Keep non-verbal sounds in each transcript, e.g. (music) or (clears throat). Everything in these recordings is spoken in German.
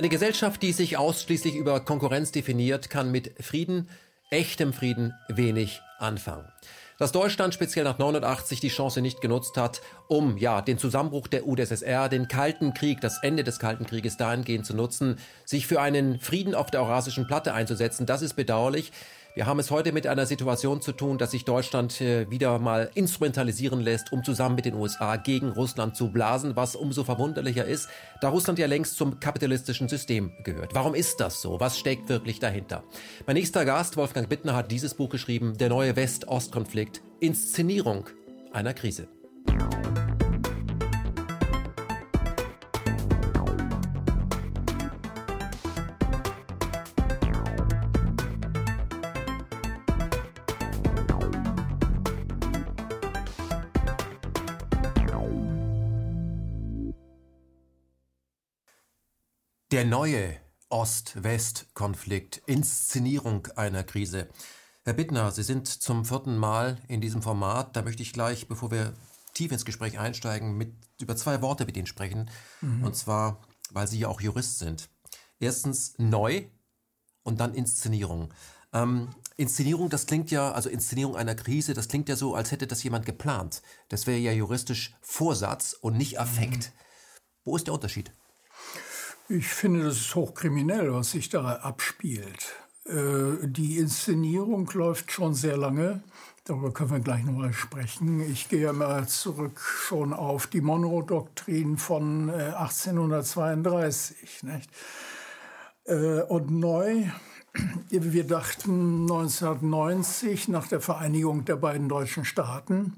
Eine Gesellschaft, die sich ausschließlich über Konkurrenz definiert, kann mit Frieden, echtem Frieden, wenig anfangen. Dass Deutschland speziell nach 89 die Chance nicht genutzt hat, um ja den Zusammenbruch der UdSSR, den Kalten Krieg, das Ende des Kalten Krieges dahingehend zu nutzen, sich für einen Frieden auf der Eurasischen Platte einzusetzen, das ist bedauerlich. Wir haben es heute mit einer Situation zu tun, dass sich Deutschland äh, wieder mal instrumentalisieren lässt, um zusammen mit den USA gegen Russland zu blasen, was umso verwunderlicher ist, da Russland ja längst zum kapitalistischen System gehört. Warum ist das so? Was steckt wirklich dahinter? Mein nächster Gast, Wolfgang Bittner, hat dieses Buch geschrieben, Der neue West-Ost-Konflikt, Inszenierung einer Krise. Der neue Ost-West-Konflikt, Inszenierung einer Krise. Herr Bittner, Sie sind zum vierten Mal in diesem Format. Da möchte ich gleich, bevor wir tief ins Gespräch einsteigen, mit, über zwei Worte mit Ihnen sprechen. Mhm. Und zwar, weil Sie ja auch Jurist sind. Erstens neu und dann Inszenierung. Ähm, Inszenierung, das klingt ja, also Inszenierung einer Krise, das klingt ja so, als hätte das jemand geplant. Das wäre ja juristisch Vorsatz und nicht Affekt. Mhm. Wo ist der Unterschied? Ich finde, das ist hochkriminell, was sich da abspielt. Äh, die Inszenierung läuft schon sehr lange. Darüber können wir gleich nochmal sprechen. Ich gehe mal zurück schon auf die Monroe-Doktrin von 1832. Äh, nicht? Äh, und neu, (clears throat) wir dachten 1990 nach der Vereinigung der beiden deutschen Staaten,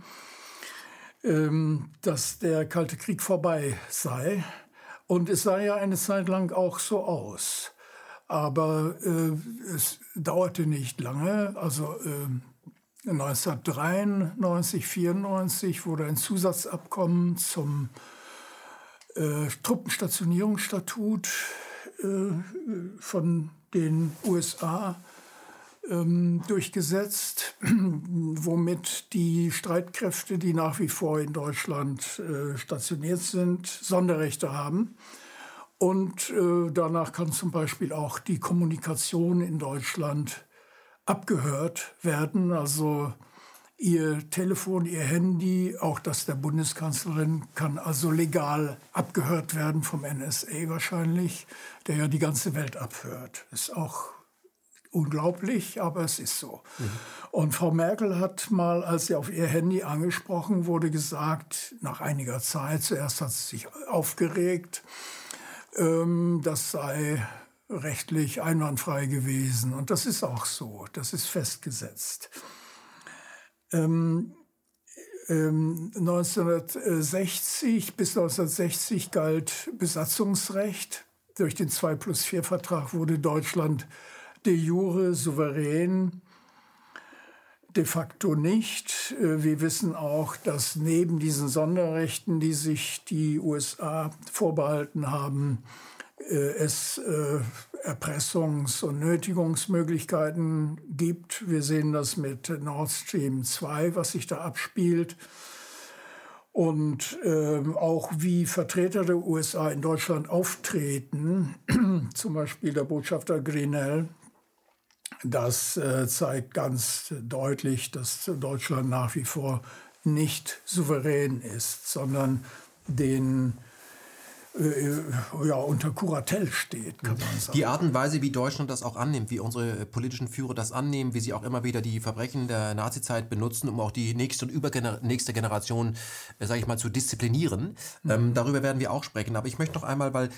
ähm, dass der Kalte Krieg vorbei sei. Und es sah ja eine Zeit lang auch so aus. Aber äh, es dauerte nicht lange. Also äh, 1993, 94 wurde ein Zusatzabkommen zum äh, Truppenstationierungsstatut äh, von den USA durchgesetzt, (clears throat) womit die Streitkräfte, die nach wie vor in Deutschland äh, stationiert sind, Sonderrechte haben. Und äh, danach kann zum Beispiel auch die Kommunikation in Deutschland abgehört werden. Also Ihr Telefon, Ihr Handy, auch das der Bundeskanzlerin, kann also legal abgehört werden vom NSA wahrscheinlich, der ja die ganze Welt abhört. Ist auch unglaublich, aber es ist so. Mhm. Und Frau Merkel hat mal, als sie auf ihr Handy angesprochen wurde, gesagt, nach einiger Zeit, zuerst hat sie sich aufgeregt, ähm, das sei rechtlich einwandfrei gewesen. Und das ist auch so, das ist festgesetzt. Ähm, 1960 ähm, bis 1960 galt Besatzungsrecht. Durch den 2 plus 4 Vertrag wurde Deutschland de jure souverän, de facto nicht. Äh, wir wissen auch, dass neben diesen Sonderrechten, die sich die USA vorbehalten haben, äh, es äh, Erpressungs- und Nötigungsmöglichkeiten gibt. Wir sehen das mit Nord Stream 2, was sich da abspielt. Und äh, auch wie Vertreter der USA in Deutschland auftreten, (clears throat) zum Beispiel der Botschafter Grinell, das äh, zeigt ganz deutlich, dass Deutschland nach wie vor nicht souverän ist, sondern den äh, ja, unter Kuratell steht, kann man sagen. Die Art und Weise, wie Deutschland das auch annimmt, wie unsere politischen Führer das annehmen, wie sie auch immer wieder die Verbrechen der Nazizeit benutzen, um auch die nächste und übernächste Generation, äh, sage ich mal, zu disziplinieren. Mhm. Ähm, darüber werden wir auch sprechen. Aber ich möchte noch einmal, weil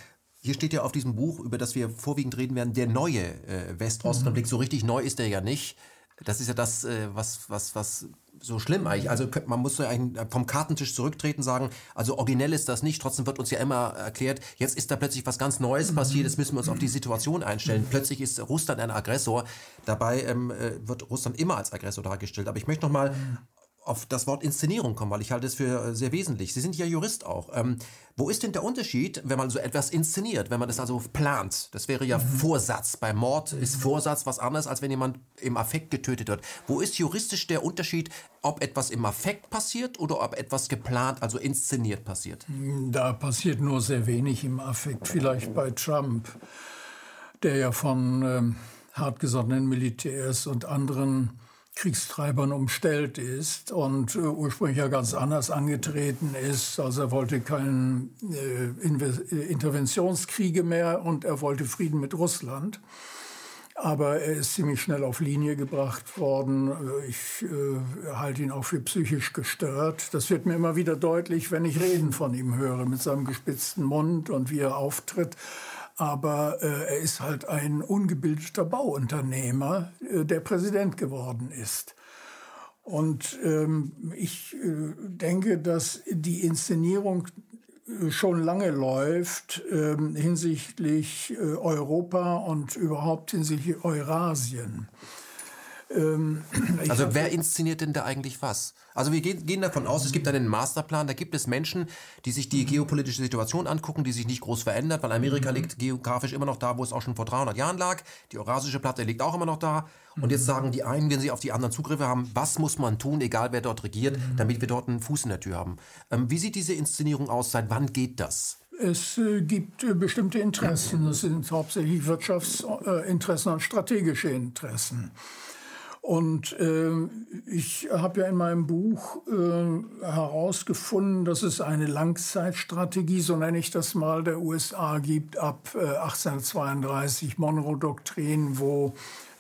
hier steht ja auf diesem Buch, über das wir vorwiegend reden werden, der neue äh, West-Ost-Konflikt. Mhm. So richtig neu ist der ja nicht. Das ist ja das, äh, was, was, was so schlimm eigentlich. Also man muss ja vom Kartentisch zurücktreten sagen, also originell ist das nicht. Trotzdem wird uns ja immer erklärt, jetzt ist da plötzlich was ganz Neues mhm. passiert, jetzt müssen wir uns auf die Situation einstellen. Mhm. Plötzlich ist Russland ein Aggressor. Dabei ähm, äh, wird Russland immer als Aggressor dargestellt. Aber ich möchte noch mal auf das Wort Inszenierung kommen, weil ich halte es für äh, sehr wesentlich. Sie sind ja Jurist auch. Ähm, wo ist denn der Unterschied, wenn man so etwas inszeniert, wenn man das also plant? Das wäre ja mhm. Vorsatz. Bei Mord ist Vorsatz was anderes, als wenn jemand im Affekt getötet wird. Wo ist juristisch der Unterschied, ob etwas im Affekt passiert oder ob etwas geplant, also inszeniert passiert? Da passiert nur sehr wenig im Affekt. Vielleicht bei Trump, der ja von ähm, hartgesottenen Militärs und anderen Kriegstreibern umstellt ist und äh, ursprünglich ja ganz anders angetreten ist. Also er wollte keine äh, äh, Interventionskriege mehr und er wollte Frieden mit Russland. Aber er ist ziemlich schnell auf Linie gebracht worden. Äh, ich äh, halte ihn auch für psychisch gestört. Das wird mir immer wieder deutlich, wenn ich Reden von ihm höre, mit seinem gespitzten Mund und wie er auftritt aber äh, er ist halt ein ungebildeter Bauunternehmer, äh, der Präsident geworden ist. Und ähm, ich äh, denke, dass die Inszenierung äh, schon lange läuft ähm, hinsichtlich äh, Europa und überhaupt hinsichtlich Eurasien. Ähm, (clears throat) also wer inszeniert denn da eigentlich was? Also wir gehen, gehen davon aus, es gibt einen Masterplan, da gibt es Menschen, die sich die geopolitische Situation angucken, die sich nicht groß verändert, weil Amerika mhm. liegt geografisch immer noch da, wo es auch schon vor 300 Jahren lag. Die Eurasische Platte liegt auch immer noch da. Und jetzt sagen die einen, wenn sie auf die anderen Zugriffe haben, was muss man tun, egal wer dort regiert, mhm. damit wir dort einen Fuß in der Tür haben. Ähm, wie sieht diese Inszenierung aus? Seit wann geht das? Es äh, gibt äh, bestimmte Interessen. Das sind hauptsächlich Wirtschaftsinteressen und strategische Interessen. Und äh, ich habe ja in meinem Buch äh, herausgefunden, dass es eine Langzeitstrategie, so nenne ich das mal, der USA gibt ab äh, 1832, Monroe-Doktrin, wo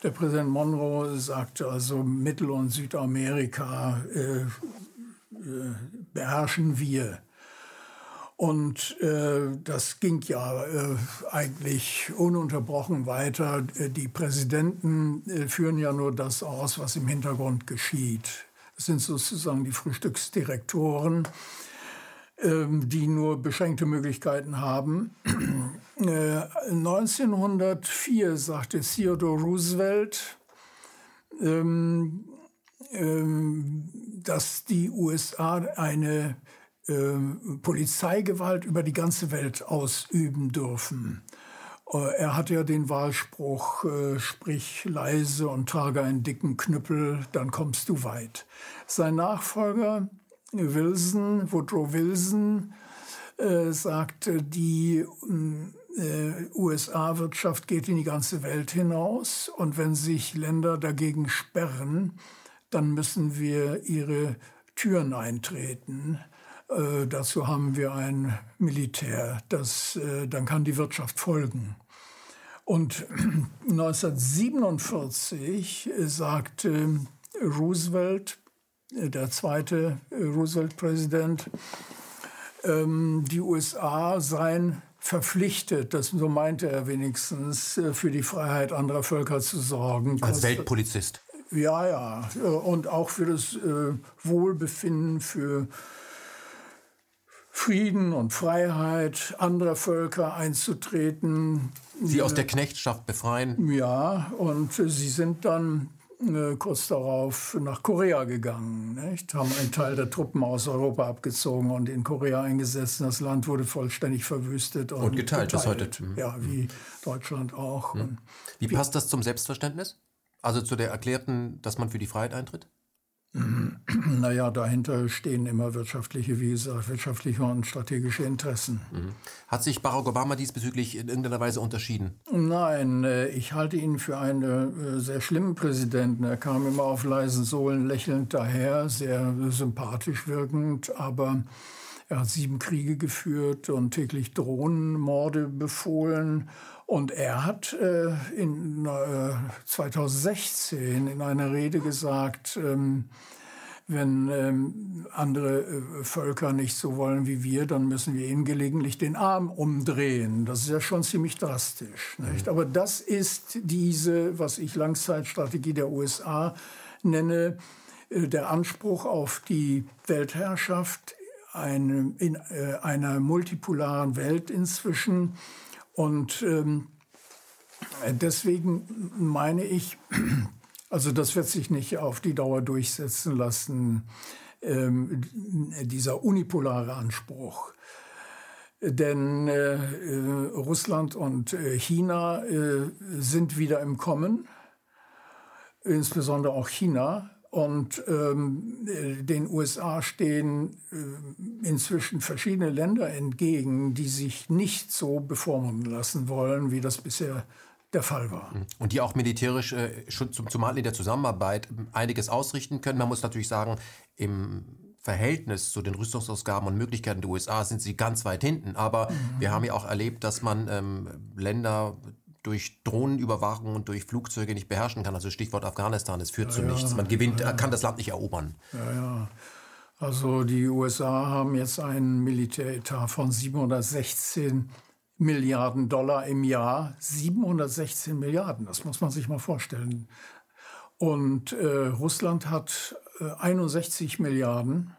der Präsident Monroe sagte, also Mittel- und Südamerika äh, äh, beherrschen wir. Und äh, das ging ja äh, eigentlich ununterbrochen weiter. Äh, die Präsidenten äh, führen ja nur das aus, was im Hintergrund geschieht. Das sind sozusagen die Frühstücksdirektoren, ähm, die nur beschränkte Möglichkeiten haben. 1904 (clears throat) äh, sagte Theodore Roosevelt, ähm, ähm, dass die USA eine Polizeigewalt über die ganze Welt ausüben dürfen. Äh, er hatte ja den Wahlspruch, äh, sprich leise und trage einen dicken Knüppel, dann kommst du weit. Sein Nachfolger Wilson, Woodrow Wilson, äh, sagte, die USA-Wirtschaft geht in die ganze Welt hinaus und wenn sich Länder dagegen sperren, dann müssen wir ihre Türen eintreten. Äh, dazu haben wir ein Militär, das, äh, dann kann die Wirtschaft folgen. Und (clears throat) 1947 sagte Roosevelt, äh, der zweite Roosevelt-Präsident, ähm, die USA seien verpflichtet, das so meinte er wenigstens, für die Freiheit anderer Völker zu sorgen. Als Weltpolizist. Ja, ja. Und auch für das Wohlbefinden, für Frieden und Freiheit anderer Völker einzutreten. Sie aus der Knechtschaft befreien? Ja, und sie sind dann äh, kurz darauf nach Korea gegangen, nicht? haben einen Teil der Truppen aus Europa abgezogen und in Korea eingesetzt. Das Land wurde vollständig verwüstet und, und geteilt, geteilt. Das heute. Ja, wie Deutschland auch. Mhm. Wie passt das zum Selbstverständnis? Also zu der erklärten, dass man für die Freiheit eintritt? (clears throat) Naja, dahinter stehen immer wirtschaftliche, wie gesagt, wirtschaftliche und strategische Interessen. Mhm. Hat sich Barack Obama diesbezüglich in irgendeiner Weise unterschieden? Nein, äh, ich halte ihn für einen äh, sehr schlimmen Präsidenten. Er kam immer auf leisen Sohlen lächelnd daher, sehr sympathisch wirkend, aber er hat sieben Kriege geführt und täglich Drohnenmorde befohlen und er hat äh, in äh, 2016 in einer Rede gesagt, ähm, wenn ähm, andere äh, Völker nicht so wollen wie wir, dann müssen wir ihnen gelegentlich den Arm umdrehen. Das ist ja schon ziemlich drastisch. Nicht? Mhm. Aber das ist diese, was ich Langzeitstrategie der USA nenne, äh, der Anspruch auf die Weltherrschaft eine, in äh, einer multipolaren Welt inzwischen und ähm, deswegen meine ich, Also das wird sich nicht auf die Dauer durchsetzen lassen, ähm, dieser unipolare Anspruch. Denn äh, äh, Russland und äh, China äh, sind wieder im Kommen, insbesondere auch China. Und ähm, den USA stehen äh, inzwischen verschiedene Länder entgegen, die sich nicht so bevormunden lassen wollen, wie das bisher der Fall war. Mhm. Und die auch militärisch, äh, schon zum, zumal in der Zusammenarbeit, einiges ausrichten können. Man muss natürlich sagen, im Verhältnis zu den Rüstungsausgaben und Möglichkeiten der USA sind sie ganz weit hinten. Aber mhm. wir haben ja auch erlebt, dass man ähm, Länder durch Drohnenüberwachung und durch Flugzeuge nicht beherrschen kann. Also Stichwort Afghanistan, es führt ja, zu nichts. Man gewinnt, ja, kann das Land nicht erobern. Ja, ja. Also die USA haben jetzt einen Militäretat von 716 Milliarden Dollar im Jahr. 716 Milliarden, das muss man sich mal vorstellen. Und äh, Russland hat 61 Milliarden.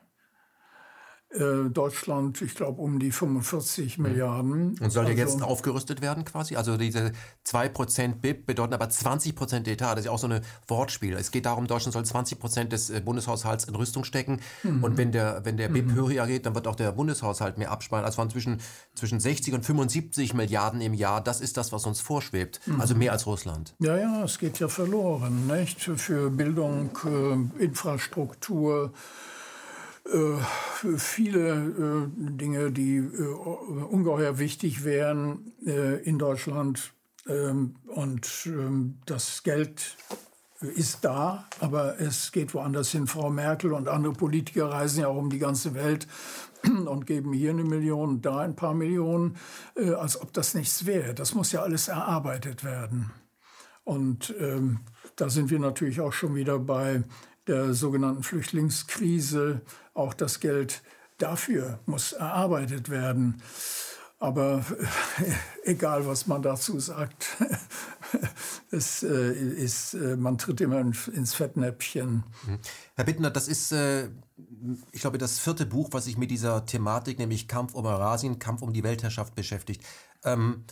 Äh, Deutschland, ich glaube, um die 45 mhm. Milliarden. Und soll also, jetzt aufgerüstet werden quasi? Also diese 2% BIP bedeuten aber 20% Etat. Das ist ja auch so ein Wortspiel. Es geht darum, Deutschland soll 20% des äh, Bundeshaushalts in Rüstung stecken. Mhm. Und wenn der, wenn der BIP mhm. höher geht, dann wird auch der Bundeshaushalt mehr absparen. Also waren zwischen, zwischen 60 und 75 Milliarden im Jahr. Das ist das, was uns vorschwebt. Mhm. Also mehr als Russland. Ja, ja, es geht ja verloren. Nicht? Für Bildung, äh, Infrastruktur, viele äh, Dinge, die äh, ungeheuer wichtig wären äh, in Deutschland. Ähm, und ähm, das Geld ist da, aber es geht woanders hin. Frau Merkel und andere Politiker reisen ja auch um die ganze Welt (clears throat) und geben hier eine Million, da ein paar Millionen, äh, als ob das nichts wäre. Das muss ja alles erarbeitet werden. Und ähm, da sind wir natürlich auch schon wieder bei der sogenannten Flüchtlingskrise. Auch das Geld dafür muss erarbeitet werden. Aber (laughs) egal, was man dazu sagt, (laughs) es äh, ist, äh, man tritt immer ins Fettnäpfchen. Mhm. Herr Bittner, das ist, äh, ich glaube, das vierte Buch, was sich mit dieser Thematik, nämlich Kampf um Eurasien, Kampf um die Weltherrschaft beschäftigt. Ähm,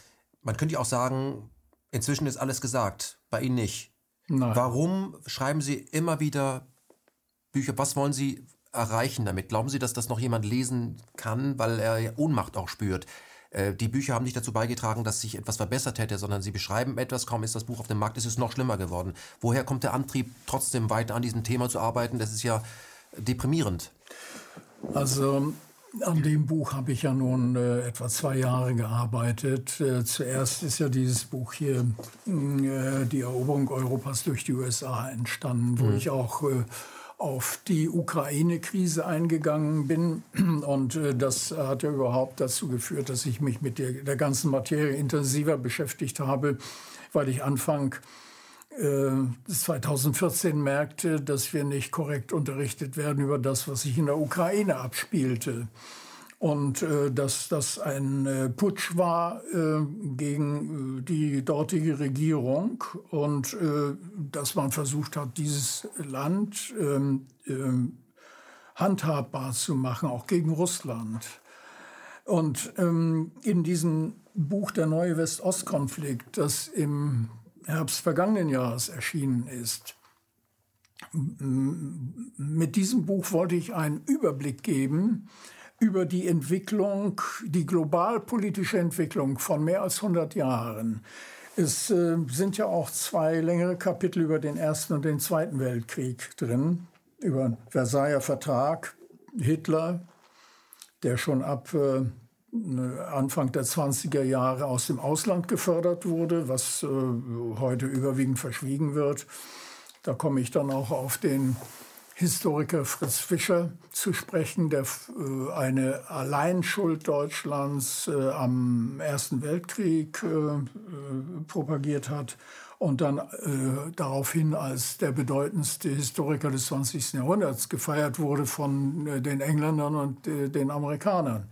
man könnte auch sagen, inzwischen ist alles gesagt, bei Ihnen nicht. Nein. Warum schreiben Sie immer wieder Bücher? Was wollen Sie erreichen damit? Glauben Sie, dass das noch jemand lesen kann, weil er Ohnmacht auch spürt? Äh, die Bücher haben nicht dazu beigetragen, dass sich etwas verbessert hätte, sondern sie beschreiben etwas, kaum ist das Buch auf dem Markt, ist es noch schlimmer geworden. Woher kommt der Antrieb, trotzdem weiter an diesem Thema zu arbeiten? Das ist ja deprimierend. Also an dem Buch habe ich ja nun äh, etwa zwei Jahre gearbeitet. Äh, zuerst ist ja dieses Buch hier, äh, die Eroberung Europas durch die USA, entstanden, wo mhm. ich auch äh, auf die Ukraine-Krise eingegangen bin. (clears throat) Und äh, das hat ja überhaupt dazu geführt, dass ich mich mit der, der ganzen Materie intensiver beschäftigt habe, weil ich Anfang 2014 äh, merkte, dass wir nicht korrekt unterrichtet werden über das, was sich in der Ukraine abspielte. Und äh, dass das ein äh, Putsch war äh, gegen äh, die dortige Regierung und äh, dass man versucht hat, dieses Land ähm, ähm, handhabbar zu machen, auch gegen Russland. Und ähm, in diesem Buch Der neue West-Ost-Konflikt, das im Herbst vergangenen Jahres erschienen ist. Mit diesem Buch wollte ich einen Überblick geben über die Entwicklung, die globalpolitische Entwicklung von mehr als 100 Jahren. Es äh, sind ja auch zwei längere Kapitel über den Ersten und den Zweiten Weltkrieg drin, über den Versailler Vertrag, Hitler, der schon ab äh, Anfang der 20er Jahre aus dem Ausland gefördert wurde, was äh, heute überwiegend verschwiegen wird. Da komme ich dann auch auf den Historiker Fritz Fischer zu sprechen, der äh, eine Alleinschuld Deutschlands äh, am Ersten Weltkrieg äh, äh propagiert hat und dann äh, daraufhin als der bedeutendste Historiker des 20. Jahrhunderts gefeiert wurde von den Engländern und den Amerikanern.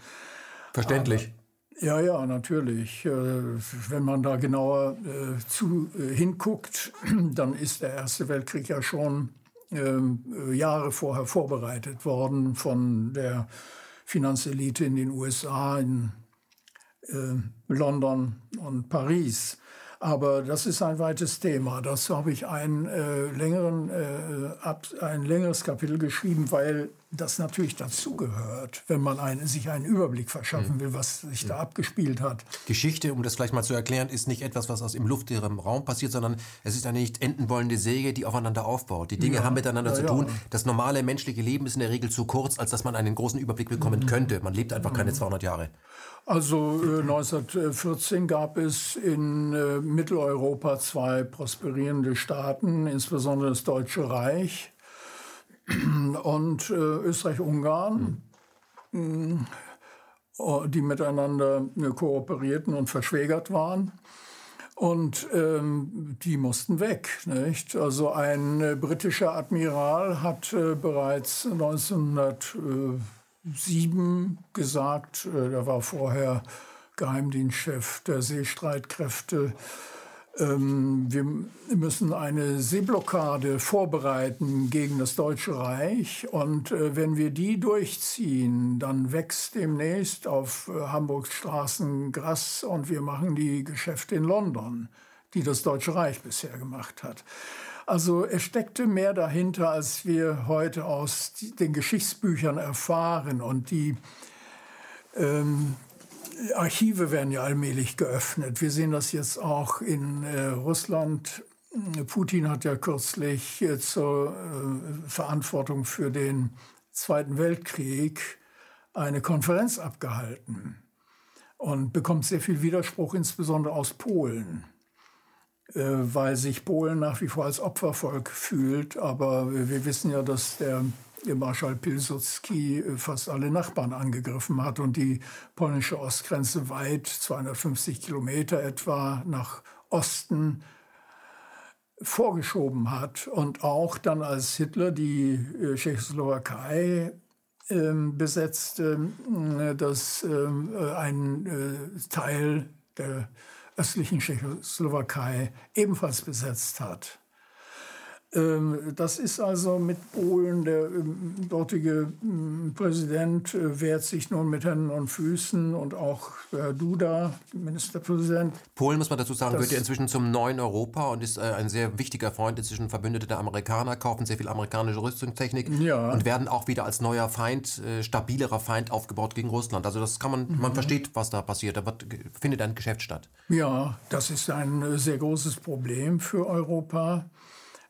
Verständlich. Aber, ja, ja, natürlich. Äh, wenn man da genauer äh, zu, äh, hinguckt, (clears throat) dann ist der Erste Weltkrieg ja schon ähm, Jahre vorher vorbereitet worden von der Finanzelite in den USA, in London und Paris. Aber das ist ein weites Thema. Das habe ich ein, äh, längeren, äh, ab, ein längeres Kapitel geschrieben, weil das natürlich dazugehört, wenn man ein, sich einen Überblick verschaffen will, was sich da abgespielt hat. Geschichte, um das vielleicht mal zu erklären, ist nicht etwas, was aus im luftleeren Raum passiert, sondern es ist eine nicht enden wollende Säge, die aufeinander aufbaut. Die Dinge ja, haben miteinander ja, zu tun. Ja. Das normale menschliche Leben ist in der Regel zu kurz, als dass man einen großen Überblick bekommen mhm. könnte. Man lebt einfach keine 200 Jahre. Also äh, 1914 gab es in äh, Mitteleuropa zwei prosperierende Staaten, insbesondere das Deutsche Reich und äh, Österreich-Ungarn, mhm. die miteinander äh, kooperierten und verschwägert waren. Und ähm, die mussten weg. Nicht? Also ein äh, britischer Admiral hat äh, bereits 1900 sieben gesagt. Äh, er war vorher Geheimdienstchef der Seestreitkräfte. Ähm, wir müssen eine Seeblockade vorbereiten gegen das Deutsche Reich. Und äh, wenn wir die durchziehen, dann wächst demnächst auf äh, Hamburgs Straßen Gras und wir machen die Geschäfte in London, die das Deutsche Reich bisher gemacht hat. Also es steckte mehr dahinter, als wir heute aus den Geschichtsbüchern erfahren. Und die ähm, Archive werden ja allmählich geöffnet. Wir sehen das jetzt auch in äh, Russland. Putin hat ja kürzlich äh, zur äh, Verantwortung für den Zweiten Weltkrieg eine Konferenz abgehalten und bekommt sehr viel Widerspruch, insbesondere aus Polen. Äh, weil sich Polen nach wie vor als Opfervolk fühlt. Aber wir wissen ja, dass der Marschall Pilsudski äh, fast alle Nachbarn angegriffen hat und die polnische Ostgrenze weit, 250 Kilometer etwa, nach Osten vorgeschoben hat. Und auch dann, als Hitler die äh, Tschechoslowakei ähm, besetzte, dass ähm, ein Teil der östlichen Tschechoslowakei ebenfalls besetzt hat. Ähm, das ist also mit Polen, der ähm, dortige ähm, Präsident äh, wehrt sich nun mit Händen und Füßen und auch Duda, Ministerpräsident. Polen, muss man dazu sagen, gehört ja inzwischen zum neuen Europa und ist äh, ein sehr wichtiger Freund inzwischen Verbündete der Amerikaner, kaufen sehr viel amerikanische Rüstungstechnik ja. und werden auch wieder als neuer Feind, äh, stabilerer Feind aufgebaut gegen Russland. Also das kann man, mhm. man versteht, was da passiert, da wird, findet ein Geschäft statt. Ja, das ist ein sehr großes Problem für Europa.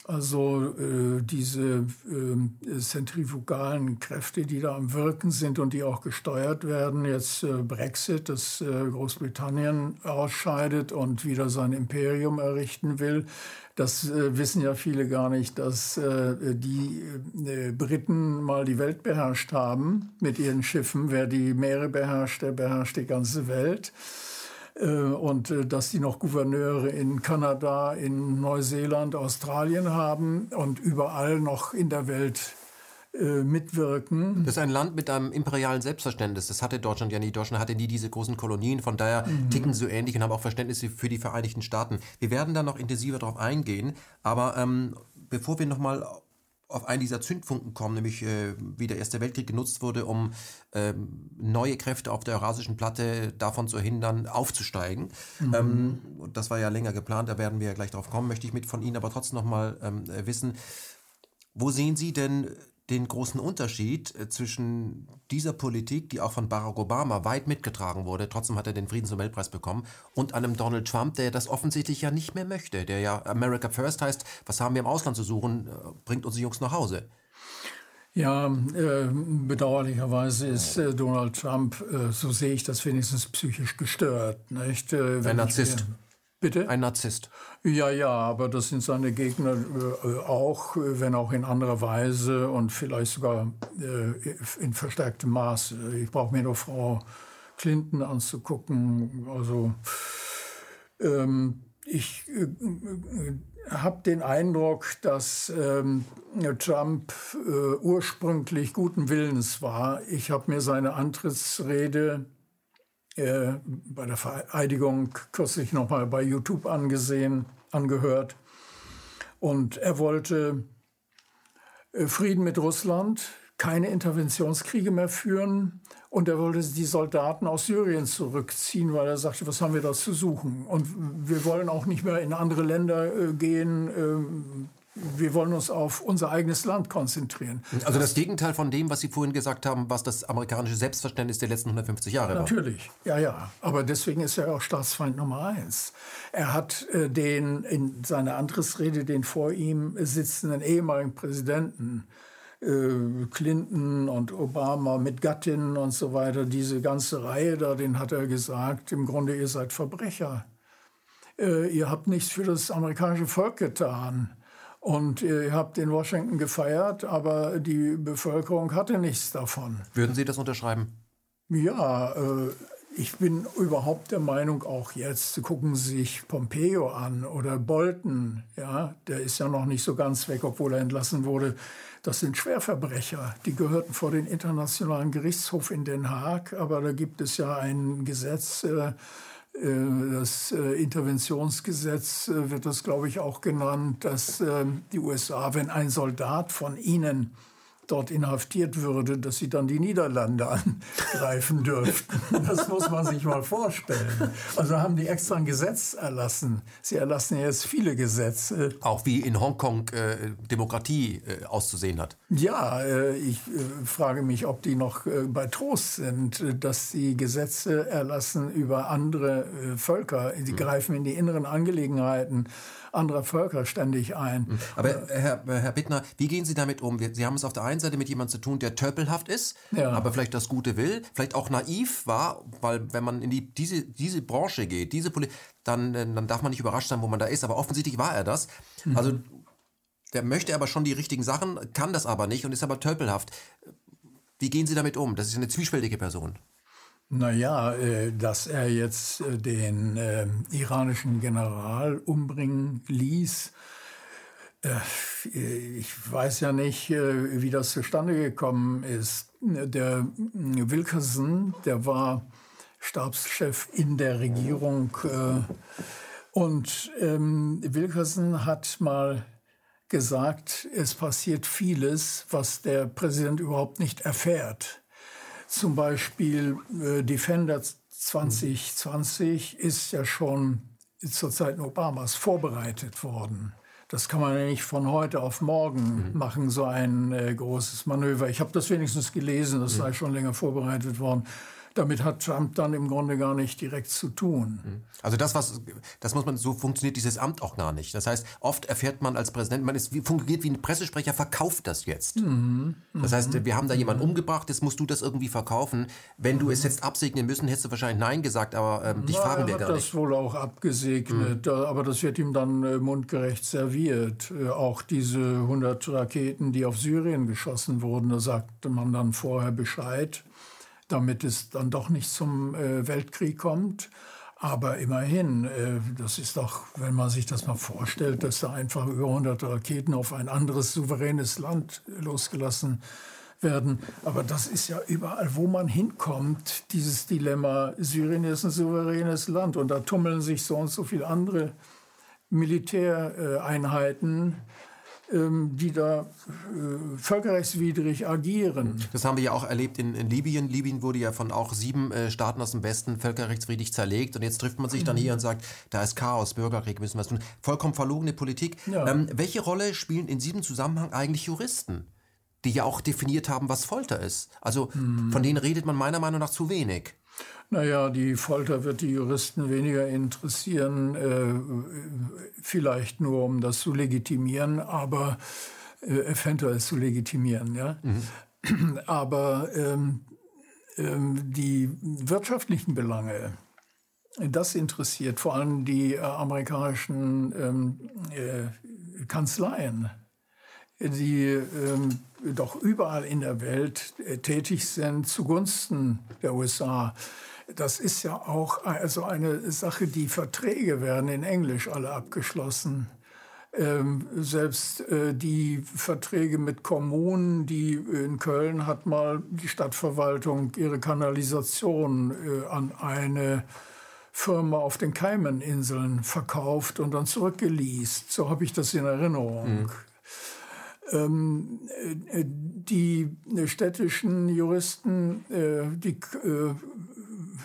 Also äh, diese äh, zentrifugalen Kräfte, die da am Wirken sind und die auch gesteuert werden, jetzt äh, Brexit, dass äh, Großbritannien ausscheidet und wieder sein Imperium errichten will, das äh, wissen ja viele gar nicht, dass äh, die Briten mal die Welt beherrscht haben mit ihren Schiffen. Wer die Meere beherrscht, der beherrscht die ganze Welt. Äh, und äh, dass sie noch Gouverneure in Kanada, in Neuseeland, Australien haben und überall noch in der Welt äh, mitwirken. Das ist ein Land mit einem imperialen Selbstverständnis. Das hatte Deutschland ja nie. Deutschland hatte nie diese großen Kolonien. Von daher mhm. ticken sie so ähnlich und haben auch Verständnis für die Vereinigten Staaten. Wir werden da noch intensiver darauf eingehen. Aber ähm, bevor wir nochmal auf einen dieser Zündfunken kommen, nämlich äh, wie der Erste Weltkrieg genutzt wurde, um ähm, neue Kräfte auf der Eurasischen Platte davon zu hindern, aufzusteigen. Mhm. Ähm, das war ja länger geplant, da werden wir ja gleich drauf kommen, möchte ich mit von Ihnen aber trotzdem nochmal ähm, wissen, wo sehen Sie denn den großen Unterschied äh, zwischen dieser Politik, die auch von Barack Obama weit mitgetragen wurde, trotzdem hat er den Friedensnobelpreis bekommen, und einem Donald Trump, der das offensichtlich ja nicht mehr möchte, der ja America First heißt, was haben wir im Ausland zu suchen, äh, bringt unsere Jungs nach Hause. Ja, äh, bedauerlicherweise ist äh, Donald Trump, äh, so sehe ich das wenigstens psychisch gestört. Nicht? Ein Narzisst. Wir, Bitte? Ein Narzisst. Ja, ja, aber das sind seine Gegner äh, auch, äh, wenn auch in anderer Weise und vielleicht sogar äh, in verstärktem Maß. Ich brauche mir nur Frau Clinton anzugucken. Also ähm, ich äh, äh habe den Eindruck, dass ähm, Trump äh, ursprünglich guten Willens war. Ich habe mir seine Antrittsrede äh, bei der Vereidigung kürzlich nochmal bei YouTube angesehen, angehört. Und er wollte äh, Frieden mit Russland, keine Interventionskriege mehr führen und er wollte die Soldaten aus Syrien zurückziehen, weil er sagte, was haben wir da zu suchen? Und wir wollen auch nicht mehr in andere Länder äh, gehen. Wir wollen uns auf unser eigenes Land konzentrieren. Also das Gegenteil von dem, was Sie vorhin gesagt haben, was das amerikanische Selbstverständnis der letzten 150 Jahre war. Natürlich, ja, ja. Aber deswegen ist er auch Staatsfeind Nummer eins. Er hat äh, den in seiner Antrittsrede den vor ihm sitzenden ehemaligen Präsidenten äh, Clinton und Obama mit Gattinnen und so weiter, diese ganze Reihe da, den hat er gesagt, im Grunde ihr seid Verbrecher. Äh, ihr habt nichts für das amerikanische Volk getan. Und ihr habt in Washington gefeiert, aber die Bevölkerung hatte nichts davon. Würden Sie das unterschreiben? Ja, äh, ich bin überhaupt der Meinung, auch jetzt gucken Sie sich Pompeo an oder Bolton, ja, der ist ja noch nicht so ganz weg, obwohl er entlassen wurde. Das sind Schwerverbrecher. Die gehörten vor den Internationalen Gerichtshof in Den Haag, aber da gibt es ja ein Gesetz, äh, äh, das äh, Interventionsgesetz äh, wird das, glaube ich, auch genannt, dass die USA, wenn ein Soldat von ihnen dort inhaftiert würde, dass sie dann die Niederlande (laughs) angreifen dürften. Das muss man sich mal vorstellen. Also haben die extra ein Gesetz erlassen. Sie erlassen jetzt viele Gesetze. Auch wie in Hongkong äh, Demokratie äh, auszusehen hat. Ja, äh, ich äh, frage mich, ob die noch äh, bei Trost sind, dass sie Gesetze erlassen über andere äh, Völker. Sie mhm. greifen in die inneren Angelegenheiten anderer Völker ständig ein. Mhm. Aber Herr, Herr Bittner, wie gehen Sie damit um? Sie haben es auf der einen Seite mit jemandem zu tun, der tölpelhaft ist, ja. aber vielleicht das Gute will, vielleicht auch naiv war, weil wenn man in die, diese, diese Branche geht, diese Poli dann, äh, dann darf man nicht überrascht sein, wo man da ist. Aber offensichtlich war er das. Mhm. Also der möchte aber schon die richtigen Sachen, kann das aber nicht und ist aber tölpelhaft. Wie gehen Sie damit um? Das ist eine zwiespältige Person. Naja, äh, dass er jetzt äh, den äh, iranischen General umbringen ließ, ich weiß ja nicht, wie das zustande gekommen ist. Der Wilkerson, der war Stabschef in der Regierung und ähm, Wilkerson hat mal gesagt, es passiert vieles, was der Präsident überhaupt nicht erfährt. Zum Beispiel äh, Defender 2020 ist ja schon zur Zeit Obamas vorbereitet worden. Das kann man ja nicht von heute auf morgen mhm. machen, so ein äh, großes Manöver. Ich habe das wenigstens gelesen, das sei mhm. schon länger vorbereitet worden damit hat Trump dann im Grunde gar nicht direkt zu tun. Mhm. Also das, was, das muss man, so funktioniert dieses Amt auch gar nicht. Das heißt, oft erfährt man als Präsident, man ist, wie, fungiert wie ein Pressesprecher, verkauft das jetzt. Mhm. Das heißt, wir haben da jemanden mhm. umgebracht, jetzt musst du das irgendwie verkaufen. Wenn du es jetzt absegnen müssen, hättest du wahrscheinlich Nein gesagt, aber ähm, dich Na, fragen wir gar nicht. Er hat das wohl auch abgesegnet, mhm. aber das wird ihm dann äh, mundgerecht serviert. Äh, auch diese 100 Raketen, die auf Syrien geschossen wurden, da sagte man dann vorher Bescheid damit es dann doch nicht zum äh, Weltkrieg kommt. Aber immerhin, äh, das ist doch, wenn man sich das mal vorstellt, dass da einfach über 100 Raketen auf ein anderes souveränes Land losgelassen werden. Aber das ist ja überall, wo man hinkommt, dieses Dilemma, Syrien ist ein souveränes Land und da tummeln sich so und so viele andere Militäreinheiten die da äh, völkerrechtswidrig agieren. Das haben wir ja auch erlebt in, in Libyen. Libyen wurde ja von auch sieben äh, Staaten aus dem Westen völkerrechtswidrig zerlegt. Und jetzt trifft man sich dann hier und sagt, da ist Chaos, Bürgerkrieg, müssen wir was tun. Vollkommen verlogene Politik. Ja. Ähm, welche Rolle spielen in diesem Zusammenhang eigentlich Juristen? die ja auch definiert haben, was Folter ist. Also hm. von denen redet man meiner Meinung nach zu wenig. Naja, die Folter wird die Juristen weniger interessieren, äh, vielleicht nur um das zu legitimieren, aber äh, eventuell zu legitimieren. Ja? Mhm. Aber ähm, ähm, die wirtschaftlichen Belange, das interessiert vor allem die äh, amerikanischen ähm, äh, Kanzleien, die ähm, doch überall in der Welt äh, tätig sind zugunsten der USA das ist ja auch also eine Sache, die Verträge werden in Englisch alle abgeschlossen. Ähm, selbst äh, die Verträge mit Kommunen, die in Köln hat mal die Stadtverwaltung ihre Kanalisation äh, an eine Firma auf den Kaimaninseln verkauft und dann zurückgeleast. So habe ich das in Erinnerung. Mhm. Ähm, äh, die städtischen Juristen, äh, die, äh,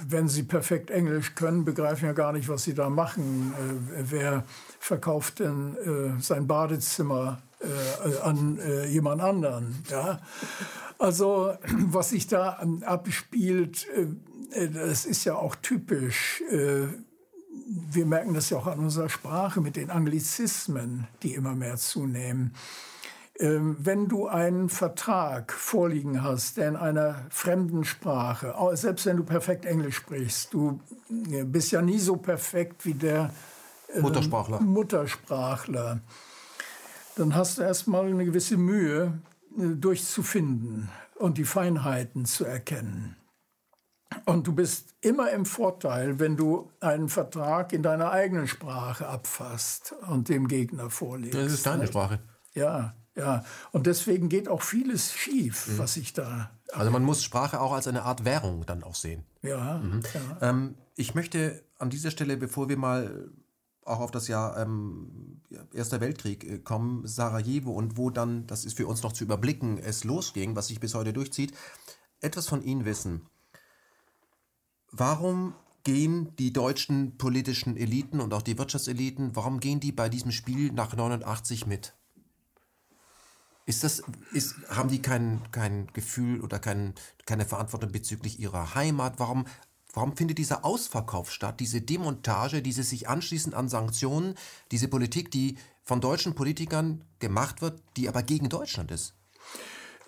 wenn sie perfekt Englisch können, begreifen ja gar nicht, was sie da machen. Äh, wer verkauft denn äh, sein Badezimmer äh, an jemand anderen? Ja? Also (clears throat) was sich da abspielt, das ist ja auch typisch wir merken das ja auch an unserer Sprache mit den Anglizismen, die immer mehr zunehmen. Ähm, wenn du einen Vertrag vorliegen hast, der in einer fremden Sprache, selbst wenn du perfekt Englisch sprichst, du äh, bist ja nie so perfekt wie der äh, Muttersprachler. Muttersprachler, dann hast du erstmal eine gewisse Mühe, äh, durchzufinden und die Feinheiten zu erkennen. Und du bist immer im Vorteil, wenn du einen Vertrag in deiner eigenen Sprache abfasst und dem Gegner vorlegst. Das ist deine Sprache. Ja, ja. Und deswegen geht auch vieles schief, mhm. was ich da. Also man muss Sprache auch als eine Art Währung dann auch sehen. Ja. Mhm. ja. Ähm, ich möchte an dieser Stelle, bevor wir mal auch auf das Jahr ähm, Erster Weltkrieg äh, kommen, Sarajevo und wo dann, das ist für uns noch zu überblicken, es losging, was sich bis heute durchzieht, etwas von Ihnen wissen. Warum gehen die deutschen politischen Eliten und auch die Wirtschaftseliten, warum gehen die bei diesem Spiel nach 89 mit? Ist das, ist, haben die kein, kein Gefühl oder kein, keine Verantwortung bezüglich ihrer Heimat? Warum, warum findet dieser Ausverkauf statt, diese Demontage, dieses sich anschließen an Sanktionen, diese Politik, die von deutschen Politikern gemacht wird, die aber gegen Deutschland ist?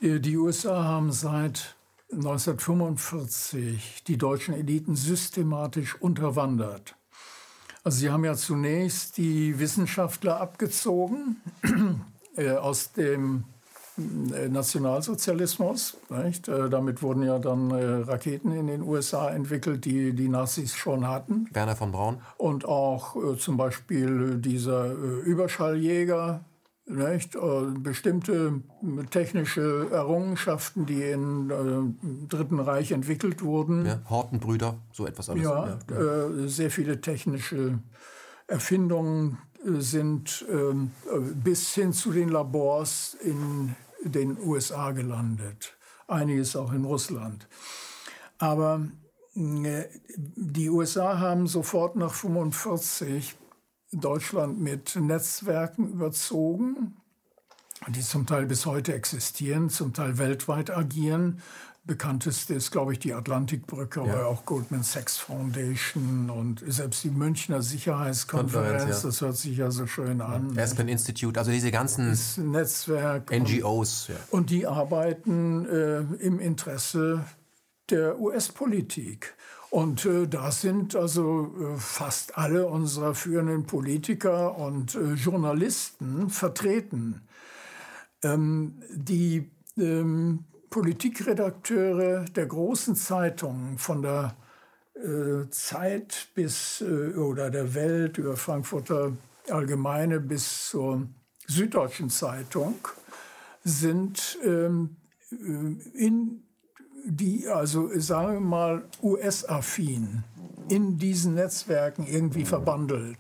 Die USA haben seit 1945 die deutschen Eliten systematisch unterwandert. Also sie haben ja zunächst die Wissenschaftler abgezogen äh, aus dem äh, Nationalsozialismus. Nicht? Äh, damit wurden ja dann äh, Raketen in den USA entwickelt, die die Nazis schon hatten. Werner von Braun. Und auch zum Beispiel dieser Überschalljäger, nicht? Bestimmte technische Errungenschaften, die im Dritten Reich entwickelt wurden. Ja, Hortenbrüder, so etwas alles. Ja, ja. Sehr viele technische Erfindungen sind ähm, bis hin zu den Labors in den USA gelandet. Einiges auch in Russland. Aber äh, die USA haben sofort nach 1945 Deutschland mit Netzwerken überzogen, die zum Teil bis heute existieren, zum Teil weltweit agieren. Bekannteste ist, glaube ich, die Atlantikbrücke, ja. aber auch Goldman Sachs Foundation und selbst die Münchner Sicherheitskonferenz. Ja. Das hört sich ja so schön an. Ja. Aspen Institute, also diese ganzen Netzwerk NGOs. Und, und die arbeiten äh, im Interesse der US-Politik. Und äh, da sind also äh, fast alle unserer führenden Politiker und äh, Journalisten vertreten. Ähm, die ähm, Politikredakteure der großen Zeitungen von der äh, Zeit bis äh, oder der Welt über Frankfurter Allgemeine bis zur Süddeutschen Zeitung sind ähm, äh, in die also, sagen wir mal, US-affin in diesen Netzwerken irgendwie verbandelt.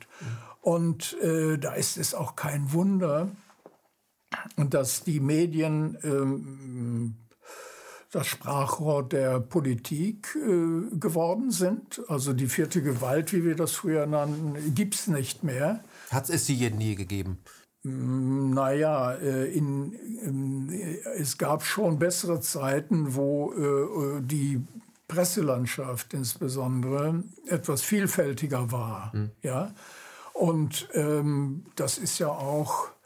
Und äh, da ist es auch kein Wunder, dass die Medien ähm, das Sprachrohr der Politik äh, geworden sind. Also die vierte Gewalt, wie wir das früher nannten, gibt es nicht mehr. Hat es sie je nie gegeben? Mm, naja, äh, in, in, es gab schon bessere Zeiten, wo äh, die Presselandschaft insbesondere etwas vielfältiger war. Mhm. Ja? Und ähm, das ist ja auch äh,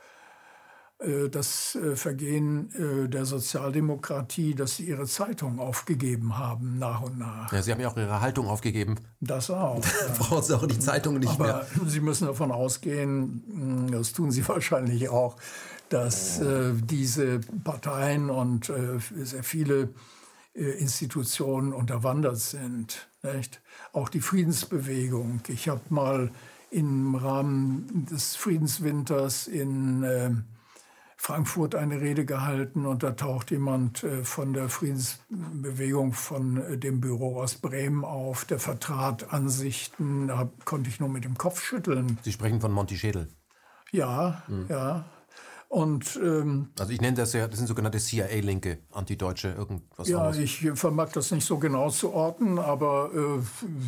das äh, Vergehen äh, der Sozialdemokratie, dass sie ihre Zeitung aufgegeben haben, nach und nach. Ja, sie haben ja auch ihre Haltung aufgegeben. Das auch. (laughs) Ja. Brauchen sie auch die Zeitung nicht Aber mehr. Sie müssen davon ausgehen, hm, das tun Sie (laughs) wahrscheinlich auch, dass äh, diese Parteien und äh, sehr viele äh, Institutionen unterwandert sind. Nicht? Auch die Friedensbewegung. Ich habe mal im Rahmen des Friedenswinters in Frankfurt eine Rede gehalten und da taucht jemand äh, von der Friedensbewegung von äh, dem Büro aus Bremen auf, der vertrat Ansichten, da konnte ich nur mit dem Kopf schütteln. Sie sprechen von Monty Schädel. Ja, mhm. ja. Und, ähm, also ich nenne das ja, das sind sogenannte CIA-Linke, antideutsche, irgendwas. Ja, anderes. ich vermag das nicht so genau zu orten, aber äh,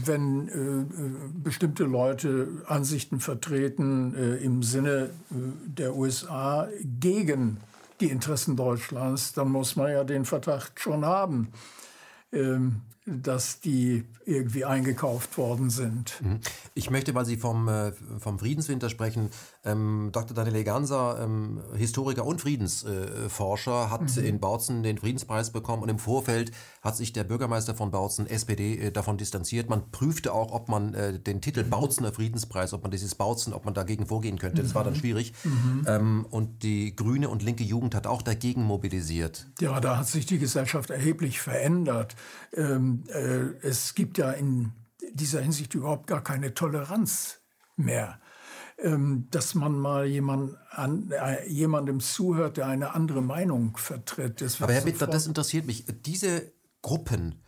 wenn äh, bestimmte Leute Ansichten vertreten äh, im Sinne äh, der USA gegen die Interessen Deutschlands, dann muss man ja den Verdacht schon haben. Ähm, dass die irgendwie eingekauft worden sind. Mhm. Ich möchte, weil Sie vom, äh, vom Friedenswinter sprechen, ähm, Dr. Daniel Ganser, ähm, Historiker und Friedensforscher, hat mhm. in Bautzen den Friedenspreis bekommen und im Vorfeld hat sich der Bürgermeister von Bautzen, SPD, äh, davon distanziert. Man prüfte auch, ob man äh, den Titel mhm. Bautzener Friedenspreis, ob man dieses Bautzen, ob man dagegen vorgehen könnte. Das war dann mhm. schwierig. Mhm. Ähm, und die grüne und linke Jugend hat auch dagegen mobilisiert. Ja, da hat sich die Gesellschaft erheblich verändert. Ähm, äh, es gibt ja in dieser Hinsicht überhaupt gar keine Toleranz mehr. Ähm, dass man mal jemand an, äh, jemandem zuhört, der eine andere Meinung vertritt. Aber Herr Bittler, das interessiert mich. Diese Gruppen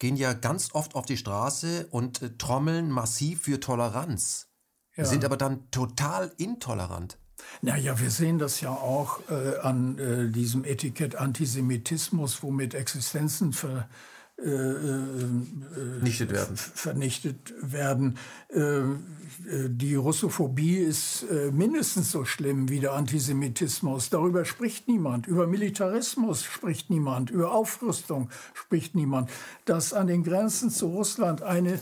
gehen ja ganz oft auf die Straße und äh, trommeln massiv für Toleranz, ja. sind aber dann total intolerant. Naja, wir sehen das ja auch äh, an äh, diesem Etikett Antisemitismus, womit Existenzen ver, äh, äh, vernichtet werden. Vernichtet werden. Äh, die Russophobie ist mindestens so schlimm wie der Antisemitismus. Darüber spricht niemand. Über Militarismus spricht niemand. Über Aufrüstung spricht niemand. Dass an den Grenzen zu Russland eine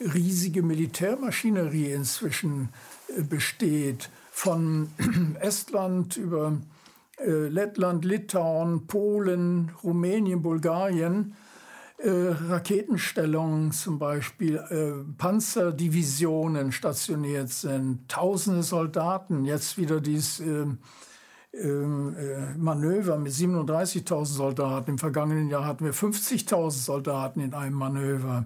riesige Militärmaschinerie inzwischen besteht, von (clears throat) Estland über Lettland, Litauen, Polen, Rumänien, Bulgarien, äh, Raketenstellungen zum Beispiel, äh, Panzerdivisionen stationiert sind, tausende Soldaten, jetzt wieder dieses äh, ähm, äh Manöver mit 37.000 Soldaten. Im vergangenen Jahr hatten wir 50.000 Soldaten in einem Manöver.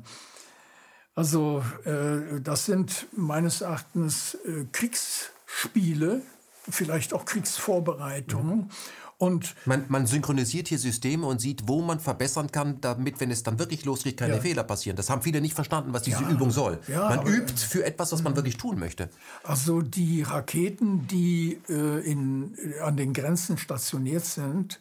Also äh, das sind meines Erachtens äh, Kriegsspiele, vielleicht auch Kriegsvorbereitungen. Mhm. Und man, man, synchronisiert hier Systeme und sieht, wo man verbessern kann, damit, wenn es dann wirklich losgeht, keine ja. Fehler passieren. Das haben viele nicht verstanden, was diese ja, Übung soll. Ja, man übt für etwas, was man wirklich tun möchte. Also die Raketen, die äh, in, an den Grenzen stationiert sind,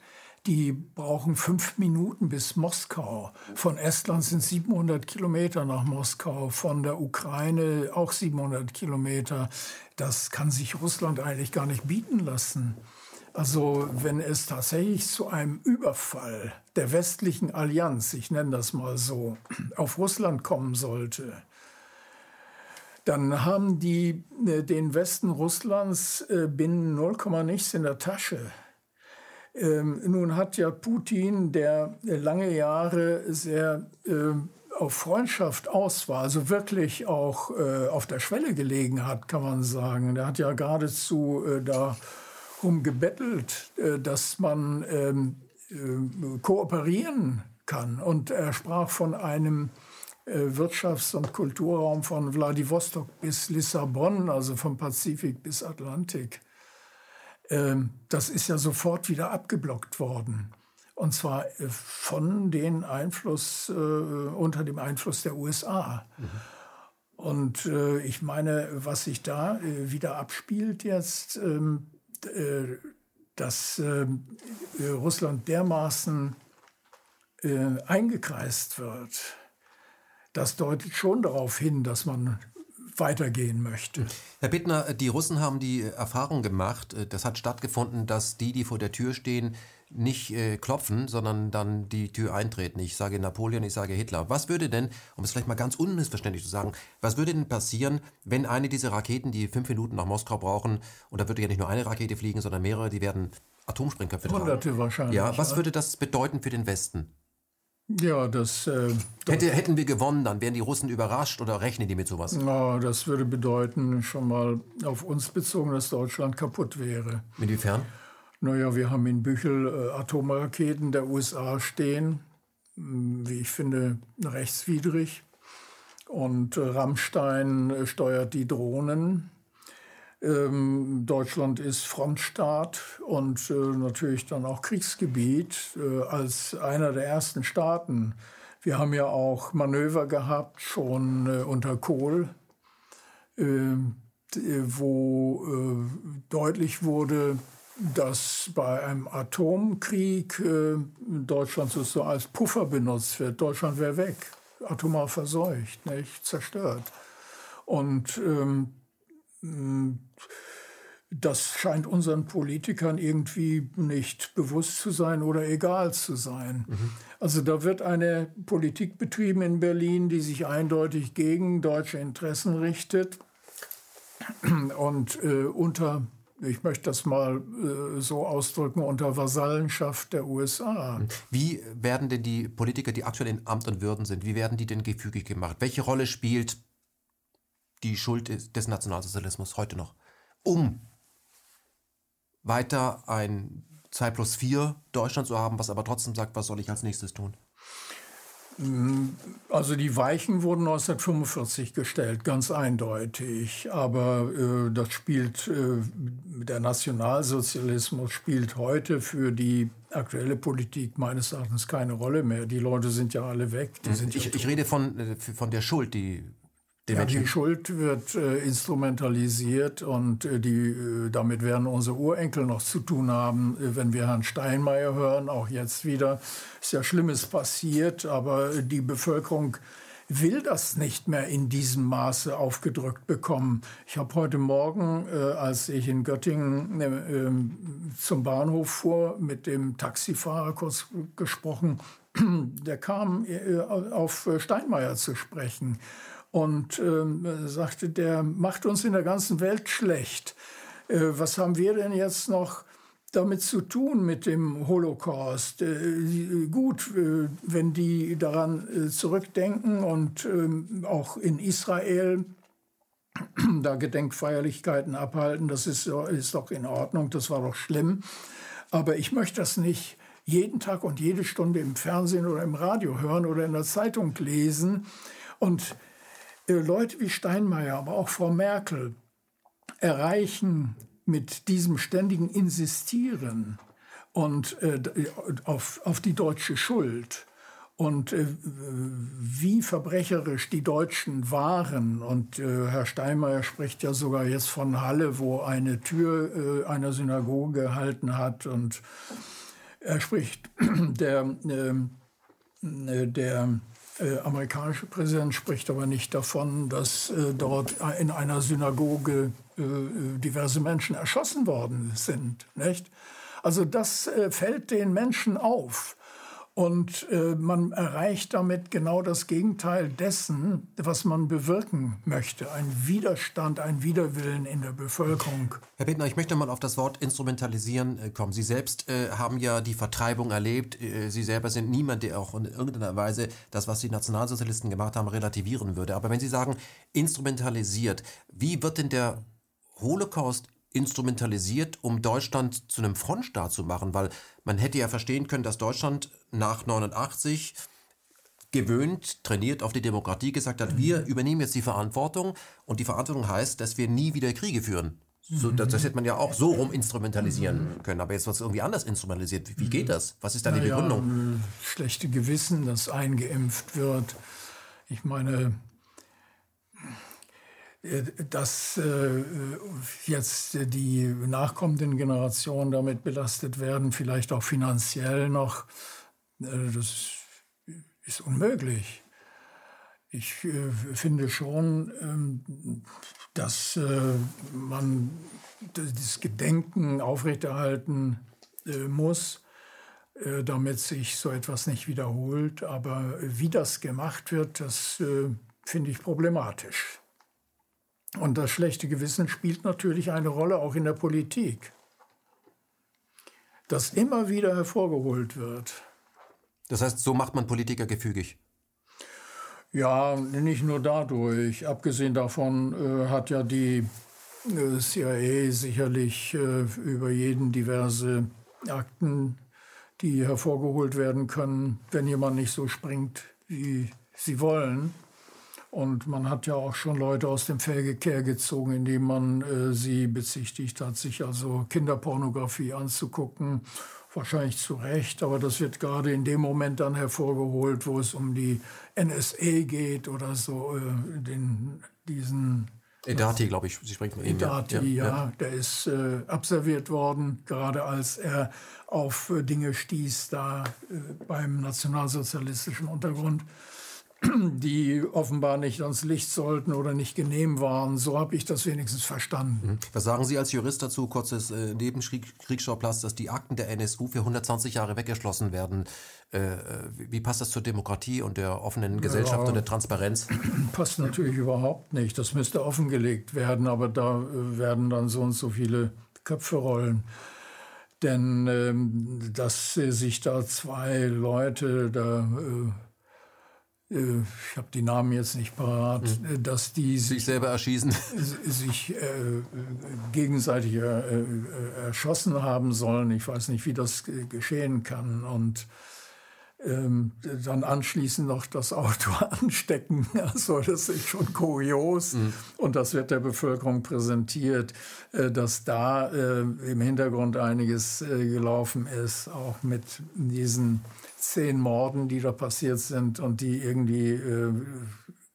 die brauchen fünf Minuten bis Moskau. Von Estland sind 700 Kilometer nach Moskau, von der Ukraine auch 700 Kilometer. Das kann sich Russland eigentlich gar nicht bieten lassen. Also wenn es tatsächlich zu einem Überfall der westlichen Allianz, ich nenne das mal so, (clears throat) auf Russland kommen sollte, dann haben die äh, den Westen Russlands äh, binnen 0, nichts in der Tasche. Ähm, nun hat ja Putin, der lange Jahre sehr äh, auf Freundschaft aus war, also wirklich auch äh, auf der Schwelle gelegen hat, kann man sagen. Der hat ja geradezu äh, da um gebettelt, äh, dass man ähm, äh, kooperieren kann. Und er sprach von einem äh, Wirtschafts- und Kulturraum von Vladivostok bis Lissabon, also vom Pazifik bis Atlantik. Ähm, das ist ja sofort wieder abgeblockt worden. Und zwar von den Einfluss, unter dem Einfluss der USA. Mhm. Und ich meine, was sich da wieder abspielt jetzt, ähm, äh, dass ähm, äh, Russland dermaßen äh, eingekreist wird, das deutet schon darauf hin, dass man weitergehen möchte. Herr Bittner, die Russen haben die Erfahrung gemacht, das hat stattgefunden, dass die, die vor der Tür stehen, nicht äh, klopfen, sondern dann die Tür eintreten. Ich sage Napoleon, ich sage Hitler. Was würde denn, um es vielleicht mal ganz unmissverständlich zu sagen, was würde denn passieren, wenn eine dieser Raketen, die fünf Minuten nach Moskau brauchen, und da würde ja nicht nur eine Rakete fliegen, sondern mehrere, die werden Atomsprengköpfe tragen. Hunderte wahrscheinlich. Ja, was würde das bedeuten für den Westen? Ja, das. Äh, Hätte, hätten wir gewonnen, dann wären die Russen überrascht oder rechnen die mit sowas? Na, das würde bedeuten, schon mal auf uns bezogen, dass Deutschland kaputt wäre. Inwiefern? Naja, wir haben in Büchel äh, Atomraketen der USA stehen, hm, wie ich finde, rechtswidrig. Und äh, Rammstein äh, steuert die Drohnen. Ähm, Deutschland ist Frontstaat und natürlich dann auch Kriegsgebiet als einer der ersten Staaten. Wir haben ja auch Manöver gehabt, schon unter Kohl, ähm, wo deutlich wurde, dass bei einem Atomkrieg äh, Deutschland so als Puffer benutzt wird. Deutschland wäre weg, atomar verseucht, nicht zerstört. Und ähm, das scheint unseren Politikern irgendwie nicht bewusst zu sein oder egal zu sein. Mhm. Also da wird eine Politik betrieben in Berlin, die sich eindeutig gegen deutsche Interessen richtet und äh, unter, ich möchte das mal äh, so ausdrücken, unter Vasallenschaft der USA. Wie werden denn die Politiker, die aktuell in Amt und Würden sind, wie werden die denn gefügig gemacht? Welche Rolle spielt die Schuld des Nationalsozialismus heute noch? Um weiter ein 2 plus 4 Deutschland zu haben, was aber trotzdem sagt, was soll ich als nächstes tun? Also die Weichen wurden 1945 gestellt, ganz eindeutig. Aber äh, das spielt, äh, der Nationalsozialismus spielt heute für die aktuelle Politik meines Erachtens keine Rolle mehr. Die Leute sind ja alle weg. ich, ja ich rede von, äh, von der Schuld, die ja, die Schuld wird äh, instrumentalisiert und äh, die, äh, damit werden unsere Urenkel noch zu tun haben, äh, wenn wir Herrn Steinmeier hören, auch jetzt wieder. Ist ja Schlimmes passiert, aber die Bevölkerung will das nicht mehr in diesem Maße aufgedrückt bekommen. Ich habe heute Morgen, äh, als ich in Göttingen äh, zum Bahnhof fuhr, mit dem Taxifahrer kurz gesprochen. (clears throat) Der kam auf Steinmeier zu sprechen und ähm, sagte, der macht uns in der ganzen Welt schlecht. Äh, was haben wir denn jetzt noch damit zu tun mit dem Holocaust? Äh, gut, äh, wenn die daran äh, zurückdenken und ähm, auch in Israel (clears throat) da Gedenkfeierlichkeiten abhalten, das ist, ist doch in Ordnung, das war doch schlimm. Aber ich möchte das nicht jeden Tag und jede Stunde im Fernsehen oder im Radio hören oder in der Zeitung lesen. Und äh, Leute wie Steinmeier, aber auch Frau Merkel erreichen mit diesem ständigen Insistieren und äh, auf, auf die deutsche Schuld und äh, wie verbrecherisch die Deutschen waren. Und äh, Herr Steinmeier spricht ja sogar jetzt von Halle, wo eine Tür äh, einer Synagoge gehalten hat. Und er spricht (clears throat) der, ähm, äh, der äh, amerikanische Präsident spricht aber nicht davon, dass äh, dort in einer Synagoge äh, äh diverse Menschen erschossen worden sind. Nicht? Also das äh, fällt den Menschen auf. Und äh, man erreicht damit genau das Gegenteil dessen, was man bewirken möchte. Ein Widerstand, ein Widerwillen in der Bevölkerung. Herr Bittner, ich möchte mal auf das Wort instrumentalisieren äh, kommen. Sie selbst äh, haben ja die Vertreibung erlebt. Äh, Sie selber sind niemand, der auch in irgendeiner Weise das, was die Nationalsozialisten gemacht haben, relativieren würde. Aber wenn Sie sagen, instrumentalisiert, wie wird denn der Holocaust instrumentalisiert, um Deutschland zu einem Frontstaat zu machen, weil man hätte ja verstehen können, dass Deutschland nach 89 gewöhnt, trainiert auf die Demokratie gesagt hat, wir übernehmen jetzt die Verantwortung und die Verantwortung heißt, dass wir nie wieder Kriege führen. So, das, das, hätte man ja auch so rum instrumentalisieren können, aber jetzt wird es irgendwie anders instrumentalisiert. Wie, wie geht das? Was ist da die naja, Begründung? Schlechte Gewissen, das eingeimpft wird. Ich meine, dass äh, jetzt die nachkommenden Generationen damit belastet werden, vielleicht auch finanziell noch, äh, das ist unmöglich. Ich äh, finde schon, ähm, dass man das Gedenken aufrechterhalten muss, damit sich so etwas nicht wiederholt. Aber wie das gemacht wird, das finde ich problematisch. Und das schlechte Gewissen spielt natürlich eine Rolle auch in der Politik, das immer wieder hervorgeholt wird. Das heißt, so macht man Politiker gefügig? Ja, nicht nur dadurch. Abgesehen davon äh, hat ja die äh, CIA sicherlich äh, über jeden diverse Akten, die hervorgeholt werden können, wenn jemand nicht so springt, wie sie wollen. Und man hat ja auch schon Leute aus dem Felgekehr gezogen, indem man äh, sie bezichtigt hat, sich also Kinderpornografie anzugucken. Wahrscheinlich zu Recht, aber das wird gerade in dem Moment dann hervorgeholt, wo es um die NSA geht oder so, äh, den, diesen Edati, glaube ich, Sie sprechen von ihm. Edati, ja, ja, ja. der ist äh, observiert worden, gerade als er auf äh, Dinge stieß, da äh, beim nationalsozialistischen Untergrund, (clears throat) die offenbar nicht ans Licht sollten oder nicht genehm waren. So habe ich das wenigstens verstanden. Mhm. Was sagen Sie als Jurist dazu, kurzes äh, Nebenkriegsschauplatz, dass die Akten der NSU für 120 Jahre weggeschlossen werden? Äh, äh, wie passt das zur Demokratie und der offenen Gesellschaft ja, und der Transparenz? (clears throat) Passt natürlich überhaupt nicht. Das müsste offengelegt werden, aber da äh, werden dann so und so viele Köpfe rollen. Denn ähm, dass sich da zwei Leute da äh, äh ich habe die Namen jetzt nicht parat, mhm. dass die sich, sich selber erschießen, sich äh, gegenseitig äh, erschossen haben sollen. Ich weiß nicht, wie das geschehen kann. Und ähm, dann anschließend noch das Auto (laughs) anstecken. Also das ist schon kurios. Mhm. Und das wird der Bevölkerung präsentiert, äh, dass da äh, im Hintergrund einiges äh, gelaufen ist, auch mit diesen zehn Morden, die da passiert sind und die irgendwie äh,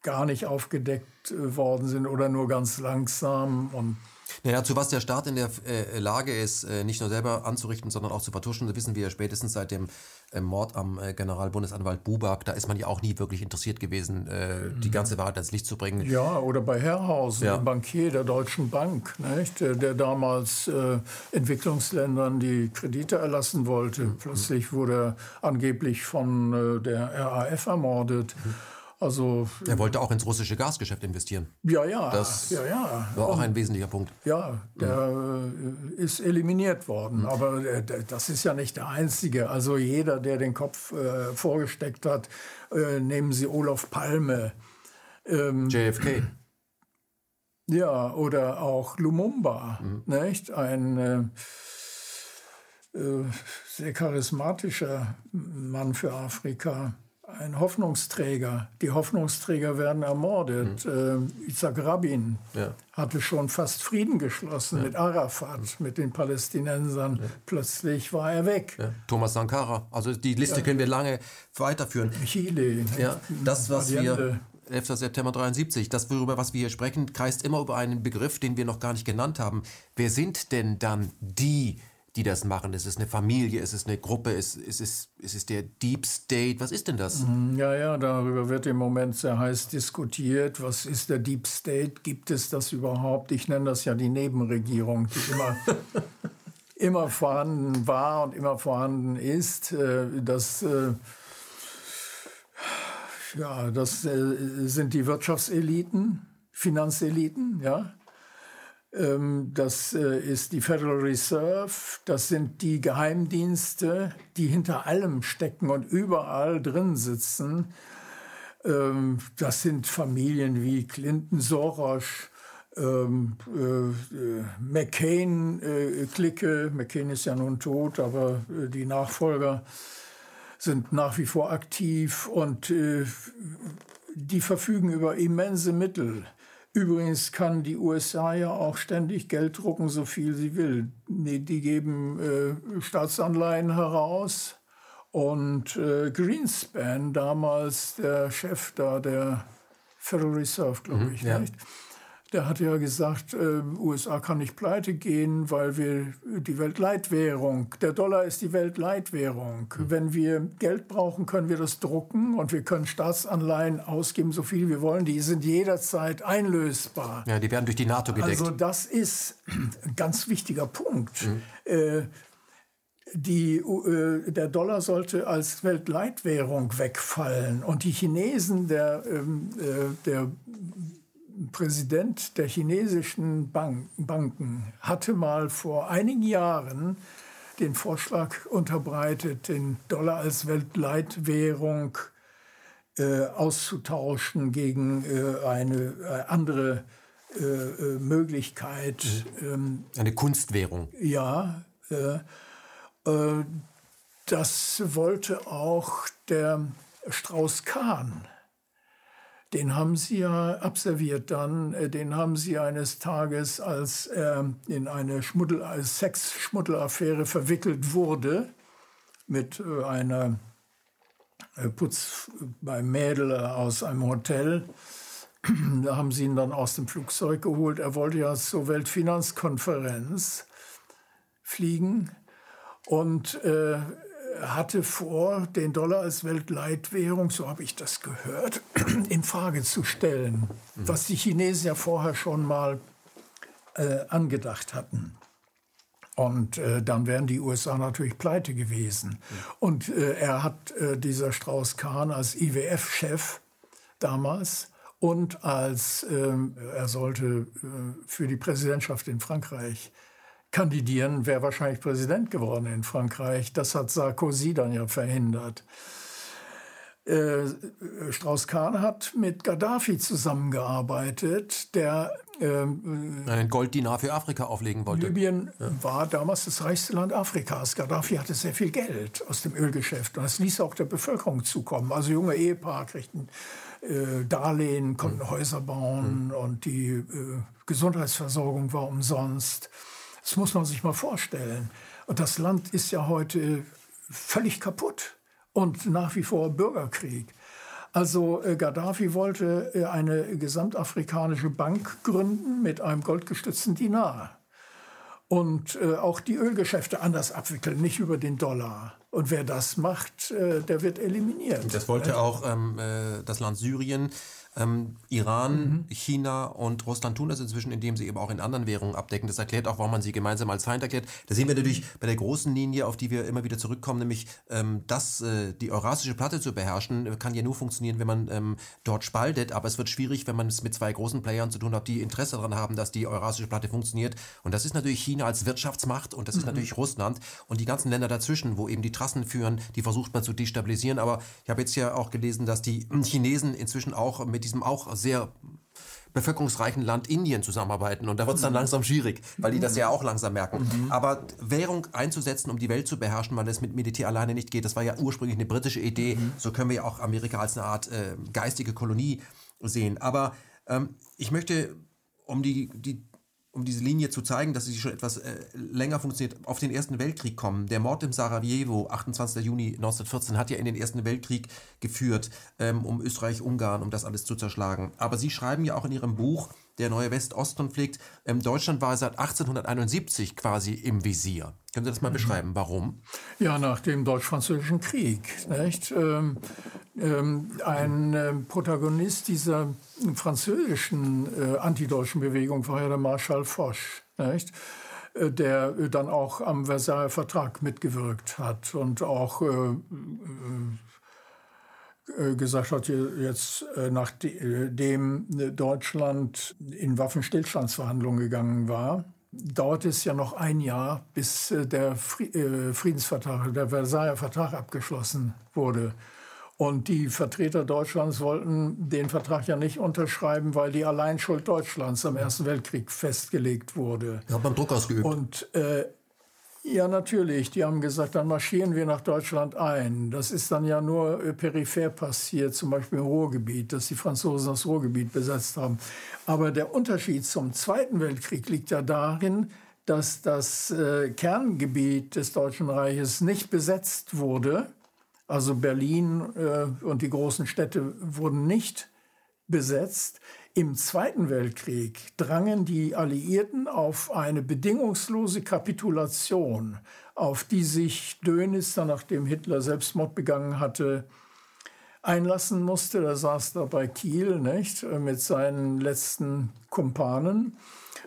gar nicht aufgedeckt äh, worden sind oder nur ganz langsam und naja, zu was der Staat in der äh, Lage ist, äh, nicht nur selber anzurichten, sondern auch zu vertuschen, das wissen wir ja spätestens seit dem äh, Mord am äh, Generalbundesanwalt Buback. Da ist man ja auch nie wirklich interessiert gewesen, äh, die mhm. ganze Wahrheit ans Licht zu bringen. Ja, oder bei Herrhausen, ja. dem Bankier der Deutschen Bank, nicht? Der, der damals äh, Entwicklungsländern die Kredite erlassen wollte. Mhm. Plötzlich wurde er angeblich von der RAF ermordet. Mhm. Also, er wollte auch ins russische Gasgeschäft investieren. Ja, ja. Das ja, ja. war auch ein wesentlicher Punkt. Ja, der mhm. ist eliminiert worden. Mhm. Aber äh, das ist ja nicht der einzige. Also jeder, der den Kopf äh, vorgesteckt hat, äh, nehmen Sie Olaf Palme. Ähm, JFK. Ja, oder auch Lumumba, mhm. nicht? Ein äh, äh sehr charismatischer Mann für Afrika ein Hoffnungsträger. Die Hoffnungsträger werden ermordet. Mhm. Äh, Isaac Rabin ja. hatte schon fast Frieden geschlossen ja. mit Arafat, mhm. mit den Palästinensern. Ja. Plötzlich war er weg. Thomas Sankara. Also die Liste können wir lange weiterführen. Chile. Ja, das, was wir 11. September 73. Das, worüber was wir hier sprechen, kreist immer über einen Begriff, den wir noch gar nicht genannt haben. Wer sind denn dann die, die das machen? Ist es eine Familie? Ist es eine Gruppe? Ist, ist, es, ist es der Deep State? Was ist denn das? Mhm, ja, ja, darüber wird im Moment sehr heiß diskutiert. Was ist der Deep State? Gibt es das überhaupt? Ich nenne das ja die Nebenregierung, die immer, (laughs) immer vorhanden war und immer vorhanden ist. Äh, das, äh, ja, das äh, sind die Wirtschaftseliten, Finanzeliten, ja das äh, ist die Federal Reserve, das sind die Geheimdienste, die hinter allem stecken und überall drin sitzen. Ähm, das sind Familien wie Clinton, Soros, ähm, äh, McCain-Clique. Äh, McCain ist ja nun tot, aber die Nachfolger sind nach wie vor aktiv und die verfügen über immense Mittel. Übrigens kann die USA ja auch ständig Geld drucken, so viel sie will. Die geben äh, Staatsanleihen heraus. Und äh, Greenspan, damals der Chef da der Federal Reserve, glaube mhm, ich, ja. nicht? Der hat ja gesagt, äh, USA kann nicht pleite gehen, weil wir die Weltleitwährung, der Dollar ist die Weltleitwährung. Mhm. Wenn wir Geld brauchen, können wir das drucken und wir können Staatsanleihen ausgeben, so viel wir wollen. Die sind jederzeit einlösbar. Ja, die werden durch die NATO gedeckt. Also das ist ein ganz wichtiger Punkt. Mhm. Äh, die, äh, der Dollar sollte als Weltleitwährung wegfallen. Und die Chinesen, der, ähm, äh, der Präsident der chinesischen Bank, Banken hatte mal vor einigen Jahren den Vorschlag unterbreitet, den Dollar als Weltleitwährung äh, auszutauschen gegen äh, eine äh, andere äh, äh, Möglichkeit. Ähm, eine Kunstwährung. Ja. Äh, das wollte auch der Strauß-Kahn den haben sie ja observiert dann, äh, den haben sie eines Tages, als er in eine Schmuddel, Sex-Schmuddelaffäre verwickelt wurde, mit äh, einer äh, Putz beim Mädel aus einem Hotel, da haben sie ihn dann aus dem Flugzeug geholt. Er wollte ja zur Weltfinanzkonferenz fliegen. Und äh, hatte vor, den Dollar als Weltleitwährung, so habe ich das gehört, (clears throat) in Frage zu stellen, mhm. was die Chinesen ja vorher schon mal äh, angedacht hatten. Und äh, dann wären die USA natürlich pleite gewesen. Mhm. Und äh, er hat, äh, dieser Strauß-Kahn, als IWF-Chef damals und als ähm, er sollte äh, für die Präsidentschaft in Frankreich kandidieren, wäre wahrscheinlich Präsident geworden in Frankreich. Das hat Sarkozy dann ja verhindert. Äh, Strauss-Kahn hat mit Gaddafi zusammengearbeitet, der äh, einen Golddinar für Afrika auflegen wollte. Libyen ja. war damals das reichste Land Afrikas. Gaddafi hatte sehr viel Geld aus dem Ölgeschäft und das ließ auch der Bevölkerung zukommen. Also junge Ehepaare kriegten äh, Darlehen, konnten mhm. Häuser bauen mhm. und die äh, Gesundheitsversorgung war umsonst. Das muss man sich mal vorstellen. Und das Land ist ja heute völlig kaputt und nach wie vor Bürgerkrieg. Also äh, Gaddafi wollte äh, eine gesamtafrikanische Bank gründen mit einem goldgestützten Dinar und äh, auch die Ölgeschäfte anders abwickeln, nicht über den Dollar. Und wer das macht, äh, der wird eliminiert. Das wollte auch ähm, äh, das Land Syrien. Ähm, Iran, mhm. China und Russland tun das inzwischen, indem sie eben auch in anderen Währungen abdecken. Das erklärt auch, warum man sie gemeinsam als Feind erklärt. Da sehen wir natürlich bei der großen Linie, auf die wir immer wieder zurückkommen, nämlich, ähm, dass äh, die eurasische Platte zu beherrschen, kann ja nur funktionieren, wenn man ähm, dort spaltet. Aber es wird schwierig, wenn man es mit zwei großen Playern zu tun hat, die Interesse daran haben, dass die eurasische Platte funktioniert. Und das ist natürlich China als Wirtschaftsmacht und das ist mhm. natürlich Russland und die ganzen Länder dazwischen, wo eben die Trassen führen, die versucht man zu destabilisieren. Aber ich habe jetzt ja auch gelesen, dass die Chinesen inzwischen auch mit diesem auch sehr bevölkerungsreichen Land Indien zusammenarbeiten. Und da wird es dann mhm. langsam schwierig, weil die das ja auch langsam merken. Mhm. Aber Währung einzusetzen, um die Welt zu beherrschen, weil es mit Militär alleine nicht geht, das war ja ursprünglich eine britische Idee. Mhm. So können wir ja auch Amerika als eine Art äh, geistige Kolonie sehen. Aber ähm, ich möchte, um die, die um diese Linie zu zeigen, dass sie schon etwas äh, länger funktioniert, auf den Ersten Weltkrieg kommen. Der Mord im Sarajevo, 28. Juni 1914, hat ja in den Ersten Weltkrieg geführt, ähm, um Österreich-Ungarn, um das alles zu zerschlagen. Aber Sie schreiben ja auch in Ihrem Buch, der neue West-Ost-Konflikt, ähm, Deutschland war seit 1871 quasi im Visier. Können Sie das mal mhm. beschreiben? Warum? Ja, nach dem Deutsch-Französischen Krieg. Nicht? Ähm, ähm, ein äh, Protagonist dieser französischen äh, antideutschen Bewegung war ja der Marschall Foch, nicht? Äh, der dann auch am Versailler Vertrag mitgewirkt hat und auch äh, äh, gesagt hat, jetzt nachdem Deutschland in Waffenstillstandsverhandlungen gegangen war, dauerte es ja noch ein Jahr, bis der Friedensvertrag, der Versailler Vertrag abgeschlossen wurde. Und die Vertreter Deutschlands wollten den Vertrag ja nicht unterschreiben, weil die Alleinschuld Deutschlands am Ersten Weltkrieg festgelegt wurde. Ja, man Druck ausgeübt. Und äh, ja, natürlich. Die haben gesagt, dann marschieren wir nach Deutschland ein. Das ist dann ja nur äh, peripher passiert, zum Beispiel im Ruhrgebiet, dass die Franzosen das Ruhrgebiet besetzt haben. Aber der Unterschied zum Zweiten Weltkrieg liegt ja darin, dass das äh, Kerngebiet des Deutschen Reiches nicht besetzt wurde, also Berlin äh, und die großen Städte wurden nicht besetzt. Im Zweiten Weltkrieg drangen die Alliierten auf eine bedingungslose Kapitulation, auf die sich Dönitz, nachdem Hitler Selbstmord begangen hatte, einlassen musste. Er saß da bei Kiel nicht, mit seinen letzten Kumpanen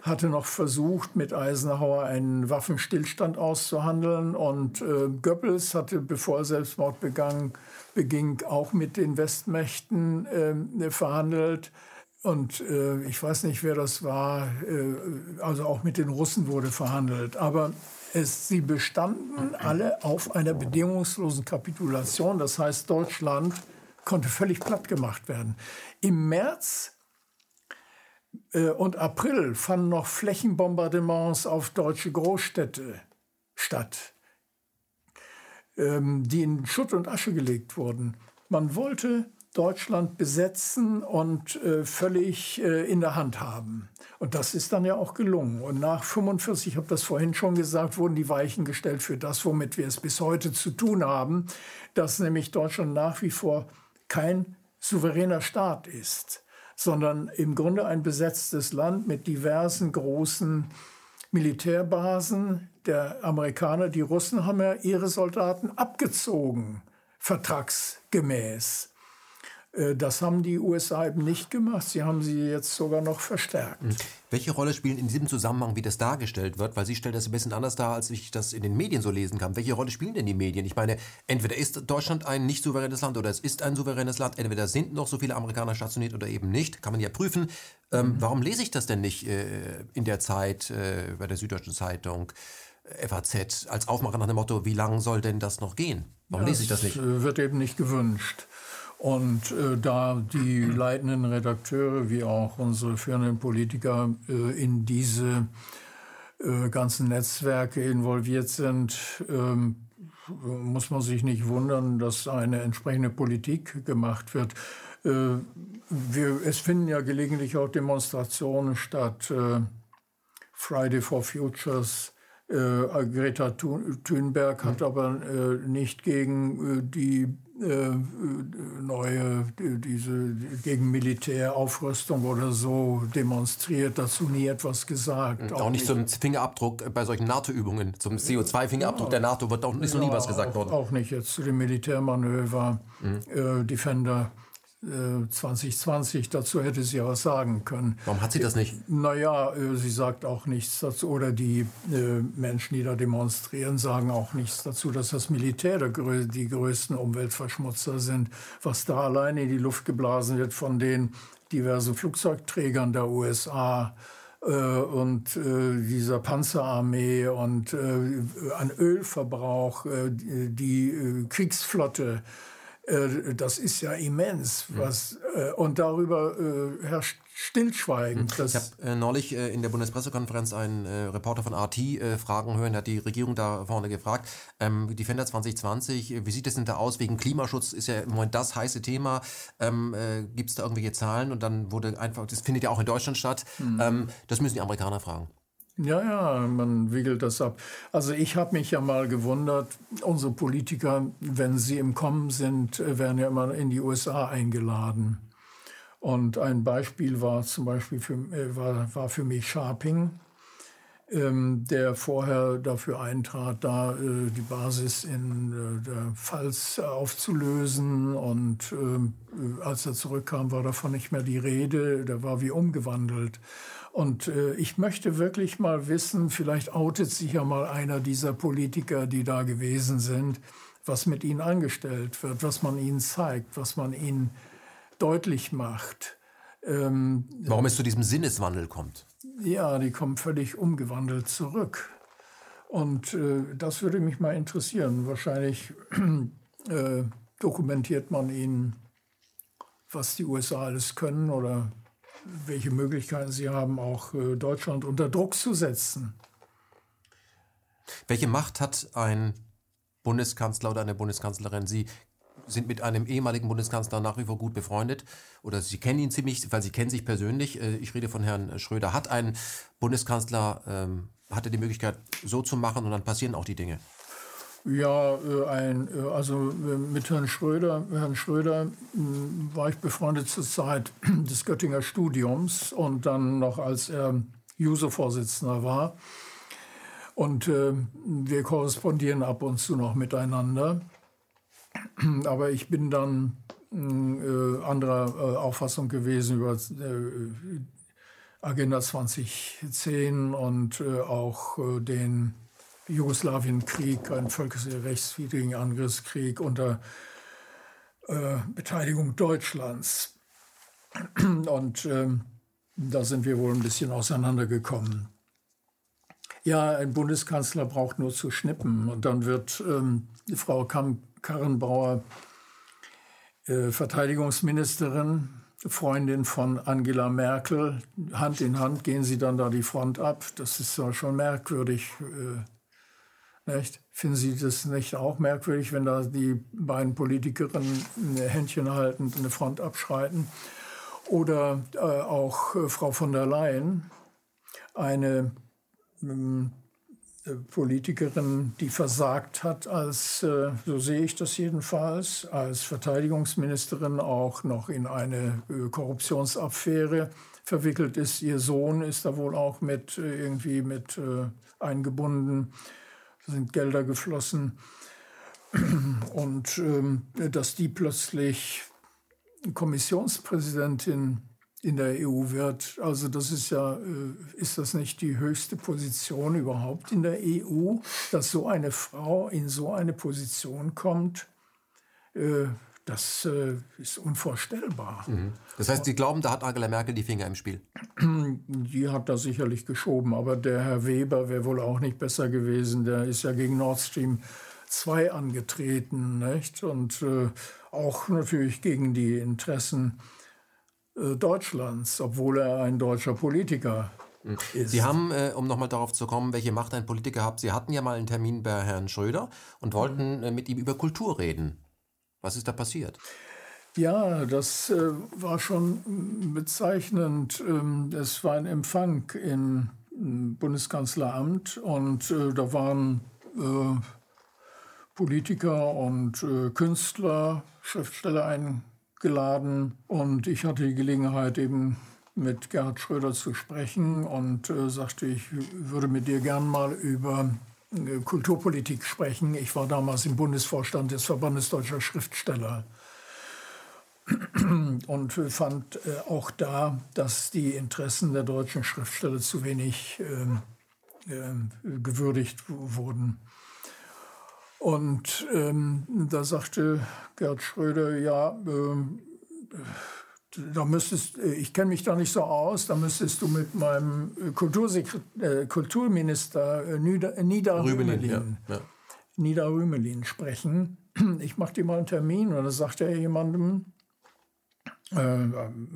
hatte noch versucht, mit Eisenhower einen Waffenstillstand auszuhandeln. Und äh, Goebbels hatte, bevor er Selbstmord begann, beging, auch mit den Westmächten äh, verhandelt. Und äh, ich weiß nicht, wer das war. Äh, also auch mit den Russen wurde verhandelt. Aber es, sie bestanden alle auf einer bedingungslosen Kapitulation. Das heißt, Deutschland konnte völlig platt gemacht werden. Im März äh, und April fanden noch Flächenbombardements auf deutsche Großstädte statt, ähm, die in Schutt und Asche gelegt wurden. Man wollte Deutschland besetzen und äh, völlig äh, in der Hand haben. Und das ist dann ja auch gelungen. Und nach 45, ich habe das vorhin schon gesagt, wurden die Weichen gestellt für das, womit wir es bis heute zu tun haben, dass nämlich Deutschland nach wie vor kein souveräner Staat ist sondern im Grunde ein besetztes Land mit diversen großen Militärbasen. Der Amerikaner, die Russen haben ja ihre Soldaten abgezogen, vertragsgemäß. Äh, das haben die USA eben nicht gemacht. Sie haben sie jetzt sogar noch verstärkt. Mhm. Welche Rolle spielen in diesem Zusammenhang, wie das dargestellt wird? Weil Sie stellen das ein bisschen anders dar, als ich das in den Medien so lesen kann. Welche Rolle spielen denn die Medien? Ich meine, entweder ist Deutschland ein nicht souveränes Land oder es ist ein souveränes Land. Entweder sind noch so viele Amerikaner stationiert oder eben nicht. Kann man ja prüfen. Ähm, mhm. Warum lese ich das denn nicht äh, in der Zeit, äh, bei der Süddeutschen Zeitung? Äh, FAZ als Aufmacher nach dem Motto, wie lange soll denn das noch gehen? Warum ja, lese ich das nicht? Äh, wird eben nicht gewünscht. Und äh, da die leitenden Redakteure wie auch unsere führenden Politiker äh, in diese äh, ganzen Netzwerke involviert sind, ähm, muss man sich nicht wundern, dass eine entsprechende Politik gemacht wird. Äh, wir, es finden ja gelegentlich auch Demonstrationen statt. Äh, Friday for Futures äh, Greta Thunberg hat mhm. aber nicht gegen die neue, diese gegen Militäraufrüstung oder so demonstriert, dazu nie etwas gesagt. Auch, auch nicht zum Fingerabdruck bei solchen NATO-Übungen, zum CO2-Fingerabdruck ja, der NATO wird auch, ist ja, noch nie was gesagt worden. Auch nicht jetzt zu den Militärmanöver, mhm. äh, Defender 2020, äh, dazu hätte sie ja was sagen können. Warum hat sie das nicht? Naja, äh, sie sagt auch nichts dazu. Oder die äh, Menschen, die da demonstrieren, sagen auch nichts dazu, dass das Militär die größten Umweltverschmutzer sind. Was da alleine in die Luft geblasen wird von den diversen Flugzeugträgern der USA und dieser Panzerarmee und an Ölverbrauch, die Kriegsflotte äh, das ist ja immens. Was, äh, und darüber äh, herrscht Stillschweigen. Hm. ich habe äh, neulich äh, in der Bundespressekonferenz einen äh, Reporter von RT fragen hören, der hat die Regierung da vorne gefragt, ähm, Defender 2020, wie sieht es denn da aus? Wegen Klimaschutz ist ja im Moment das heiße Thema. Ähm, Gibt es da irgendwelche Zahlen? Und dann wurde einfach, das findet ja auch in Deutschland statt. Mhm. Das müssen die Amerikaner fragen. Ja, ja, man wiegelt das ab. Also ich habe mich ja mal gewundert, unsere Politiker, wenn sie im Kommen sind, werden ja immer in die USA eingeladen. Und ein Beispiel war zum Beispiel für, äh, war, war für mich Sharping, ähm, der vorher dafür eintrat, da äh, die Basis in äh, der Pfalz aufzulösen. Und äh, als er zurückkam, war davon nicht mehr die Rede. Der war wie umgewandelt. Und äh, ich möchte wirklich mal wissen, vielleicht outet sich ja mal einer dieser Politiker, die da gewesen sind, was mit ihnen angestellt wird, was man ihnen zeigt, was man ihnen deutlich macht. Ähm, Warum es zu diesem Sinneswandel kommt? Ja, die kommen völlig umgewandelt zurück. Und äh, das würde mich mal interessieren. Wahrscheinlich (clears throat) äh, dokumentiert man ihnen, was die USA alles können oder welche Möglichkeiten sie haben, auch äh, Deutschland unter Druck zu setzen. Welche Macht hat ein Bundeskanzler oder eine Bundeskanzlerin? Sie sind mit einem ehemaligen Bundeskanzler nach wie vor gut befreundet oder Sie kennen ihn ziemlich, weil Sie kennen sich persönlich. Äh, ich rede von Herrn Schröder. Hat ein Bundeskanzler, ähm, hatte die Möglichkeit, so zu machen und dann passieren auch die Dinge? Ja, äh, ein, äh, also äh, mit Herrn Schröder, Herrn Schröder war ich befreundet zur Zeit (clears throat) des Göttinger Studiums und dann noch als er Juso-Vorsitzender war. Und äh, wir korrespondieren ab und zu noch miteinander. (clears throat) Aber ich bin dann äh, anderer äh, Auffassung gewesen über Agenda 2010 und auch den Jugoslawienkrieg, einen völkerrechtswidrigen Angriffskrieg unter äh, Beteiligung Deutschlands. Und ähm, da sind wir wohl ein bisschen auseinandergekommen. Ja, ein Bundeskanzler braucht nur zu schnippen und dann wird ähm, Frau Karrenbauer äh, Verteidigungsministerin, Freundin von Angela Merkel. Hand in Hand gehen sie dann da die Front ab. Das ist ja schon merkwürdig. Äh, nicht? Finden Sie das nicht auch merkwürdig, wenn da die beiden Politikerinnen Händchen haltend eine Front abschreiten? Oder äh, auch äh, Frau von der Leyen, eine ähm, Politikerin, die versagt hat, als, äh, so sehe ich das jedenfalls, als Verteidigungsministerin auch noch in eine äh, Korruptionsaffäre verwickelt ist. Ihr Sohn ist da wohl auch mit äh, irgendwie mit eingebunden, sind Gelder geflossen. (clears throat) Und ähm, dass die plötzlich Kommissionspräsidentin in der EU wird. Also das ist ja, äh, ist das nicht die höchste Position überhaupt in der EU, dass so eine Frau in so eine Position kommt? Das äh, ist unvorstellbar. Mhm. Das heißt, Sie glauben, da hat Angela Merkel die Finger im Spiel? (clears throat) Die hat da sicherlich geschoben, aber der Herr Weber wäre wohl auch nicht besser gewesen. Der ist ja gegen Nord Stream 2 angetreten, nicht? Und äh, auch natürlich gegen die Interessen äh, Deutschlands, obwohl er ein deutscher Politiker mhm. ist. Sie haben, äh, um nochmal darauf zu kommen, welche Macht ein Politiker hat, Sie hatten ja mal einen Termin bei Herrn Schröder und wollten äh, mit ihm über Kultur reden. Was ist da passiert? Ja, das äh, war schon bezeichnend. Ähm, es war ein Empfang im Bundeskanzleramt und äh, da waren äh, Politiker und äh, Künstler, Schriftsteller eingeladen und ich hatte die Gelegenheit eben mit Gerhard Schröder zu sprechen und äh, sagte, ich würde mit dir gern mal über Kulturpolitik sprechen. Ich war damals im Bundesvorstand des Verbandes Deutscher Schriftsteller (clears throat) und fand äh, auch da, dass die Interessen der deutschen Schriftsteller zu wenig ähm, äh, gewürdigt wurden. Und ähm, da sagte Gerd Schröder, ja, ähm, da müsstest, äh, ich kenne mich da nicht so aus, da müsstest du mit meinem äh, Kulturminister äh, Nieder, Nieder Rümelin, Rümelin, ja, ja. Nieder Rümelin sprechen. Ich mache dir mal einen Termin. Und dann sagt er jemandem, äh,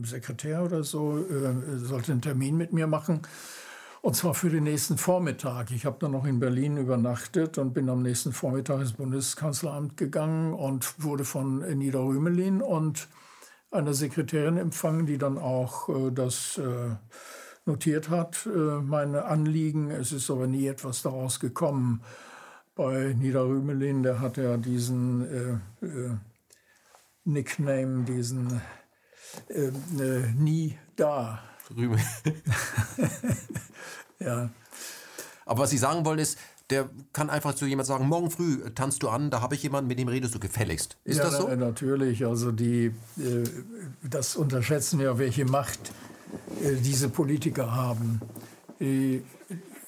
Sekretär oder so, äh, sollte einen Termin mit mir machen. Und zwar für den nächsten Vormittag. Ich habe dann noch in Berlin übernachtet und bin am nächsten Vormittag ins Bundeskanzleramt gegangen und wurde von Nida Rümelin und einer Sekretärin empfangen, die dann auch äh, das äh, notiert hat, äh, meine Anliegen. Es ist aber nie etwas daraus gekommen. Bei Nida Rümelin, der hat ja diesen äh, äh, Nickname, diesen nie da. Rümelin. (laughs) Ja. Aber was Sie sagen wollen ist, der kann einfach zu jemand sagen, morgen früh tanzt du an, da habe ich jemanden, mit dem redest du gefälligst. Ist ja, das so? natürlich. Also die, äh, das unterschätzen wir, welche Macht äh, diese Politiker haben. Die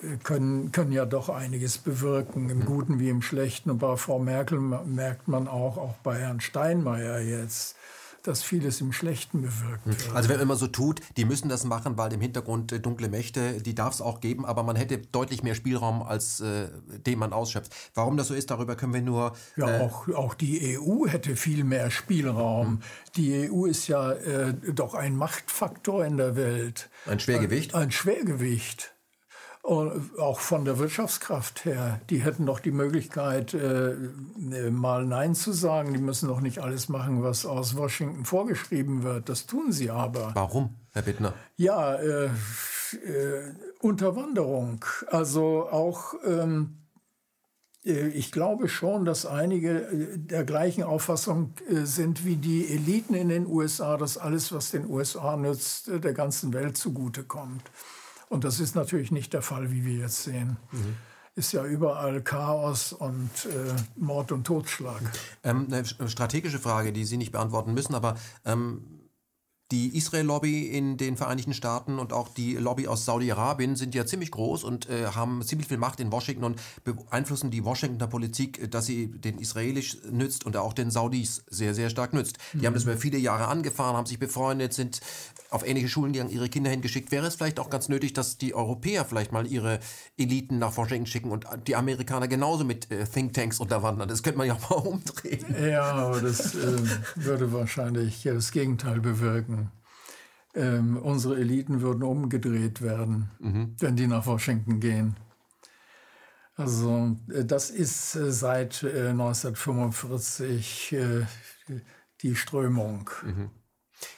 äh, können, können ja doch einiges bewirken, im Guten wie im Schlechten. Und bei Frau Merkel merkt man auch, auch bei Herrn Steinmeier jetzt, dass vieles im Schlechten bewirkt hm. wird. Also wenn man immer so tut, die müssen das machen, weil im Hintergrund äh, dunkle Mächte, die darf es auch geben, aber man hätte deutlich mehr Spielraum, als äh, den man ausschöpft. Warum das so ist, darüber können wir nur... Äh ja, auch, auch die EU hätte viel mehr Spielraum. Hm. Die EU ist ja äh, doch ein Machtfaktor in der Welt. Ein Schwergewicht? ein, ein Schwergewicht. Und auch von der Wirtschaftskraft her, die hätten doch die Möglichkeit, äh, äh, mal Nein zu sagen. Die müssen doch nicht alles machen, was aus Washington vorgeschrieben wird. Das tun sie aber. Warum, Herr Bittner? Ja, äh, äh, Unterwanderung. Also auch, ähm, äh, ich glaube schon, dass einige äh, der gleichen Auffassung sind wie die Eliten in den USA, dass alles, was den USA nützt, der ganzen Welt zugutekommt. Und das ist natürlich nicht der Fall, wie wir jetzt sehen. Mhm. Ist ja überall Chaos und äh, Mord und Totschlag. Ähm, eine strategische Frage, die Sie nicht beantworten müssen, aber ähm, die Israel-Lobby in den Vereinigten Staaten und auch die Lobby aus Saudi-Arabien sind ja ziemlich groß und äh, haben ziemlich viel Macht in Washington und beeinflussen die Washingtoner Politik, äh, dass sie den Israelis nützt und auch den Saudis sehr, sehr stark nützt. Die mhm. haben das über viele Jahre angefahren, haben sich befreundet, sind auf ähnliche Schulen gegangen, ihre Kinder hingeschickt. Wäre es vielleicht auch ganz nötig, dass die Europäer vielleicht mal ihre Eliten nach Washington schicken und die Amerikaner genauso mit äh, Thinktanks unterwandern? Das könnte man ja auch (laughs) mal umdrehen. Ja, aber das äh, würde wahrscheinlich ja das Gegenteil bewirken ähm, unsere Eliten würden umgedreht werden, mhm. wenn die nach Washington gehen. Also äh, das ist äh, seit äh, 1945 äh, die Strömung. Mhm.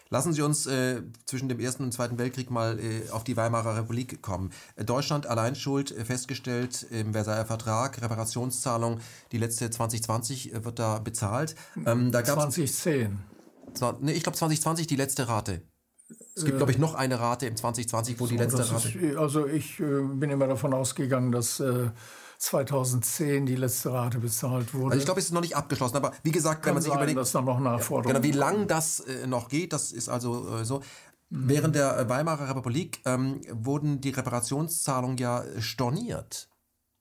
Lassen Sie uns äh, zwischen dem Ersten und Zweiten Weltkrieg mal äh, auf die Weimarer Republik kommen. Deutschland allein schuld, äh, festgestellt im Versailler Vertrag, Reparationszahlung, die letzte 2020 äh, wird da bezahlt. Ähm, da 2010. Nee, ich glaube 2020 die letzte Rate. Es gibt, glaube ich, noch eine Rate im 2020, wo so, die letzte Rate. Ist, also ich äh, bin immer davon ausgegangen, dass 2010 die letzte Rate bezahlt wurde. Also ich glaube, es ist noch nicht abgeschlossen, aber wie gesagt, Kann wenn man sich sein, überlegt, dass da noch Nachforderungen. Genau, wie lang das äh, noch geht, das ist also äh, so. Mhm. Während der Weimarer Republik ähm, wurden die Reparationszahlungen ja storniert.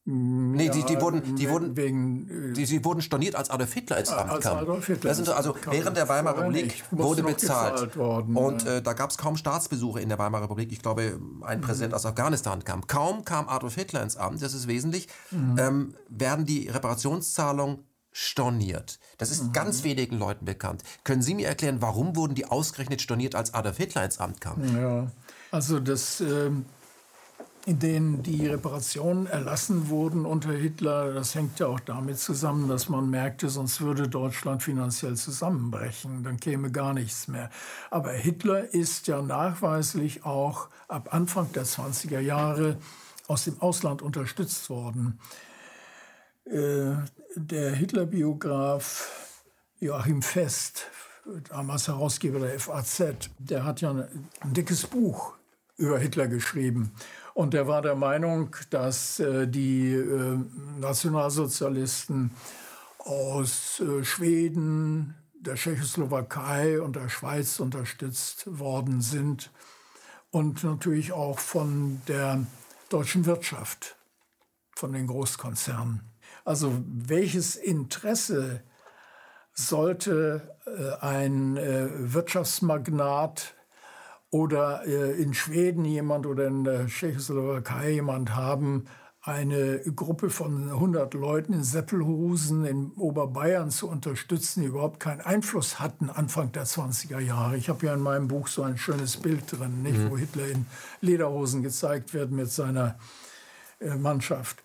Nee, ja, die, die wurden, die wurden, wegen, die, die wurden storniert, als Adolf Hitler ins Amt als kam. Adolf Hitler das sind also während der Weimarer Republik wurde bezahlt. Worden, und äh, da gab es kaum Staatsbesuche in der Weimarer Republik. Ich glaube, ein mhm. Präsident aus Afghanistan kam. Kaum kam Adolf Hitler ins Amt, das ist wesentlich, mhm. ähm, werden die Reparationszahlungen storniert. Das ist mhm. ganz wenigen Leuten bekannt. Können Sie mir erklären, warum wurden die ausgerechnet storniert, als Adolf Hitler ins Amt kam? Ja, also das... Ähm in denen die Reparationen erlassen wurden unter Hitler, das hängt ja auch damit zusammen, dass man merkte, sonst würde Deutschland finanziell zusammenbrechen, dann käme gar nichts mehr. Aber Hitler ist ja nachweislich auch ab Anfang der 20er Jahre aus dem Ausland unterstützt worden. Äh, der Hitler-Biograf Joachim Fest, damals Herausgeber der FAZ, der hat ja ein dickes Buch über Hitler geschrieben. Und er war der Meinung, dass äh, die äh, Nationalsozialisten aus äh, Schweden, der Tschechoslowakei und der Schweiz unterstützt worden sind und natürlich auch von der deutschen Wirtschaft, von den Großkonzernen. Also welches Interesse sollte ein Wirtschaftsmagnat oder äh, in Schweden jemand oder in der Tschechoslowakei jemand haben, eine Gruppe von 100 Leuten in Seppelhusen in Oberbayern zu unterstützen, die überhaupt keinen Einfluss hatten Anfang der 20er Jahre. Ich habe ja in meinem Buch so ein schönes Bild drin, nicht, mhm. wo Hitler in Lederhosen gezeigt wird mit seiner äh, Mannschaft.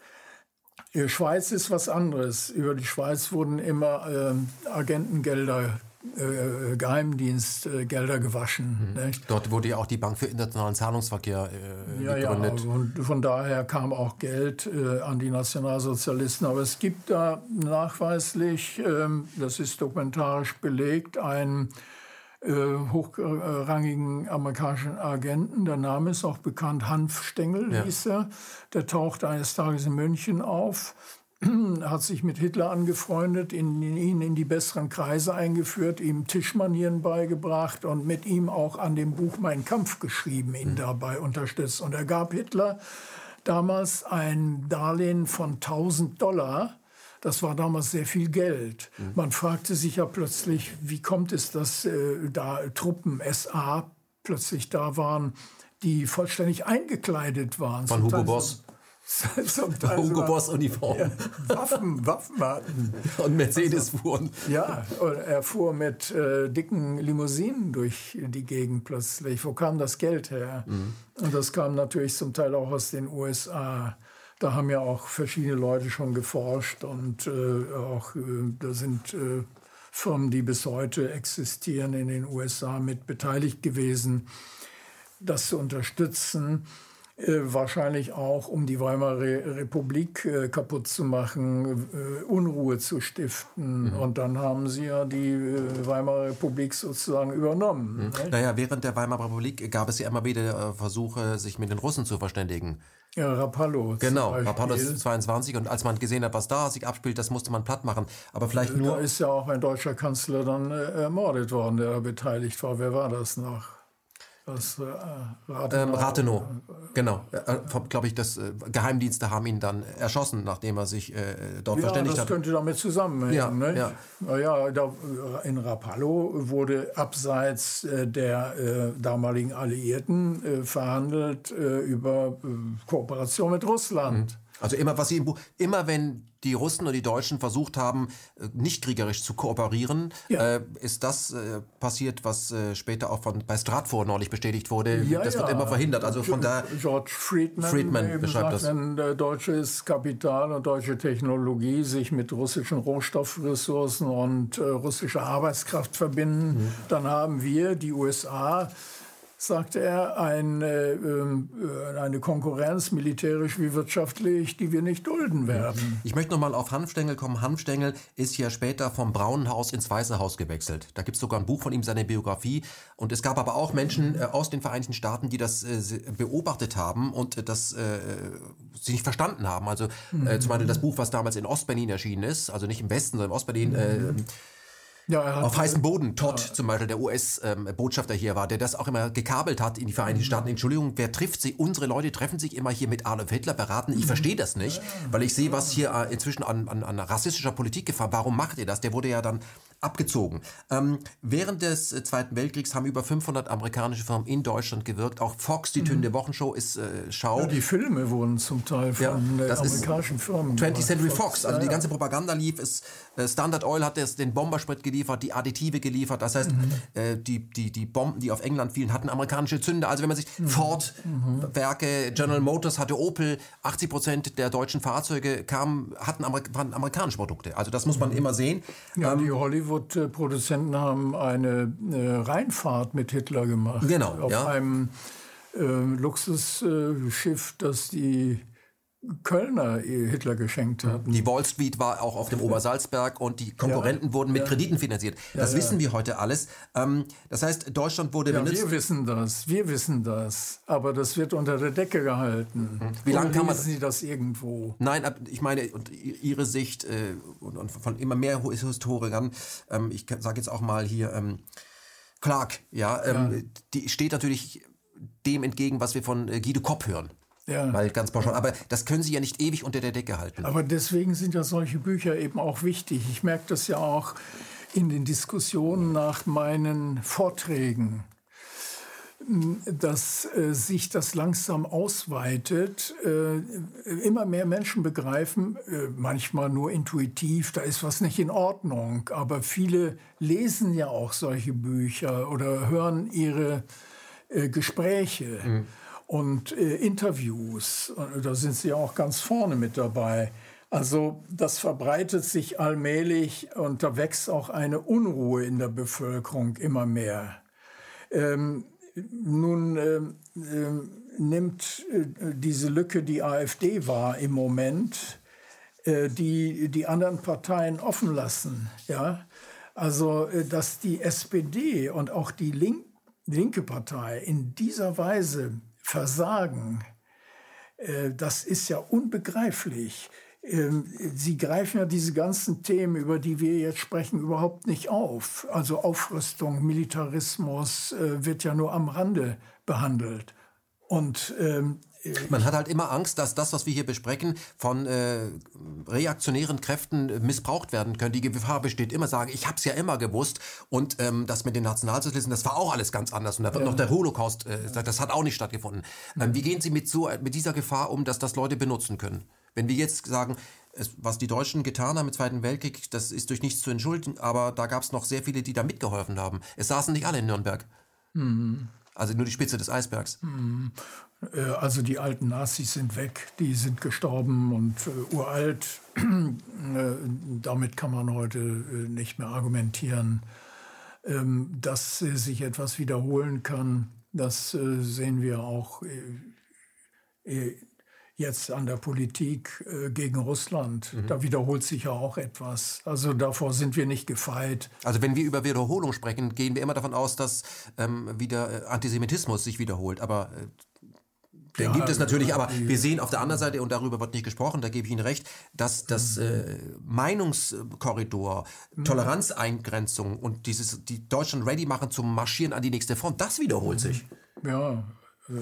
Die Schweiz ist was anderes. Über die Schweiz wurden immer äh, Agentengelder äh, Geheimdienstgelder gewaschen. Mhm. Dort wurde ja auch die Bank für internationalen Zahlungsverkehr äh, ja, gegründet. Ja, und von daher kam auch Geld äh, an die Nationalsozialisten. Aber es gibt da nachweislich, ähm, das ist dokumentarisch belegt, einen äh, hochrangigen amerikanischen Agenten, der Name ist auch bekannt, Hanfstengel ja. hieß er, der tauchte eines Tages in München auf (clears throat) hat sich mit Hitler angefreundet, ihn, ihn in die besseren Kreise eingeführt, ihm Tischmanieren beigebracht und mit ihm auch an dem Buch Mein Kampf geschrieben, ihn mhm. dabei unterstützt. Und er gab Hitler damals ein Darlehen von 1000 Dollar. Das war damals sehr viel Geld. Mhm. Man fragte sich ja plötzlich, wie kommt es, dass äh, da Truppen SA plötzlich da waren, die vollständig eingekleidet waren. Von Hugo Boss. Hugo Boss Uniform. Ja, Waffen, Waffen hatten. Und Mercedes also, fuhren. Ja, er fuhr mit äh, dicken Limousinen durch die Gegend plötzlich. Wo kam das Geld her? Mhm. Und das kam natürlich zum Teil auch aus den USA. Da haben ja auch verschiedene Leute schon geforscht und äh, auch äh, da sind äh, Firmen, die bis heute existieren in den USA mit beteiligt gewesen, das zu unterstützen. Äh, wahrscheinlich auch, um die Weimarer Republik äh, kaputt zu machen, äh, Unruhe zu stiften. Mhm. Und dann haben sie ja die Weimarer Republik sozusagen übernommen. Mhm. Naja, während der Weimarer Republik gab es ja immer wieder Versuche, sich mit den Russen zu verständigen. Ja, Rapallo. Genau, Rapallo 22. Und als man gesehen hat, was da sich abspielt, das musste man platt machen. Aber vielleicht nur. Da ist ja auch ein deutscher Kanzler dann ermordet worden, der da beteiligt war. Wer war das noch? Das, äh, Rathenow. Ähm, Rathenow, genau. Äh, Glaube ich, das äh, Geheimdienste haben ihn dann erschossen, nachdem er sich äh, dort ja, verständigt hat. das könnte damit zusammenhängen. Ja, ne? ja. Naja, da, in Rapallo wurde abseits äh, der äh, damaligen Alliierten verhandelt über Kooperation mit Russland. Mhm. Also immer, was sie im Buch, immer wenn die Russen und die Deutschen versucht haben, äh, nicht kriegerisch zu kooperieren, ja. äh, ist das äh, passiert, was äh, später auch von bei Stratfor neulich bestätigt wurde. Ja, das ja. wird immer verhindert. Also von da George Friedman, Friedman beschreibt sagt, das. Wenn äh, deutsches Kapital und deutsche Technologie sich mit russischen Rohstoffressourcen und äh, russischer Arbeitskraft verbinden, mhm. dann haben wir die USA sagte er, eine, ähm, äh, eine Konkurrenz, militärisch wie wirtschaftlich, die wir nicht dulden werden. Ich möchte noch mal auf Hanfstengel kommen. Hanfstengel ist ja später vom Braunen Haus ins Weiße Haus gewechselt. Da gibt es sogar ein Buch von ihm, seine Biografie. Und es gab aber auch Menschen äh, aus den Vereinigten Staaten, die das äh, beobachtet haben und äh, das äh, sie nicht verstanden haben. Also mhm. zum Beispiel das Buch, was damals in Ostberlin erschienen ist, also nicht im Westen, sondern in Ostberlin. Mhm ja, auf heißem Boden. Todd ja. zum Beispiel, der US-Botschafter ähm, hier war, der das auch immer gekabelt hat in die Vereinigten mhm. Staaten. Entschuldigung, wer trifft sie? Unsere Leute treffen sich immer hier mit Adolf Hitler beraten. Ich mhm. verstehe das nicht, weil ich sehe, was hier äh, inzwischen an, an, an rassistischer Politik gefahren. Warum macht ihr das? Der wurde ja dann abgezogen. Ähm, während des äh, Zweiten Weltkriegs haben über 500 amerikanische Firmen in Deutschland gewirkt. Auch Fox, die Tünde mhm. Wochenshow, ist äh, Schau. Ja, die Filme wurden zum Teil von ja, äh, amerikanischen Firmen 20th Century Fox, also die ganze Propaganda lief. Ist, äh, Standard Oil hat das, den Bombersprit geliefert, die Additive geliefert. Das heißt, mhm. äh, die, die, die Bomben, die auf England fielen, hatten amerikanische Zünder. Also wenn man sich mhm. Ford-Werke, mhm. General Motors hatte Opel, 80 Prozent der deutschen Fahrzeuge kamen, hatten Amerik waren amerikanische Produkte. Also das muss man mhm. immer sehen. Ja, ähm, die Hollywood Hollywood-Produzenten haben eine äh, Rheinfahrt mit Hitler gemacht. Genau. Auf ja. einem äh, Luxusschiff, das die Kölner Hitler geschenkt hatten. Die Wall Street war auch auf dem Obersalzberg und die Konkurrenten ja, wurden mit ja. Krediten finanziert. Das ja, wissen wir heute alles. Ähm, das heißt, Deutschland wurde ja, benutzt. Wir wissen das, wir wissen das. Aber das wird unter der Decke gehalten. Mhm. Wie lange kann man Sie das irgendwo? Nein, ich meine, und Ihre Sicht äh, und, von immer mehr Historikern, ähm, ich sage jetzt auch mal hier, ähm, Clark, ja, die steht natürlich dem entgegen, was wir von äh, Guido Kopp hören. Ja. Weil ganz pauschal. Aber das können Sie ja nicht ewig unter der Decke halten. Aber deswegen sind ja solche Bücher eben auch wichtig. Ich merke das ja auch in den Diskussionen nach meinen Vorträgen, dass äh, sich das langsam ausweitet. Äh, immer mehr Menschen begreifen, äh, manchmal nur intuitiv, da ist was nicht in Ordnung. Aber viele lesen ja auch solche Bücher oder hören ihre äh, Gespräche. Mhm und äh, Interviews. Da sind Sie auch ganz vorne mit dabei. Also das verbreitet sich allmählich und da wächst auch eine Unruhe in der Bevölkerung immer mehr. Ähm, nun ähm, äh, nimmt äh, diese Lücke die AfD wahr im Moment, äh, die die anderen Parteien offen lassen. Ja? Also äh, dass die SPD und auch die Link linke Partei in dieser Weise versagen, äh, das ist ja unbegreiflich. Ähm, sie greifen ja diese ganzen Themen, über die wir jetzt sprechen, überhaupt nicht auf. Also Aufrüstung, Militarismus äh, wird ja nur am Rande behandelt. Und ähm, man hat halt immer Angst, dass das, was wir hier besprechen, von äh, reaktionären Kräften äh, missbraucht werden können. Die Gefahr besteht immer, sagen, ich habe es ja immer gewusst. Und ähm, das mit den Nationalsozialisten, das war auch alles ganz anders. Und da wird ja. noch der Holocaust, äh, das hat auch nicht stattgefunden. Ähm, wie gehen Sie mit, so, mit dieser Gefahr um, dass das Leute benutzen können? Wenn wir jetzt sagen, es, was die Deutschen getan haben im Zweiten Weltkrieg, das ist durch nichts zu entschuldigen, aber da gab es noch sehr viele, die da mitgeholfen haben. Es saßen nicht alle in Nürnberg. Mhm. Also nur die Spitze des Eisbergs. Mhm. Äh, also die alten Nazis sind weg, die sind gestorben und äh, uralt. (clears throat) Äh, damit kann man heute äh, nicht mehr argumentieren. Ähm, dass sich etwas wiederholen kann, das äh, sehen wir auch jetzt an der Politik äh, gegen Russland. Mhm. Da wiederholt sich ja auch etwas. Also davor sind wir nicht gefeit. Also wenn wir über Wiederholung sprechen, gehen wir immer davon aus, dass ähm, wieder äh, Antisemitismus sich wiederholt. Aber äh, den ja, gibt es natürlich, aber wir sehen auf der anderen Seite, und darüber wird nicht gesprochen, da gebe ich Ihnen recht, dass das äh, Meinungskorridor, Toleranzeingrenzung und dieses, die Deutschland ready machen zum Marschieren an die nächste Front, das wiederholt sich. Ja, äh,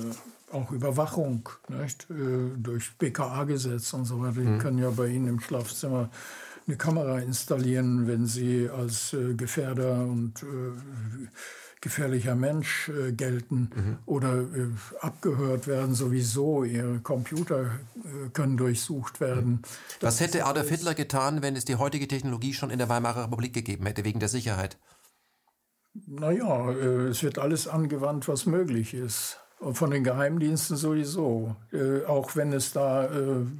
auch Überwachung nicht? Äh, durch BKA-Gesetz und so weiter. Die mhm. können ja bei Ihnen im Schlafzimmer eine Kamera installieren, wenn Sie als äh, Gefährder und äh, gefährlicher Mensch äh, gelten mhm. oder äh, abgehört werden sowieso. Ihre Computer äh, können durchsucht werden. Mhm. Was hätte Adolf Hitler getan, wenn es die heutige Technologie schon in der Weimarer Republik gegeben hätte, wegen der Sicherheit? Naja, äh, es wird alles angewandt, was möglich ist. Von den Geheimdiensten sowieso. Äh, auch wenn es da äh,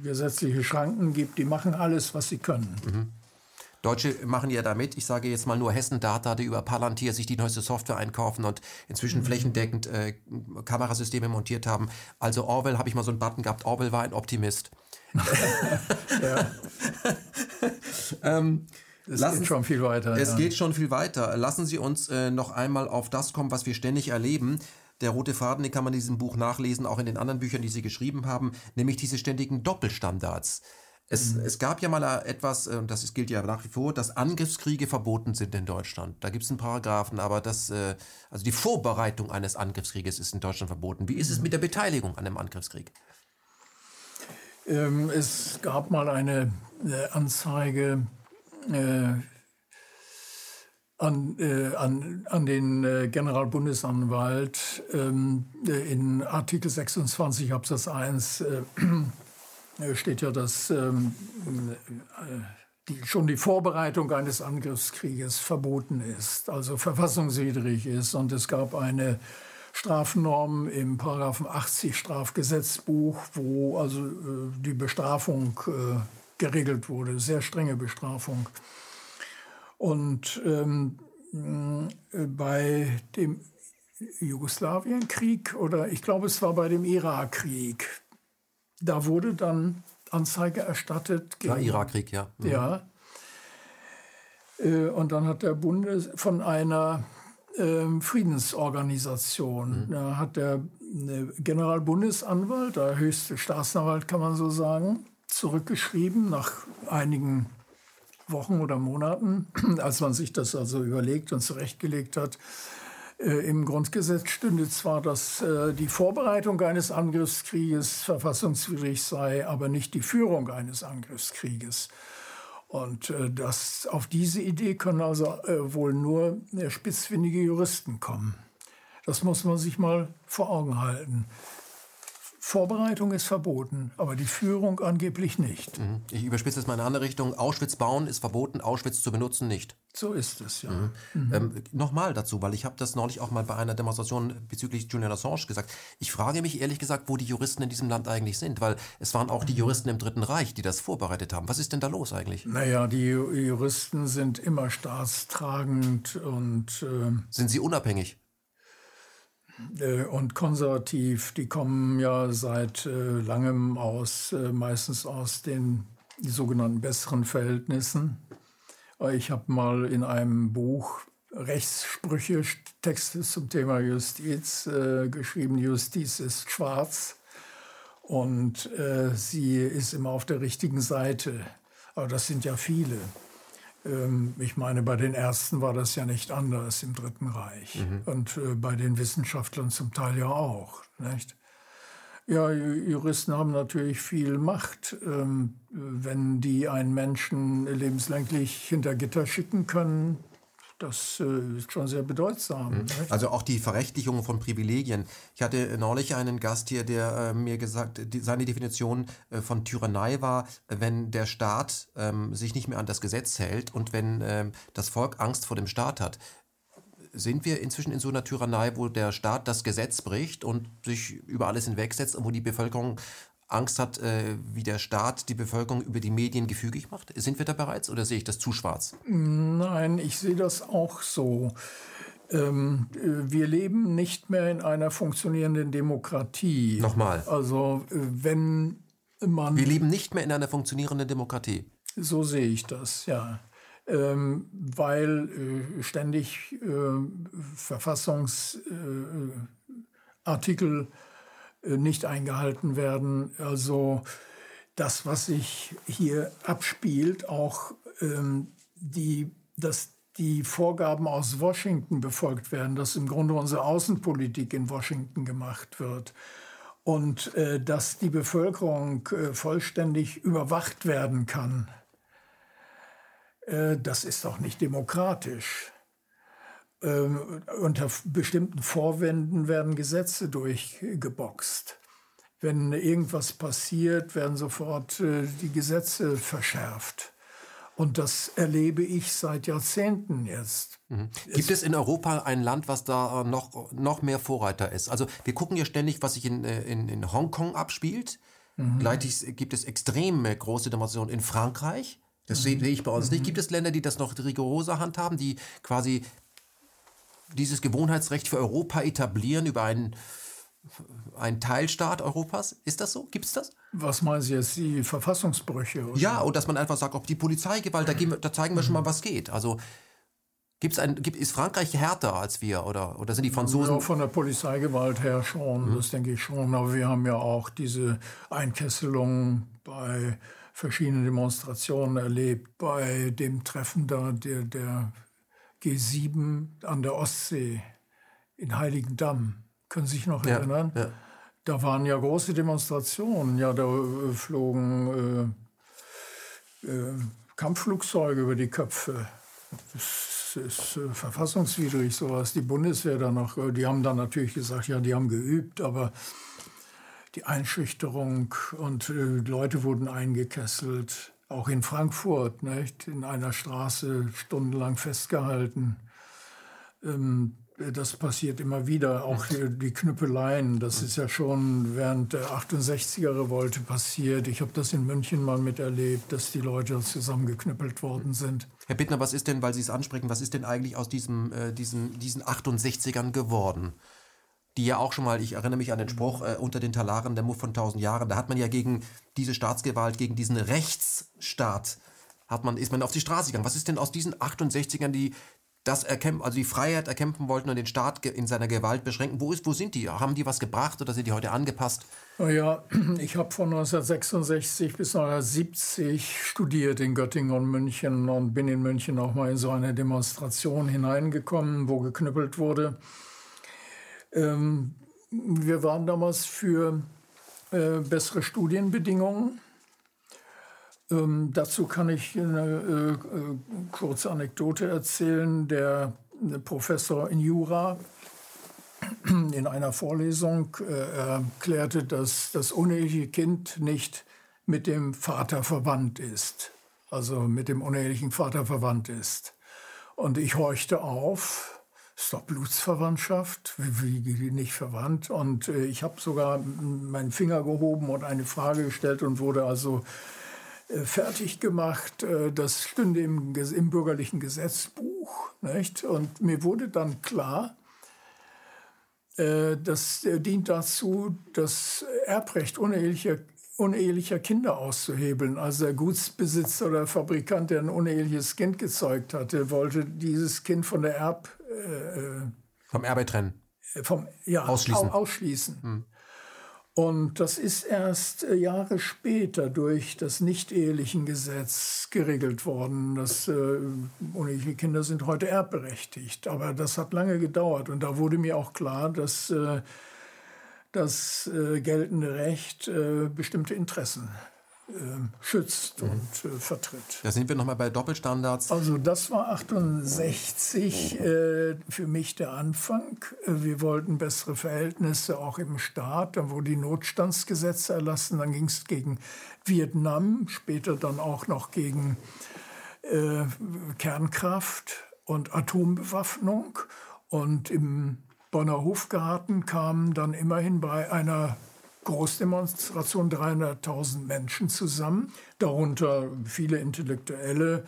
gesetzliche Schranken gibt, die machen alles, was sie können. Mhm. Deutsche machen ja damit, ich sage jetzt mal nur Hessen Data, die über Palantir sich die neueste Software einkaufen und inzwischen mhm. flächendeckend äh, Kamerasysteme montiert haben. Also Orwell, habe ich mal so einen Button gehabt, Orwell war ein Optimist. (laughs) (laughs) ähm, es Lassen, geht schon viel weiter. Es ja. geht schon viel weiter. Lassen Sie uns äh, noch einmal auf das kommen, was wir ständig erleben. Der rote Faden, den kann man in diesem Buch nachlesen, auch in den anderen Büchern, die Sie geschrieben haben, nämlich diese ständigen Doppelstandards. Es, mhm. es gab ja mal etwas, äh, und das gilt ja nach wie vor, dass Angriffskriege verboten sind in Deutschland. Da gibt es einen Paragraphen, aber das, äh, also die Vorbereitung eines Angriffskrieges ist in Deutschland verboten. Wie ist es mit der Beteiligung an einem Angriffskrieg? Ähm, es gab mal eine Anzeige äh, an, äh, an, an den äh, Generalbundesanwalt ähm, in Artikel 26 Absatz 1 äh, steht ja, dass ähm, äh, die, schon die Vorbereitung eines Angriffskrieges verboten ist, also verfassungswidrig ist. Und es gab eine Strafnorm im Paragraphen 80 Strafgesetzbuch, wo also äh, die Bestrafung äh, geregelt wurde, sehr strenge Bestrafung. Und ähm, bei dem Jugoslawienkrieg oder ich glaube es war bei dem Irakkrieg, da wurde dann Anzeige erstattet. Gegen, ja, Irakkrieg, ja. Mhm. Ja. Äh, und dann hat der Bundes von einer äh, Friedensorganisation, mhm. da hat der äh, Generalbundesanwalt, der höchste Staatsanwalt kann man so sagen, zurückgeschrieben nach einigen Wochen oder Monaten, (clears throat) als man sich das also überlegt und zurechtgelegt hat. Äh, Im Grundgesetz stünde zwar, dass äh, die Vorbereitung eines Angriffskrieges verfassungswidrig sei, aber nicht die Führung eines Angriffskrieges. Und äh, das, auf diese Idee können also wohl nur spitzfindige Juristen kommen. Das muss man sich mal vor Augen halten. Vorbereitung ist verboten, aber die Führung angeblich nicht. Mhm. Ich überspitze es mal in eine andere Richtung. Auschwitz bauen ist verboten, Auschwitz zu benutzen nicht. So ist es, ja. Mhm. Mhm. Ähm, Nochmal dazu, weil ich habe das neulich auch mal bei einer Demonstration bezüglich Julian Assange gesagt. Ich frage mich ehrlich gesagt, wo die Juristen in diesem Land eigentlich sind, weil es waren auch die mhm. Juristen im Dritten Reich, die das vorbereitet haben. Was ist denn da los eigentlich? Naja, die Juristen sind immer staatstragend und... Äh, sind sie unabhängig? Äh, und konservativ, die kommen ja seit äh, langem aus, äh, meistens aus den sogenannten besseren Verhältnissen. Ich habe mal in einem Buch Rechtssprüche, Texte zum Thema Justiz äh, geschrieben, Justiz ist schwarz und äh, sie ist immer auf der richtigen Seite. Aber das sind ja viele. Ähm, ich meine, bei den Ärzten war das ja nicht anders im Dritten Reich. Mhm. Und äh, bei den Wissenschaftlern zum Teil ja auch. Nicht? Ja, Juristen haben natürlich viel Macht. Ähm, wenn die einen Menschen lebenslänglich hinter Gitter schicken können, das äh, ist schon sehr bedeutsam. Mhm. Also auch die Verrechtlichung von Privilegien. Ich hatte neulich einen Gast hier, der äh, mir gesagt, die, seine Definition äh, von Tyrannei war, wenn der Staat ähm, sich nicht mehr an das Gesetz hält und wenn ähm, das Volk Angst vor dem Staat hat. Sind wir inzwischen in so einer Tyrannei, wo der Staat das Gesetz bricht und sich über alles hinwegsetzt und wo die Bevölkerung Angst hat, äh, wie der Staat die Bevölkerung über die Medien gefügig macht? Sind wir da bereits oder sehe ich das zu schwarz? Nein, ich sehe das auch so. Ähm, äh, wir leben nicht mehr in einer funktionierenden Demokratie. Nochmal. Also äh, wenn man... Wir leben nicht mehr in einer funktionierenden Demokratie. So sehe ich das, ja. Ähm, weil äh, ständig äh, Verfassungsartikel äh, nicht eingehalten werden. Also das, was sich hier abspielt, auch ähm, die, dass die Vorgaben aus Washington befolgt werden, dass im Grunde unsere Außenpolitik in Washington gemacht wird und äh, dass die Bevölkerung äh, vollständig überwacht werden kann. Äh, das ist doch nicht demokratisch. Ähm, unter bestimmten Vorwänden werden Gesetze durchgeboxt. Wenn irgendwas passiert, werden sofort äh, die Gesetze verschärft. Und das erlebe ich seit Jahrzehnten jetzt. Mhm. Gibt es in Europa ein Land, was da noch, noch mehr Vorreiter ist? Also wir gucken ja ständig, was sich in, äh, in, in Hongkong abspielt. Mhm. Gleichzeitig gibt es extrem große Demonstrationen in Frankreich. Das mhm. sehe ich bei uns mhm. nicht. Gibt es Länder, die das noch rigoroser handhaben, die quasi dieses Gewohnheitsrecht für Europa etablieren über einen ein Teilstaat Europas. Ist das so? Gibt es das? Was meinen Sie jetzt, die Verfassungsbrüche? Oder? Ja, und dass man einfach sagt, ob die Polizeigewalt, da, wir, da zeigen wir schon mal, was geht. Also gibt's ein, gibt, ist Frankreich härter als wir oder, oder sind die Franzosen? Ja, von der Polizeigewalt her schon, mhm. das denke ich schon. Aber wir haben ja auch diese Einkesselung bei verschiedenen Demonstrationen erlebt, bei dem Treffen da der, der G7 an der Ostsee in Heiligendamm können Sie sich noch ja, erinnern? Ja. Da waren ja große Demonstrationen. Ja, da äh, flogen äh, äh, Kampfflugzeuge über die Köpfe. Das ist äh, verfassungswidrig, sowas. Die Bundeswehr dann noch, äh, die haben dann natürlich gesagt, ja, die haben geübt, aber die Einschüchterung und Leute wurden eingekesselt. Auch in Frankfurt, nicht? in einer Straße stundenlang festgehalten. Ähm, das passiert immer wieder, auch die Knüppeleien. Das ist ja schon während der 68er-Revolte passiert. Ich habe das in München mal miterlebt, dass die Leute zusammengeknüppelt worden sind. Herr Bittner, was ist denn, weil Sie es ansprechen, was ist denn eigentlich aus diesem, äh, diesen, diesen 68ern geworden? Die ja auch schon mal, ich erinnere mich an den Spruch, äh, unter den Talaren der Muff von tausend Jahren, da hat man ja gegen diese Staatsgewalt, gegen diesen Rechtsstaat, hat man, ist man auf die Straße gegangen. Was ist denn aus diesen 68ern, die das erkämpfen, also die Freiheit erkämpfen wollten und den Staat in seiner Gewalt beschränken. Wo, ist, wo sind die? Haben die was gebracht oder sind die heute angepasst? Ja, (clears throat) ich habe von 1966 bis 1970 studiert in Göttingen und München und bin in München auch mal in so eine Demonstration hineingekommen, wo geknüppelt wurde. Ähm, wir waren damals für äh, bessere Studienbedingungen ähm, dazu kann ich eine äh, äh, kurze Anekdote erzählen. Der Professor in Jura in einer Vorlesung äh, erklärte, dass das uneheliche Kind nicht mit dem Vater verwandt ist, also mit dem unehelichen Vater verwandt ist. Und ich horchte auf, ist doch Blutsverwandtschaft, wie, wie nicht verwandt. Und äh, ich habe sogar meinen Finger gehoben und eine Frage gestellt und wurde also äh, fertig gemacht. Äh, das stünde im, im bürgerlichen Gesetzbuch. Nicht? Und mir wurde dann klar, äh, das dient dazu, das Erbrecht unehelicher, unehelicher Kinder auszuhebeln. Also der Gutsbesitzer oder Fabrikant, der ein uneheliches Kind gezeugt hatte, wollte dieses Kind von der Erb... Äh, vom Erbe trennen. Vom, ja, ausschließen. ausschließen. Hm. Und das ist erst äh, Jahre später durch das nicht-ehelichen Gesetz geregelt worden. Das äh, uneheliche Kinder sind heute erbberechtigt. Aber das hat lange gedauert. Und da wurde mir auch klar, dass äh, das äh, geltende Recht äh, bestimmte Interessen schützt mhm. und äh, vertritt. Da sind wir nochmal bei Doppelstandards. Also das war 68 äh, für mich der Anfang. Wir wollten bessere Verhältnisse auch im Staat. Dann wurden die Notstandsgesetze erlassen. Dann ging es gegen Vietnam, später dann auch noch gegen äh, Kernkraft und Atombewaffnung. Und im Bonner Hofgarten kam dann immerhin bei einer Großdemonstration 300.000 Menschen zusammen, darunter viele Intellektuelle,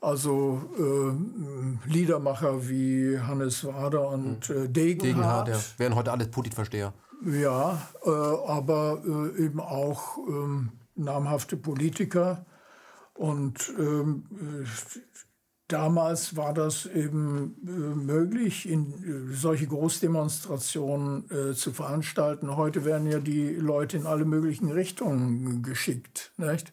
also äh, Liedermacher wie Hannes Wader und hm. äh, Degenhardt. Degenhardt ja. wären heute alle Putin-Versteher. Ja, äh, aber äh, eben auch ähm, namhafte Politiker. Und ähm, Damals war das eben äh, möglich, in, äh, solche Großdemonstrationen äh, zu veranstalten. Heute werden ja die Leute in alle möglichen Richtungen geschickt. Nicht?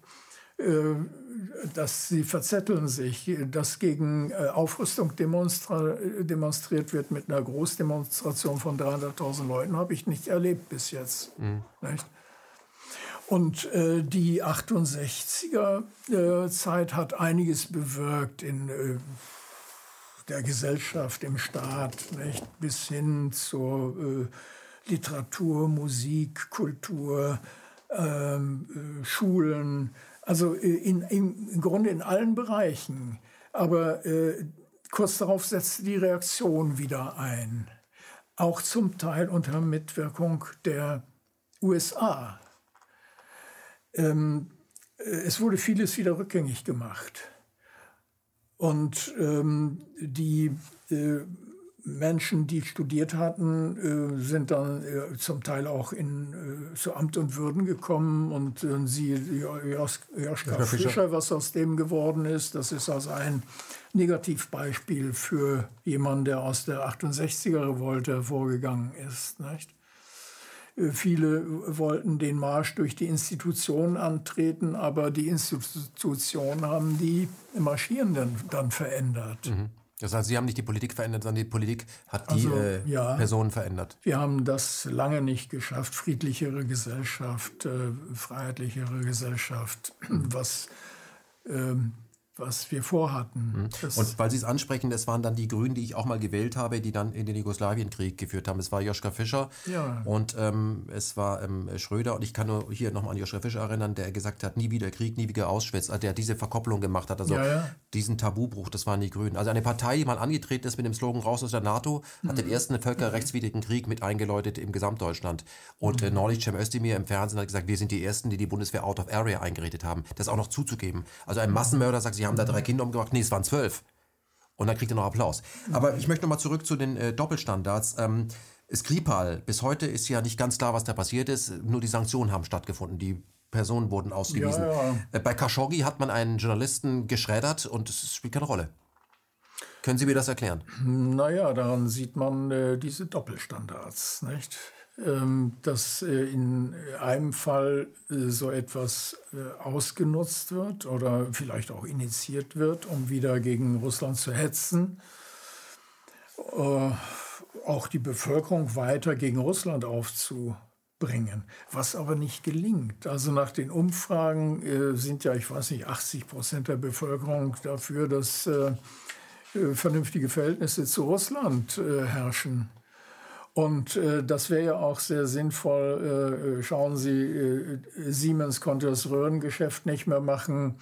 Dass sie verzetteln sich, dass gegen Aufrüstung demonstriert wird mit einer Großdemonstration von 300.000 Leuten, habe ich nicht erlebt bis jetzt. Mhm. Nicht? Und äh, die 68er äh, hat einiges bewirkt in äh, der Gesellschaft, im Staat, nicht? bis hin zur äh, Literatur, Musik, Kultur, ähm, äh, Schulen, also äh, in, in, im Grunde in allen Bereichen. Aber kurz darauf setzte die Reaktion wieder ein, auch zum Teil unter Mitwirkung der USA. Ähm, äh, es wurde vieles wieder rückgängig gemacht. Und ähm, die äh, Menschen, die studiert hatten, äh, sind dann äh, zum Teil auch in, äh, zu Amt und Würden gekommen. Und äh, sie, Jos, Joschka Fischer, Fischer, was aus dem geworden ist, das ist also ein Negativbeispiel für jemanden, der aus der 68er-Revolte hervorgegangen ist. Nicht? Äh, viele wollten den Marsch durch die Institutionen antreten, aber die Institutionen haben die Marschierenden dann verändert. Mhm. Das heißt, Sie haben nicht die Politik verändert, sondern die Politik hat die also, äh, ja, Personen verändert. Wir haben das lange nicht geschafft. Friedlichere Gesellschaft, äh, freiheitlichere Gesellschaft, (clears throat) was ähm, was wir vorhatten. Mhm. Und weil Sie es ansprechen, das waren dann die Grünen, die ich auch mal gewählt habe, die dann in den Jugoslawienkrieg geführt haben. Es war Joschka Fischer ja. und ähm, es war ähm, Schröder. Und ich kann nur hier nochmal an Joschka Fischer erinnern, der gesagt hat, nie wieder Krieg, nie wieder Auschwitz. Also der diese Verkopplung gemacht hat, also ja, ja. diesen Tabubruch, das waren die Grünen. Also eine Partei, die mal angetreten ist mit dem Slogan raus aus der NATO, mhm. hat den ersten völkerrechtswidrigen Krieg mit eingeläutet im Gesamtdeutschland. Und mhm. äh, neulich Cem Özdemir im Fernsehen hat gesagt, wir sind die Ersten, die die Bundeswehr out of area eingerichtet haben. Das auch noch zuzugeben. Also ein Massenmörder sagt, sie haben da drei Kinder umgebracht. Nee, es waren zwölf. Und dann kriegt er noch Applaus. Aber ich möchte noch mal zurück zu den äh, Doppelstandards. Ähm, Skripal, bis heute ist ja nicht ganz klar, was da passiert ist. Nur die Sanktionen haben stattgefunden. Die Personen wurden ausgewiesen. Ja, ja. Äh, bei Khashoggi hat man einen Journalisten geschreddert und es spielt keine Rolle. Können Sie mir das erklären? Naja, daran sieht man äh, diese Doppelstandards. Nicht? Ähm, dass äh, in einem Fall äh, so etwas äh, ausgenutzt wird oder vielleicht auch initiiert wird, um wieder gegen Russland zu hetzen. Auch die Bevölkerung weiter gegen Russland aufzubringen, was aber nicht gelingt. Also nach den Umfragen sind ja, ich weiß nicht, 80 Prozent der Bevölkerung dafür, dass vernünftige Verhältnisse zu Russland herrschen. Und äh, das wäre ja auch sehr sinnvoll. Äh, schauen Sie, äh, Siemens konnte das Röhrengeschäft nicht mehr machen.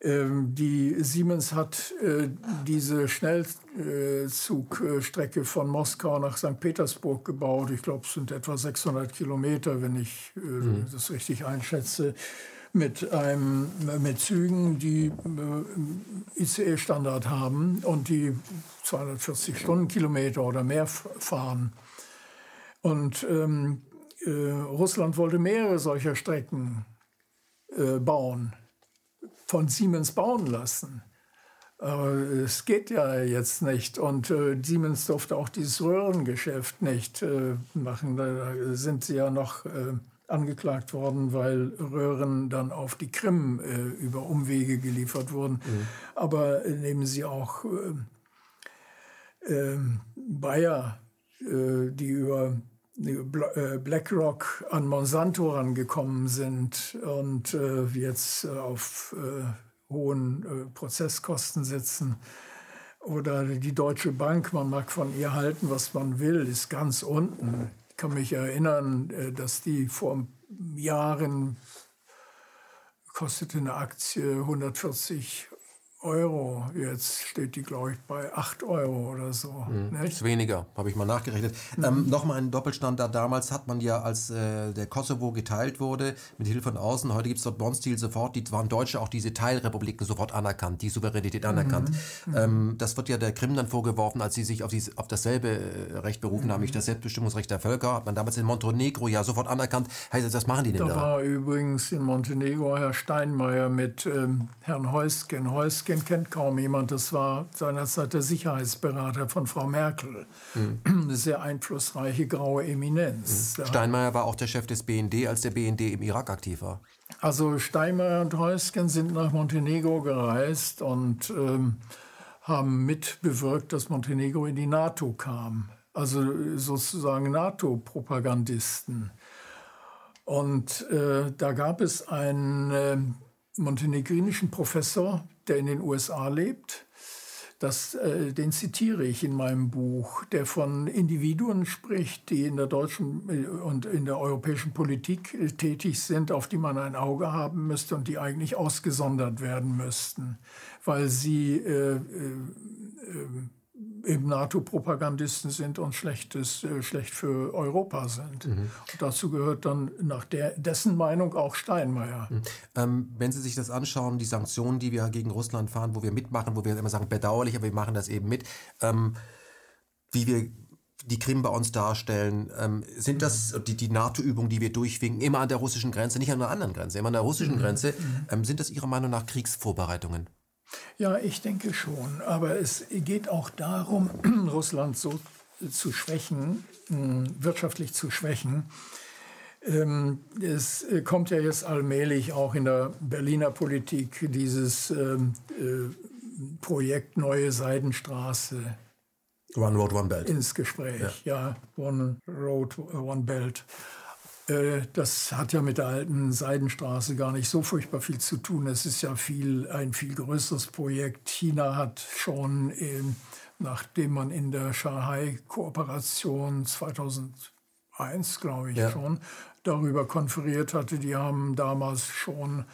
Ähm, die Siemens hat äh, diese Schnellzugstrecke von Moskau nach St. Petersburg gebaut. Ich glaube, es sind etwa 600 Kilometer, wenn ich äh, mhm. das richtig einschätze mit, einem, mit Zügen, die äh, ICE-Standard haben und die 240 Stundenkilometer oder mehr fahren. Und ähm, äh, Russland wollte mehrere solcher Strecken äh, bauen, von Siemens bauen lassen. Aber es geht ja jetzt nicht. Und äh, Siemens durfte auch dieses Röhrengeschäft nicht äh, machen. Da sind sie ja noch äh, angeklagt worden, weil Röhren dann auf die Krim äh, über Umwege geliefert wurden. Mhm. Aber äh, nehmen Sie auch äh, ähm, Bayer, äh, die über äh, BlackRock an Monsanto rangekommen sind und äh, jetzt auf hohen Prozesskosten sitzen. Oder die Deutsche Bank, man mag von ihr halten, was man will, ist ganz unten kann mich erinnern, äh, dass die vor Jahren kostete eine Aktie 140 Euro. Jetzt steht die, glaube ich, bei 8 Euro oder so. Mhm. Ist weniger, habe ich mal nachgerechnet. Mhm. Ähm, Nochmal ein Doppelstandard. Damals hat man ja, als äh, der Kosovo geteilt wurde, mit Hilfe von außen, heute gibt es dort Bondstil sofort, die waren Deutsche auch diese Teilrepubliken sofort anerkannt, die Souveränität mhm. anerkannt. Mhm. Ähm, das wird ja der Krim dann vorgeworfen, als sie sich auf, dies, auf dasselbe äh, Recht berufen haben, nicht das Selbstbestimmungsrecht der Völker, hat man damals in Montenegro ja sofort anerkannt. Heißt das, was machen die denn da? Da war übrigens in Montenegro Herr Steinmeier mit ähm, Herrn Heusgen. Heusgen den kennt kaum jemand. Das war seinerzeit der Sicherheitsberater von Frau Merkel. Mhm. Eine sehr einflussreiche graue Eminenz. Mhm. Steinmeier war auch der Chef des BND, als der BND im Irak aktiv war. Also Steinmeier und Heusgen sind nach Montenegro gereist und ähm, haben mitbewirkt, dass Montenegro in die NATO kam. Also sozusagen NATO-Propagandisten. Und äh, da gab es einen äh, montenegrinischen Professor, der in den USA lebt, das, äh, den zitiere ich in meinem Buch, der von Individuen spricht, die in der deutschen äh, und in der europäischen Politik äh, tätig sind, auf die man ein Auge haben müsste und die eigentlich ausgesondert werden müssten, weil sie äh, äh, eben NATO-Propagandisten sind und schlechtes, äh, schlecht für Europa sind. Mhm. dazu gehört dann nach der, dessen Meinung auch Steinmeier. Mhm. Ähm, wenn Sie sich das anschauen, die Sanktionen, die wir gegen Russland fahren, wo wir mitmachen, wo wir immer sagen, bedauerlich, aber wir machen das eben mit, ähm, wie wir die Krim bei uns darstellen, ähm, sind das mhm. die, die NATO-Übungen, die wir durchwinken, immer an der russischen Grenze, nicht an einer anderen Grenze, immer an der russischen mhm. Grenze, mhm. ähm, sind das Ihrer Meinung nach Kriegsvorbereitungen? Ja, ich denke schon. Aber es geht auch darum, (clears throat) Russland so zu schwächen, hm, wirtschaftlich zu schwächen. Ähm, es kommt ja jetzt allmählich auch in der Berliner Politik dieses ähm, äh, Projekt Neue Seidenstraße. One Road, One Belt. Ins Gespräch, ja. ja One Road, One Belt. Äh, das hat ja mit der alten Seidenstraße gar nicht so furchtbar viel zu tun. Es ist ja viel, ein viel größeres Projekt. China hat schon, ähm, nachdem man in der Shanghai-Kooperation 2001, glaube ich, ja. schon darüber konferiert hatte, die haben damals schon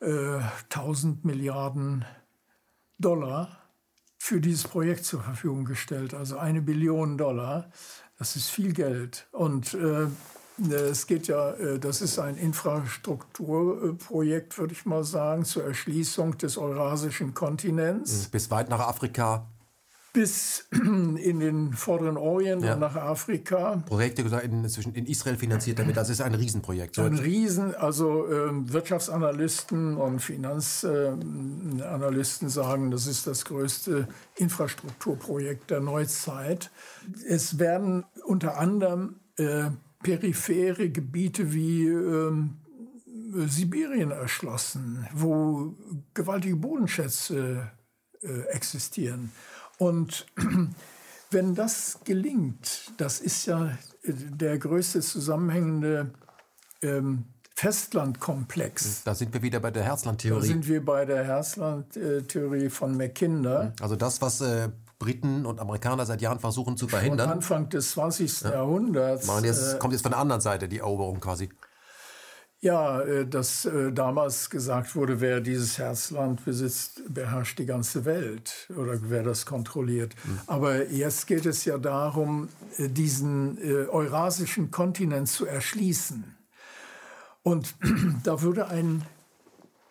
äh, 1000 Milliarden Dollar für dieses Projekt zur Verfügung gestellt. Also eine Billion Dollar. Das ist viel Geld. Und äh, äh, es geht ja, äh, das ist ein Infrastrukturprojekt, würde ich mal sagen, zur Erschließung des eurasischen Kontinents. Mhm. Bis weit nach Afrika. Bis in den vorderen Orient ja. und nach Afrika. Projekte in, in Israel finanziert damit. Das ist ein Riesenprojekt. So ein Riesen, also äh, Wirtschaftsanalysten und Finanzanalysten äh, sagen, das ist das größte Infrastrukturprojekt der Neuzeit. Es werden unter anderem äh, periphere Gebiete wie ähm, Sibirien erschlossen, wo gewaltige Bodenschätze äh, existieren. Und (clears throat) wenn das gelingt, das ist ja äh, der größte zusammenhängende ähm, Festlandkomplex. Da sind wir wieder bei der Herzland-Theorie. Da sind wir bei der Herzland-Theorie von Mackinder. Also das, was äh, Briten und Amerikaner seit Jahren versuchen zu verhindern. Schon Anfang des 20. Ja. Jahrhunderts. Man, jetzt, äh, kommt jetzt von der anderen Seite die Eroberung quasi. Ja, äh, dass äh, damals gesagt wurde, wer dieses Herzland besitzt, beherrscht die ganze Welt oder wer das kontrolliert. Mhm. Aber jetzt geht es ja darum, äh, diesen eurasischen Kontinent zu erschließen. Und (clears throat) da würde ein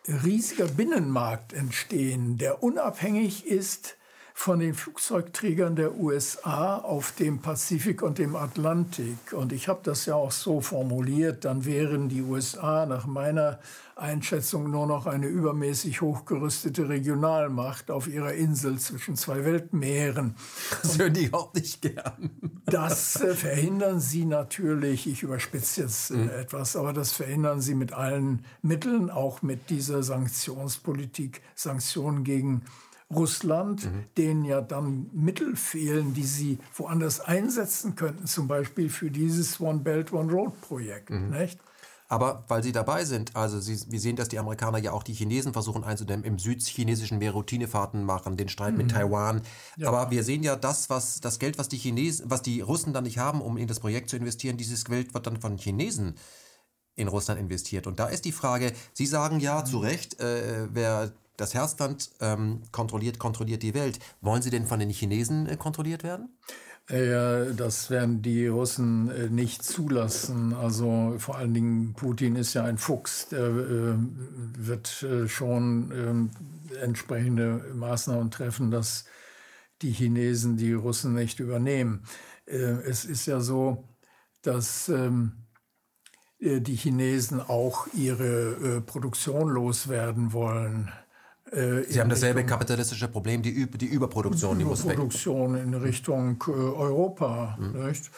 riesiger Binnenmarkt entstehen, der unabhängig ist von den Flugzeugträgern der USA auf dem Pazifik und dem Atlantik. Und ich habe das ja auch so formuliert, dann wären die USA nach meiner Einschätzung nur noch eine übermäßig hochgerüstete Regionalmacht auf ihrer Insel zwischen zwei Weltmeeren. Das hören die auch nicht gern. Das äh, verhindern sie natürlich, ich überspitze jetzt äh, mhm. etwas, aber das verhindern sie mit allen Mitteln, auch mit dieser Sanktionspolitik, Sanktionen gegen Russland, mhm. denen ja dann Mittel fehlen, die sie woanders einsetzen könnten, zum Beispiel für dieses One Belt, One Road Projekt. Mhm. Nicht? Aber weil sie dabei sind, also sie, wir sehen, dass die Amerikaner ja auch die Chinesen versuchen einzudämmen, im südchinesischen Meer Routinefahrten machen, den Streit mhm. mit Taiwan. Ja. Aber wir sehen ja das, was das Geld, was die Chinesen, was die Russen dann nicht haben, um in das Projekt zu investieren, dieses Geld wird dann von Chinesen in Russland investiert. Und da ist die Frage, Sie sagen ja zu Recht, äh, wer das Herzland ähm, kontrolliert, kontrolliert die Welt. Wollen Sie denn von den Chinesen äh, kontrolliert werden? Ja, das werden die Russen äh, nicht zulassen. Also vor allen Dingen Putin ist ja ein Fuchs. Der äh, wird äh, schon ähm, entsprechende Maßnahmen treffen, dass die Chinesen die Russen nicht übernehmen. Äh, es ist ja so, dass ähm, äh, die Chinesen auch ihre Produktion loswerden wollen. Äh, Sie haben dasselbe Richtung, kapitalistische Problem, die, die Überproduktion. Die Überproduktion in Richtung äh, Europa. Mhm. Nicht?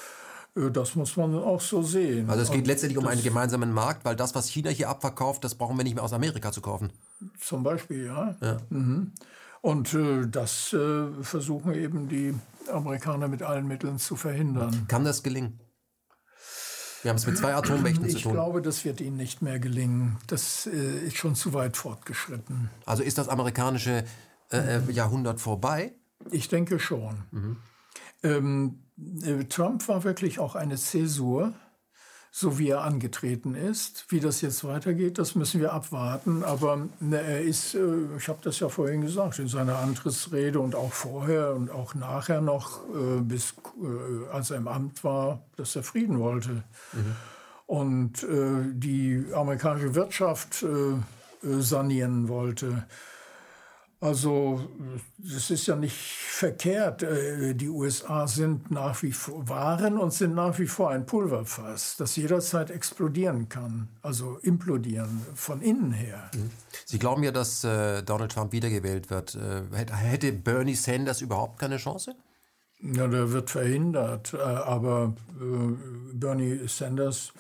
Äh, das muss man auch so sehen. Also es geht Und letztendlich um einen gemeinsamen Markt, weil das, was China hier abverkauft, das brauchen wir nicht mehr aus Amerika zu kaufen. Zum Beispiel, ja. ja. Mhm. Und äh, das äh, versuchen eben die Amerikaner mit allen Mitteln zu verhindern. Kann das gelingen? Wir haben es mit zwei Atommächten ich zu tun. Ich glaube, das wird ihnen nicht mehr gelingen. Das äh, ist schon zu weit fortgeschritten. Also ist das amerikanische äh, äh, Jahrhundert vorbei? Ich denke schon. Mhm. Ähm, äh, Trump war wirklich auch eine Zäsur so wie er angetreten ist. Wie das jetzt weitergeht, das müssen wir abwarten. Aber ne, er ist, äh, ich habe das ja vorhin gesagt, in seiner Antrittsrede und auch vorher und auch nachher noch, äh, bis äh, als er im Amt war, dass er Frieden wollte. Mhm. Und die amerikanische Wirtschaft sanieren wollte. Also es ist ja nicht verkehrt. Äh, die USA sind nach wie vor, waren und sind nach wie vor ein Pulverfass, das jederzeit explodieren kann, also implodieren von innen her. Mhm. Sie glauben ja, dass äh, Donald Trump wiedergewählt wird. Äh, hätte Bernie Sanders überhaupt keine Chance? Ja, der wird verhindert. Aber Bernie Sanders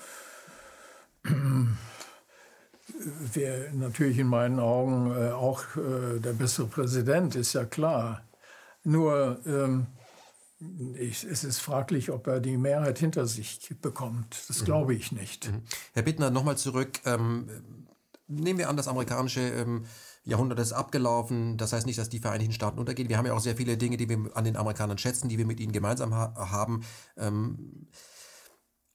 wäre natürlich in meinen Augen äh, auch äh, der bessere Präsident, ist ja klar. Nur ähm, ich, es ist fraglich, ob er die Mehrheit hinter sich bekommt. Das mhm. glaube ich nicht. Mhm. Herr Bittner, nochmal zurück. Ähm, nehmen wir an, das amerikanische ähm, Jahrhundert ist abgelaufen. Das heißt nicht, dass die Vereinigten Staaten untergehen. Wir haben ja auch sehr viele Dinge, die wir an den Amerikanern schätzen, die wir mit ihnen gemeinsam ha haben. Ähm,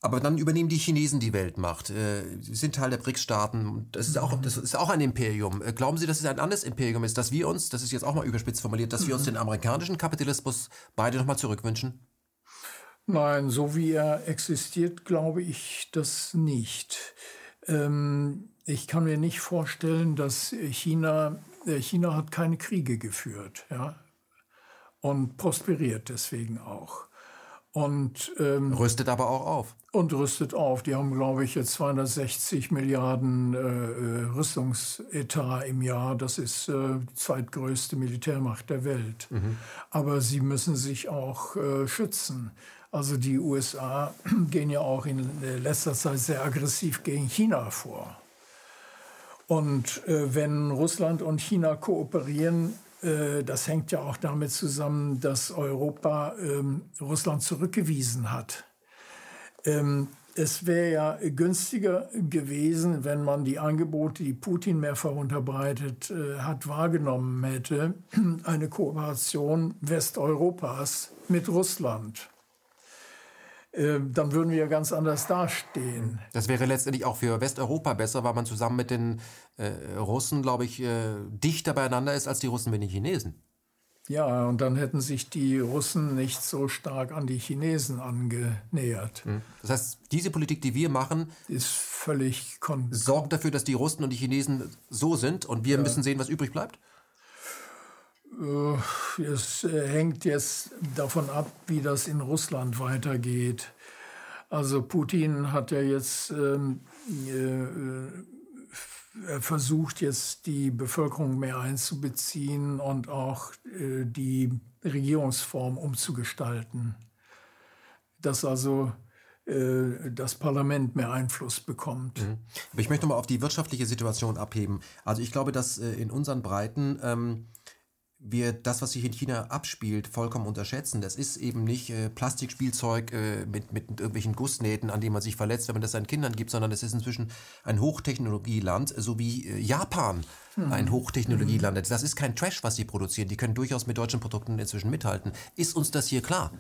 aber dann übernehmen die Chinesen die Weltmacht. Äh, sie sind Teil der BRICS-Staaten. Das ist auch, das ist auch ein Imperium. Äh, glauben Sie, dass es ein anderes Imperium ist, dass wir uns, das ist jetzt auch mal überspitzt formuliert, dass wir uns den amerikanischen Kapitalismus beide nochmal zurückwünschen? Nein, so wie er existiert, glaube ich das nicht. Ähm, ich kann mir nicht vorstellen, dass China, äh, China hat keine Kriege geführt, ja, und prosperiert deswegen auch. Und, ähm, rüstet aber auch auf. Und rüstet auf. Die haben, glaube ich, jetzt 260 Milliarden äh, äh, Rüstungsetat im Jahr. Das ist äh, die zweitgrößte Militärmacht der Welt. Mhm. Aber sie müssen sich auch äh, schützen. Also die USA (clears throat) gehen ja auch in letzter Zeit sehr aggressiv gegen China vor. Und äh, wenn Russland und China kooperieren, äh, das hängt ja auch damit zusammen, dass Europa ähm, Russland zurückgewiesen hat. Ähm, es wäre ja günstiger gewesen, wenn man die Angebote, die Putin mehrfach unterbreitet äh, hat, wahrgenommen hätte, (clears throat) eine Kooperation Westeuropas mit Russland. Ähm, dann würden wir ganz anders dastehen. Das wäre letztendlich auch für Westeuropa besser, weil man zusammen mit den äh, Russen, glaube ich, äh, dichter beieinander ist als die Russen mit den Chinesen. Ja, und dann hätten sich die Russen nicht so stark an die Chinesen angenähert. Hm. Das heißt, diese Politik, die wir machen, ist völlig sorgt dafür, dass die Russen und die Chinesen so sind und wir ja. müssen sehen, was übrig bleibt? Äh, es hängt jetzt davon ab, wie das in Russland weitergeht. Also Putin hat ja jetzt ähm, äh, versucht, jetzt die Bevölkerung mehr einzubeziehen und auch äh, die Regierungsform umzugestalten. Dass also äh, das Parlament mehr Einfluss bekommt. Mhm. Ich möchte mal auf die wirtschaftliche Situation abheben. Also ich glaube, dass in unseren Breiten ähm, wir das, was sich in China abspielt, vollkommen unterschätzen. Das ist eben nicht äh, Plastikspielzeug äh, mit, mit irgendwelchen Gussnähten, an denen man sich verletzt, wenn man das seinen Kindern gibt, sondern es ist inzwischen ein Hochtechnologieland, so wie äh, Japan hm. ein Hochtechnologieland. Das ist kein Trash, was sie produzieren. Die können durchaus mit deutschen Produkten inzwischen mithalten. Ist uns das hier klar?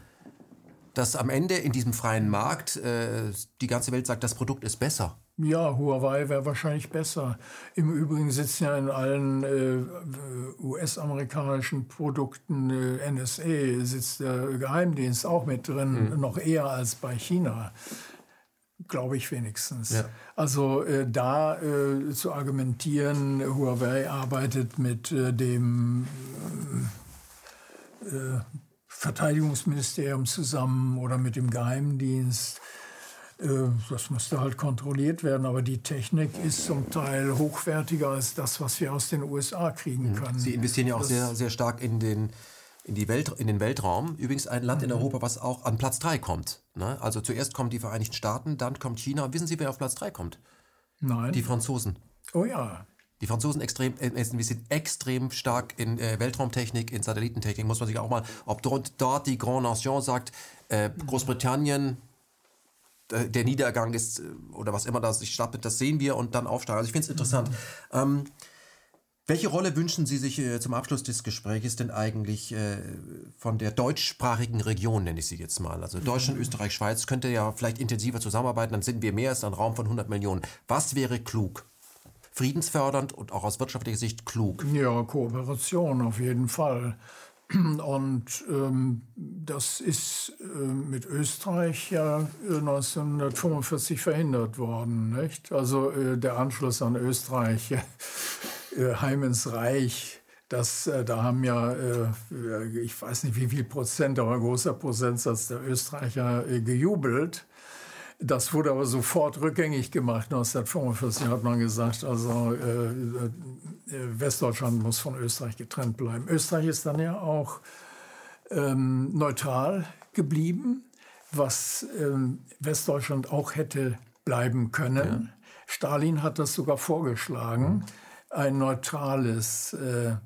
Dass am Ende in diesem freien Markt äh, die ganze Welt sagt, das Produkt ist besser. Ja, Huawei wäre wahrscheinlich besser. Im Übrigen sitzen ja in allen äh, US-amerikanischen Produkten äh, NSA, sitzt der Geheimdienst auch mit drin, mhm. noch eher als bei China. Glaube ich wenigstens. Ja. Also äh, da äh, zu argumentieren, Huawei arbeitet mit äh, dem äh, Verteidigungsministerium zusammen oder mit dem Geheimdienst das müsste halt kontrolliert werden, aber die Technik ist zum Teil hochwertiger als das, was wir aus den USA kriegen mhm. können. Sie investieren ja auch sehr, sehr stark in den, in, die Welt, in den Weltraum. Übrigens ein Land in mhm. Europa, was auch an Platz 3 kommt. Ne? Also zuerst kommen die Vereinigten Staaten, dann kommt China. Wissen Sie, wer auf Platz 3 kommt? Nein. Die Franzosen. Oh ja. Die Franzosen extrem, äh, investieren extrem stark in äh, Weltraumtechnik, in Satellitentechnik. Muss man sich auch mal, ob dort, die Grand Nation sagt, äh, Großbritannien, äh, der Niedergang ist äh, oder was immer da sich stattfindet, das sehen wir und dann aufsteigen. Also ich finde es interessant. Mhm. Ähm, Welche Rolle wünschen Sie sich äh, zum Abschluss des Gesprächs denn eigentlich äh, von der deutschsprachigen Region, nenne ich sie jetzt mal? Also Deutschland, mhm. Österreich, Schweiz könnte ja vielleicht intensiver zusammenarbeiten, dann sind wir mehr als ein Raum von 100 Millionen. Was wäre klug? Friedensfördernd und auch aus wirtschaftlicher Sicht klug? Ja, Kooperation auf jeden Fall. (clears throat) Und ähm, das ist äh, mit Österreich ja 1945 verhindert worden. Nicht? Also äh, der Anschluss an Österreich (laughs) äh, Heim ins Reich. Das, äh, da haben ja, äh, ich weiß nicht wie viel Prozent, aber ein großer Prozentsatz der Österreicher gejubelt. Das wurde aber sofort rückgängig gemacht. 1945 hat man gesagt, also äh, Westdeutschland muss von Österreich getrennt bleiben. Österreich ist dann ja auch ähm, neutral geblieben, was ähm, Westdeutschland auch hätte bleiben können. Ja. Stalin hat das sogar vorgeschlagen. Mhm ein neutrales äh,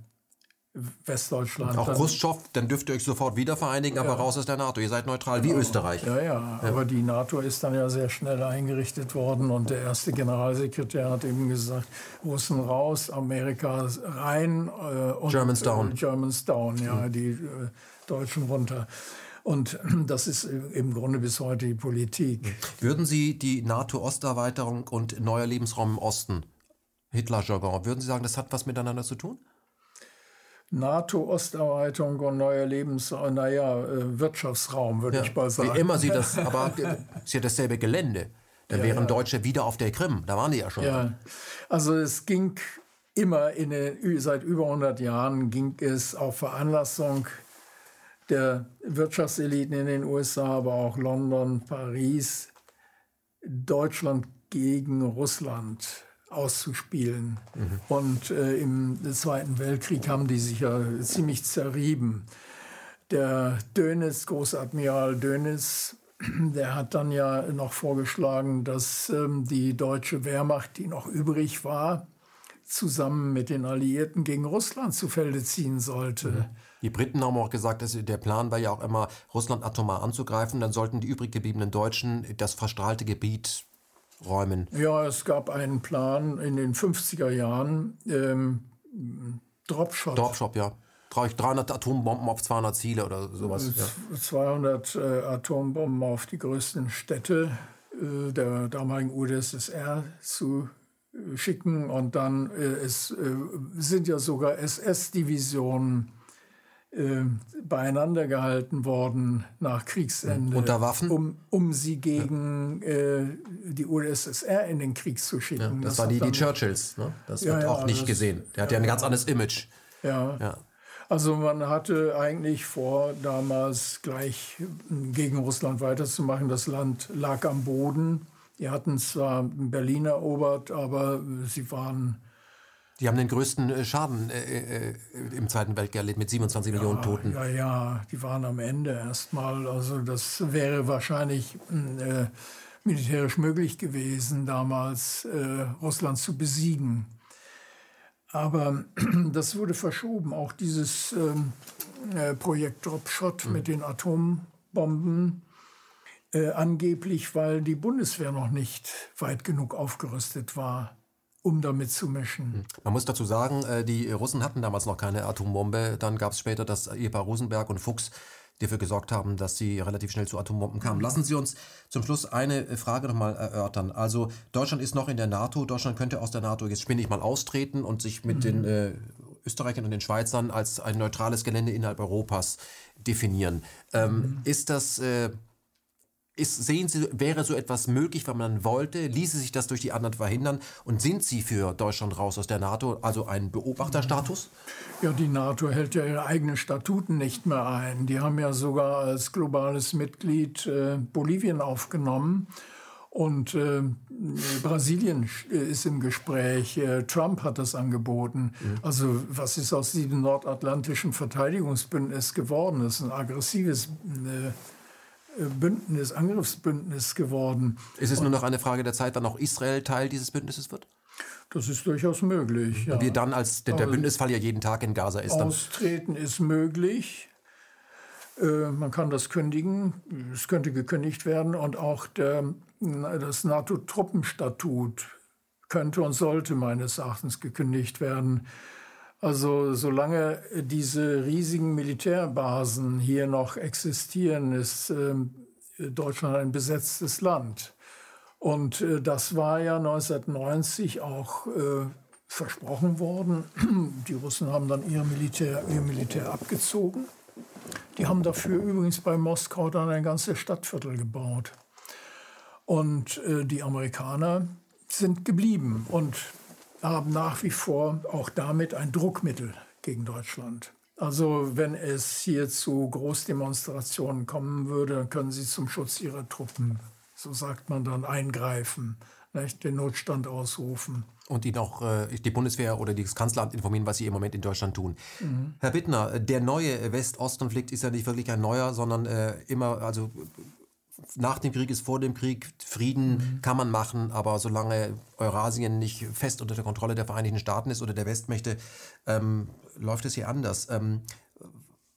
Westdeutschland. Auch Khrushchev, dann dürft ihr euch sofort wieder vereinigen, ja. aber raus aus der NATO. Ihr seid neutral wie Österreich. Ja, ja, aber die NATO ist dann ja sehr schnell eingerichtet worden und der erste Generalsekretär hat eben gesagt, Russen raus, Amerika rein äh, und Germans down. Äh, Germans down, ja, mhm. die äh, Deutschen runter. Und (clears throat) das ist im Grunde bis heute die Politik. Würden Sie die NATO-Osterweiterung und neuer Lebensraum im Osten Hitler-Jargon. Würden Sie sagen, das hat was miteinander zu tun? NATO-Osterweiterung und neuer Lebens-, naja, äh, Wirtschaftsraum, würde ja, ich mal sagen. Wie immer (laughs) Sie das, aber ist ja dasselbe Gelände. Dann ja, wären ja. Deutsche wieder auf der Krim, da waren die ja schon. Ja, also es ging immer, in den, seit über 100 Jahren ging es auf Veranlassung der Wirtschaftseliten in den USA, aber auch London, Paris, Deutschland gegen Russland auszuspielen. Mhm. Und äh, im Zweiten Weltkrieg haben die sich ja ziemlich zerrieben. Der Dönitz, Großadmiral Dönitz, (clears throat) der hat dann ja noch vorgeschlagen, dass ähm, die deutsche Wehrmacht, die noch übrig war, zusammen mit den Alliierten gegen Russland zu Felde ziehen sollte. Mhm. Die Briten haben auch gesagt, dass der Plan war ja auch immer, Russland atomar anzugreifen. Dann sollten die übrig gebliebenen Deutschen das verstrahlte Gebiet räumen? Ja, es gab einen Plan in den 50er Jahren, ähm, Dropshot. Dropshot, ja. 300 Atombomben auf 200 Ziele oder sowas. Ja. 200 äh, Atombomben auf die größten Städte äh, der damaligen UdSSR zu äh, schicken. Und dann äh, es, äh, sind ja sogar SS-Divisionen äh, beieinander gehalten worden nach Kriegsende. Unter Waffen? Um, um sie gegen ja. äh, die UdSSR in den Krieg zu schicken. Ja, das, das war die, die Churchills. Ne? Das ja, wird auch nicht das, gesehen. Der hat ja ein ganz anderes Image. Ja. Also man hatte eigentlich vor, damals gleich gegen Russland weiterzumachen. Das Land lag am Boden. Die hatten zwar Berlin erobert, aber sie waren die haben den größten äh, Schaden äh, äh, im Zweiten Weltkrieg erlebt mit 27 ja, Millionen Toten. Ja, ja, die waren am Ende erstmal. Also das wäre wahrscheinlich äh, militärisch möglich gewesen, damals äh, Russland zu besiegen. Aber (clears throat) das wurde verschoben. Auch dieses ähm, äh, Projekt Dropshot mhm. mit den Atombomben. angeblich, weil die Bundeswehr noch nicht weit genug aufgerüstet war um damit zu mischen. Hm. Man muss dazu sagen, äh, die Russen hatten damals noch keine Atombombe. Dann gab es später das Ehepaar Rosenberg und Fuchs, die dafür gesorgt haben, dass sie relativ schnell zu Atombomben kamen. Lassen Sie uns zum Schluss eine Frage nochmal erörtern. Also Deutschland ist noch in der NATO. Deutschland könnte aus der NATO, jetzt spinne ich mal, austreten und sich mit mhm. den äh, Österreichern und den Schweizern als ein neutrales Gelände innerhalb Europas definieren. Ähm, mhm. Ist das... Äh, ist, sehen Sie, wäre so etwas möglich, wenn man wollte? Ließe sich das durch die anderen verhindern? Und sind Sie für Deutschland raus aus der NATO, also ein Beobachterstatus? Ja, die NATO hält ja ihre eigenen Statuten nicht mehr ein. Die haben ja sogar als globales Mitglied äh, Bolivien aufgenommen. Und äh, Brasilien ist im Gespräch. Äh, Trump hat das angeboten. Mhm. Also was ist aus diesem nordatlantischen Verteidigungsbündnis geworden? Das ist ein aggressives äh, Bündnis, Angriffsbündnis geworden. Ist es nur noch eine Frage der Zeit, wann auch Israel Teil dieses Bündnisses wird? Das ist durchaus möglich. Ja. Und wir dann, als der, der Bündnisfall ja jeden Tag in Gaza ist. Austreten ist möglich. Äh, man kann das kündigen. Es könnte gekündigt werden. Und auch der, das NATO-Truppenstatut könnte und sollte meines Erachtens gekündigt werden. Also solange diese riesigen Militärbasen hier noch existieren, ist äh, Deutschland ein besetztes Land. Und äh, das war ja 1990 auch äh, versprochen worden. (clears throat) Die Russen haben dann ihr Militär, ihr Militär abgezogen. Die haben dafür übrigens bei Moskau dann ein ganzes Stadtviertel gebaut. Und äh, die Amerikaner sind geblieben und haben nach wie vor auch damit ein Druckmittel gegen Deutschland. Also wenn es hier zu Großdemonstrationen kommen würde, dann können sie zum Schutz ihrer Truppen, so sagt man dann, eingreifen, nicht? den Notstand ausrufen. Und die noch äh, die Bundeswehr oder das Kanzleramt informieren, was sie im Moment in Deutschland tun. Mhm. Herr Bittner, der neue West-Ost-Konflikt ist ja nicht wirklich ein neuer, sondern äh, immer, also nach dem Krieg ist vor dem Krieg. Frieden mhm. kann man machen, aber solange Eurasien nicht fest unter der Kontrolle der Vereinigten Staaten ist oder der Westmächte, ähm, läuft es hier anders. Ähm,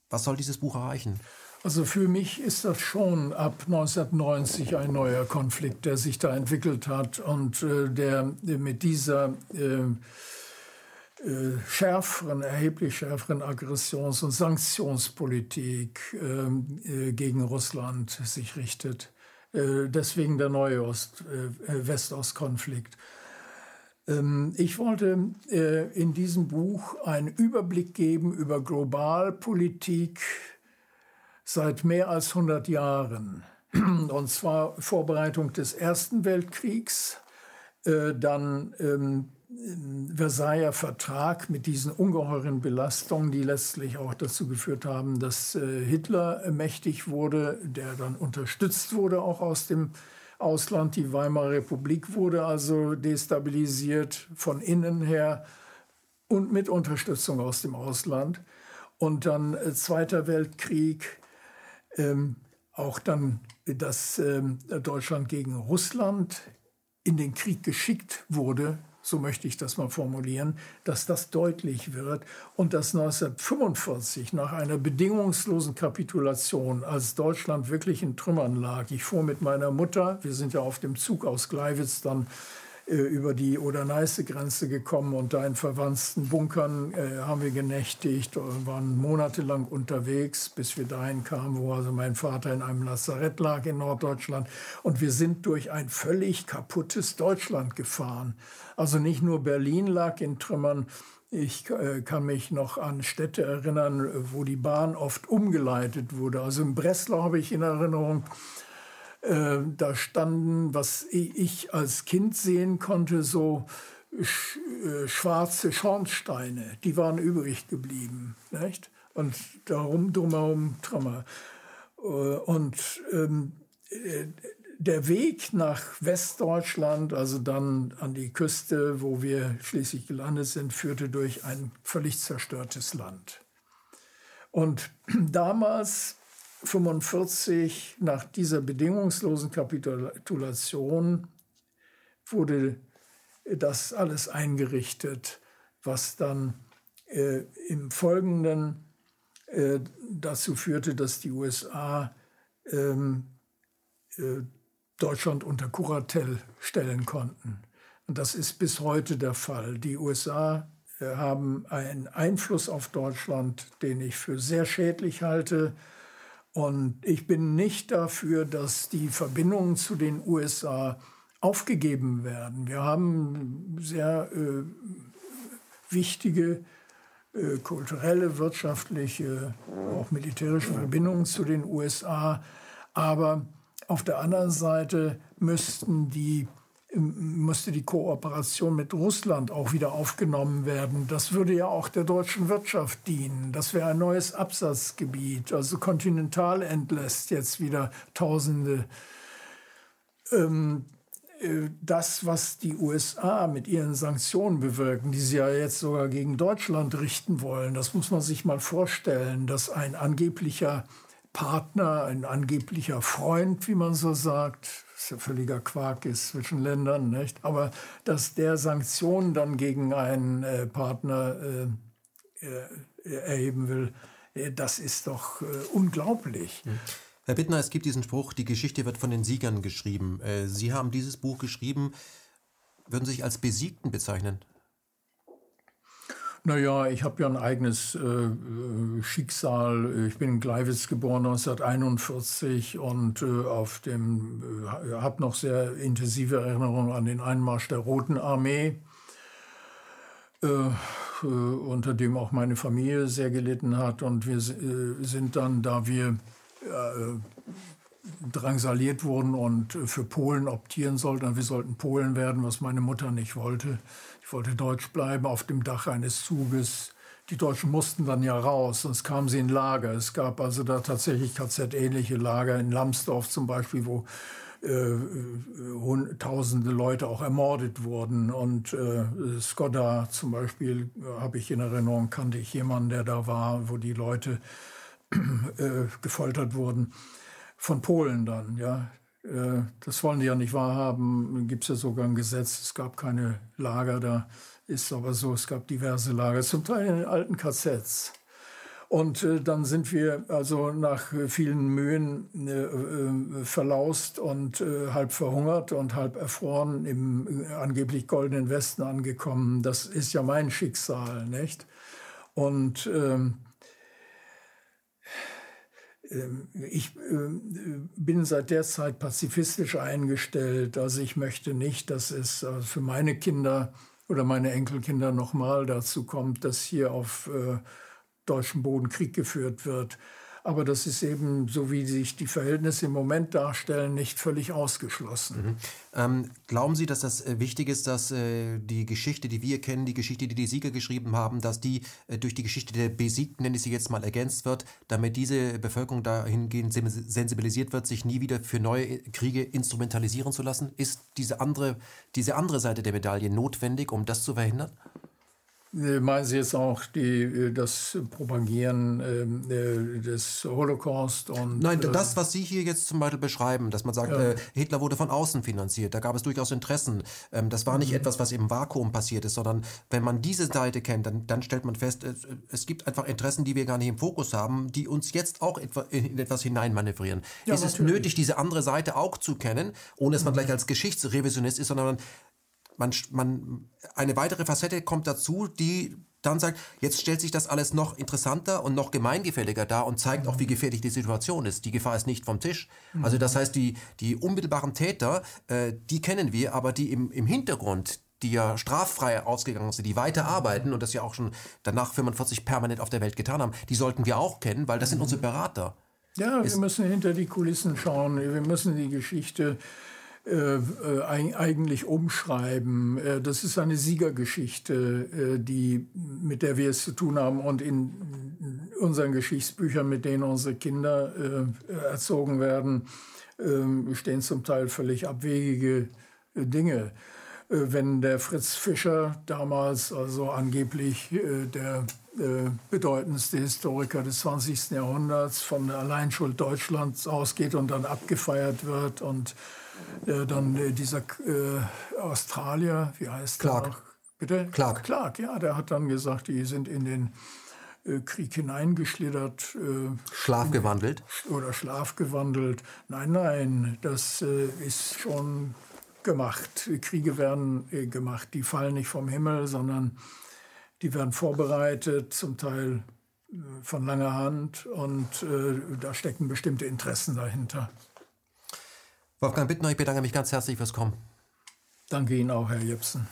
was soll dieses Buch erreichen? Also für mich ist das schon ab 1990 ein neuer Konflikt, der sich da entwickelt hat und äh, der, der mit dieser äh, äh, schärferen, erheblich schärferen Aggressions- und Sanktionspolitik ähm, äh, gegen Russland sich richtet. Äh, deswegen der neue Ost, äh, West-Ost-Konflikt. Ähm, ich wollte äh, in diesem Buch einen Überblick geben über Globalpolitik seit mehr als 100 Jahren. (clears throat) Und zwar Vorbereitung des Ersten Weltkriegs, äh, dann ähm, Versailler Vertrag mit diesen ungeheuren Belastungen, die letztlich auch dazu geführt haben, dass äh, Hitler mächtig wurde, der dann unterstützt wurde auch aus dem Ausland. Die Weimarer Republik wurde also destabilisiert von innen her und mit Unterstützung aus dem Ausland. Und dann äh, Zweiter Weltkrieg, ähm, auch dann, dass ähm, Deutschland gegen Russland in den Krieg geschickt wurde, so möchte ich das mal formulieren, dass das deutlich wird und dass 1945 nach einer bedingungslosen Kapitulation, als Deutschland wirklich in Trümmern lag, ich fuhr mit meiner Mutter, wir sind ja auf dem Zug aus Gleiwitz dann über die Oder-Neiße-Grenze gekommen und da in verwandten Bunkern äh, haben wir genächtigt und waren monatelang unterwegs, bis wir dahin kamen, wo also mein Vater in einem Lazarett lag in Norddeutschland. Und wir sind durch ein völlig kaputtes Deutschland gefahren. Also nicht nur Berlin lag in Trümmern, ich äh, kann mich noch an Städte erinnern, wo die Bahn oft umgeleitet wurde. Also in Breslau habe ich in Erinnerung, äh, da standen, was ich als Kind sehen konnte, so sch äh, schwarze Schornsteine, die waren übrig geblieben. Nicht? Und darum drumherum Trümmer. Äh, und ähm, äh, der Weg nach Westdeutschland, also dann an die Küste, wo wir schließlich gelandet sind, führte durch ein völlig zerstörtes Land. Und (clears throat) damals 1945, nach dieser bedingungslosen Kapitulation, wurde das alles eingerichtet, was dann äh, im Folgenden äh, dazu führte, dass die USA ähm, äh, Deutschland unter Kuratel stellen konnten. Und das ist bis heute der Fall. Die USA äh, haben einen Einfluss auf Deutschland, den ich für sehr schädlich halte. Und ich bin nicht dafür, dass die Verbindungen zu den USA aufgegeben werden. Wir haben sehr äh, wichtige äh, kulturelle, wirtschaftliche, auch militärische Verbindungen zu den USA. Aber auf der anderen Seite müssten die müsste die Kooperation mit Russland auch wieder aufgenommen werden. Das würde ja auch der deutschen Wirtschaft dienen. Das wäre ein neues Absatzgebiet. Also Continental entlässt jetzt wieder Tausende. Ähm, äh, das, was die USA mit ihren Sanktionen bewirken, die sie ja jetzt sogar gegen Deutschland richten wollen, das muss man sich mal vorstellen, dass ein angeblicher Partner, ein angeblicher Freund, wie man so sagt, was ja völliger Quark ist zwischen Ländern, nicht? Aber dass der Sanktionen dann gegen einen äh, Partner äh, äh, erheben will, äh, das ist doch äh, unglaublich. Hm. Herr Bittner, es gibt diesen Spruch, die Geschichte wird von den Siegern geschrieben. Sie haben dieses Buch geschrieben. Würden Sie sich als Besiegten bezeichnen? Naja, ich habe ja ein eigenes äh, Schicksal. Ich bin in Gleiwitz geboren 1941 und äh, auf dem äh, habe noch sehr intensive Erinnerungen an den Einmarsch der Roten Armee, äh, äh, unter dem auch meine Familie sehr gelitten hat. Und wir äh, sind dann, da wir drangsaliert wurden und für Polen optieren sollten, wir sollten Polen werden, was meine Mutter nicht wollte wollte deutsch bleiben auf dem Dach eines Zuges. Die Deutschen mussten dann ja raus, sonst kamen sie in Lager. Es gab also da tatsächlich KZ-ähnliche Lager in Lambsdorff zum Beispiel, wo äh, tausende Leute auch ermordet wurden. Und äh, Skoda zum Beispiel äh, habe ich in Erinnerung, kannte ich jemanden, der da war, wo die Leute äh, gefoltert wurden. Von Polen dann, ja. Äh, das wollen die ja nicht wahrhaben. Gibt es ja sogar ein Gesetz. Es gab keine Lager, da ist aber so, es gab diverse Lager, zum Teil in den alten KZs. Und äh, dann sind wir also nach vielen Mühen äh, äh, verlaust und äh, halb verhungert und halb erfroren im äh, angeblich goldenen Westen angekommen. Das ist ja mein Schicksal, nicht? Und ähm, ich ähm, bin seit der Zeit pazifistisch eingestellt. Also ich möchte nicht, dass es äh, für meine Kinder oder meine Enkelkinder nochmal dazu kommt, dass hier auf äh, deutschem Boden Krieg geführt wird. Aber das ist eben, so wie sich die Verhältnisse im Moment darstellen, nicht völlig ausgeschlossen. Mhm. Ähm, glauben Sie, dass das äh, wichtig ist, dass äh, die Geschichte, die wir kennen, die Geschichte, die die Sieger geschrieben haben, dass die äh, durch die Geschichte der Besiegten, nenne ich sie jetzt mal, ergänzt wird, damit diese Bevölkerung dahingehend sensibilisiert wird, sich nie wieder für neue äh, Kriege instrumentalisieren zu lassen? Ist diese andere, diese andere Seite der Medaille notwendig, um das zu verhindern? Äh, meinen Sie jetzt auch die, äh, das Propagieren ähm, äh, des Holocaust? Und, Nein, das, was Sie hier jetzt zum Beispiel beschreiben, dass man sagt, ja. äh, Hitler wurde von außen finanziert, da gab es durchaus Interessen. Ähm, das war nicht mhm. etwas, was im Vakuum passiert ist, sondern wenn man diese Seite kennt, dann, dann stellt man fest, es, es, gibt einfach Interessen, die wir gar nicht im Fokus haben, die uns jetzt auch etwa, in etwas hineinmanövrieren. Ja, ist natürlich. es nötig, diese andere Seite auch zu kennen, ohne dass man mhm. gleich als Geschichtsrevisionist ist, sondern man, man, eine weitere Facette kommt dazu, die dann sagt, jetzt stellt sich das alles noch interessanter und noch gemeingefälliger dar und zeigt auch, wie gefährlich die Situation ist. Die Gefahr ist nicht vom Tisch. Also das heißt, die, die unmittelbaren Täter, äh, die kennen wir, aber die im, im Hintergrund, die ja straffrei ausgegangen sind, die weiter arbeiten und das ja auch schon danach 45 permanent auf der Welt getan haben, die sollten wir auch kennen, weil das sind unsere Berater. Ja, wir müssen hinter die Kulissen schauen. Wir müssen die Geschichte eigentlich umschreiben. Äh, das ist eine Siegergeschichte, äh, die, mit der wir es zu tun haben und in unseren Geschichtsbüchern, mit denen unsere Kinder äh, erzogen werden, ähm, stehen zum Teil völlig abwegige Dinge. Wenn der Fritz Fischer damals, also angeblich der bedeutendste Historiker des 20. Jahrhunderts, von der Alleinschuld Deutschlands ausgeht und dann abgefeiert wird und äh, dann äh, dieser äh, Australier, wie heißt Clark. der? Bitte? Clark. Clark, ja, der hat dann gesagt, die sind in den äh, Krieg hineingeschlittert. Äh, Schlafgewandelt? Oder schlafgewandelt. Nein, nein, das äh, ist schon gemacht. Kriege werden gemacht. Die fallen nicht vom Himmel, sondern die werden vorbereitet, zum Teil von langer Hand und da stecken bestimmte Interessen dahinter. Wolfgang Bittner, ich bedanke mich ganz herzlich fürs Kommen. Danke Ihnen auch, Herr Jepsen.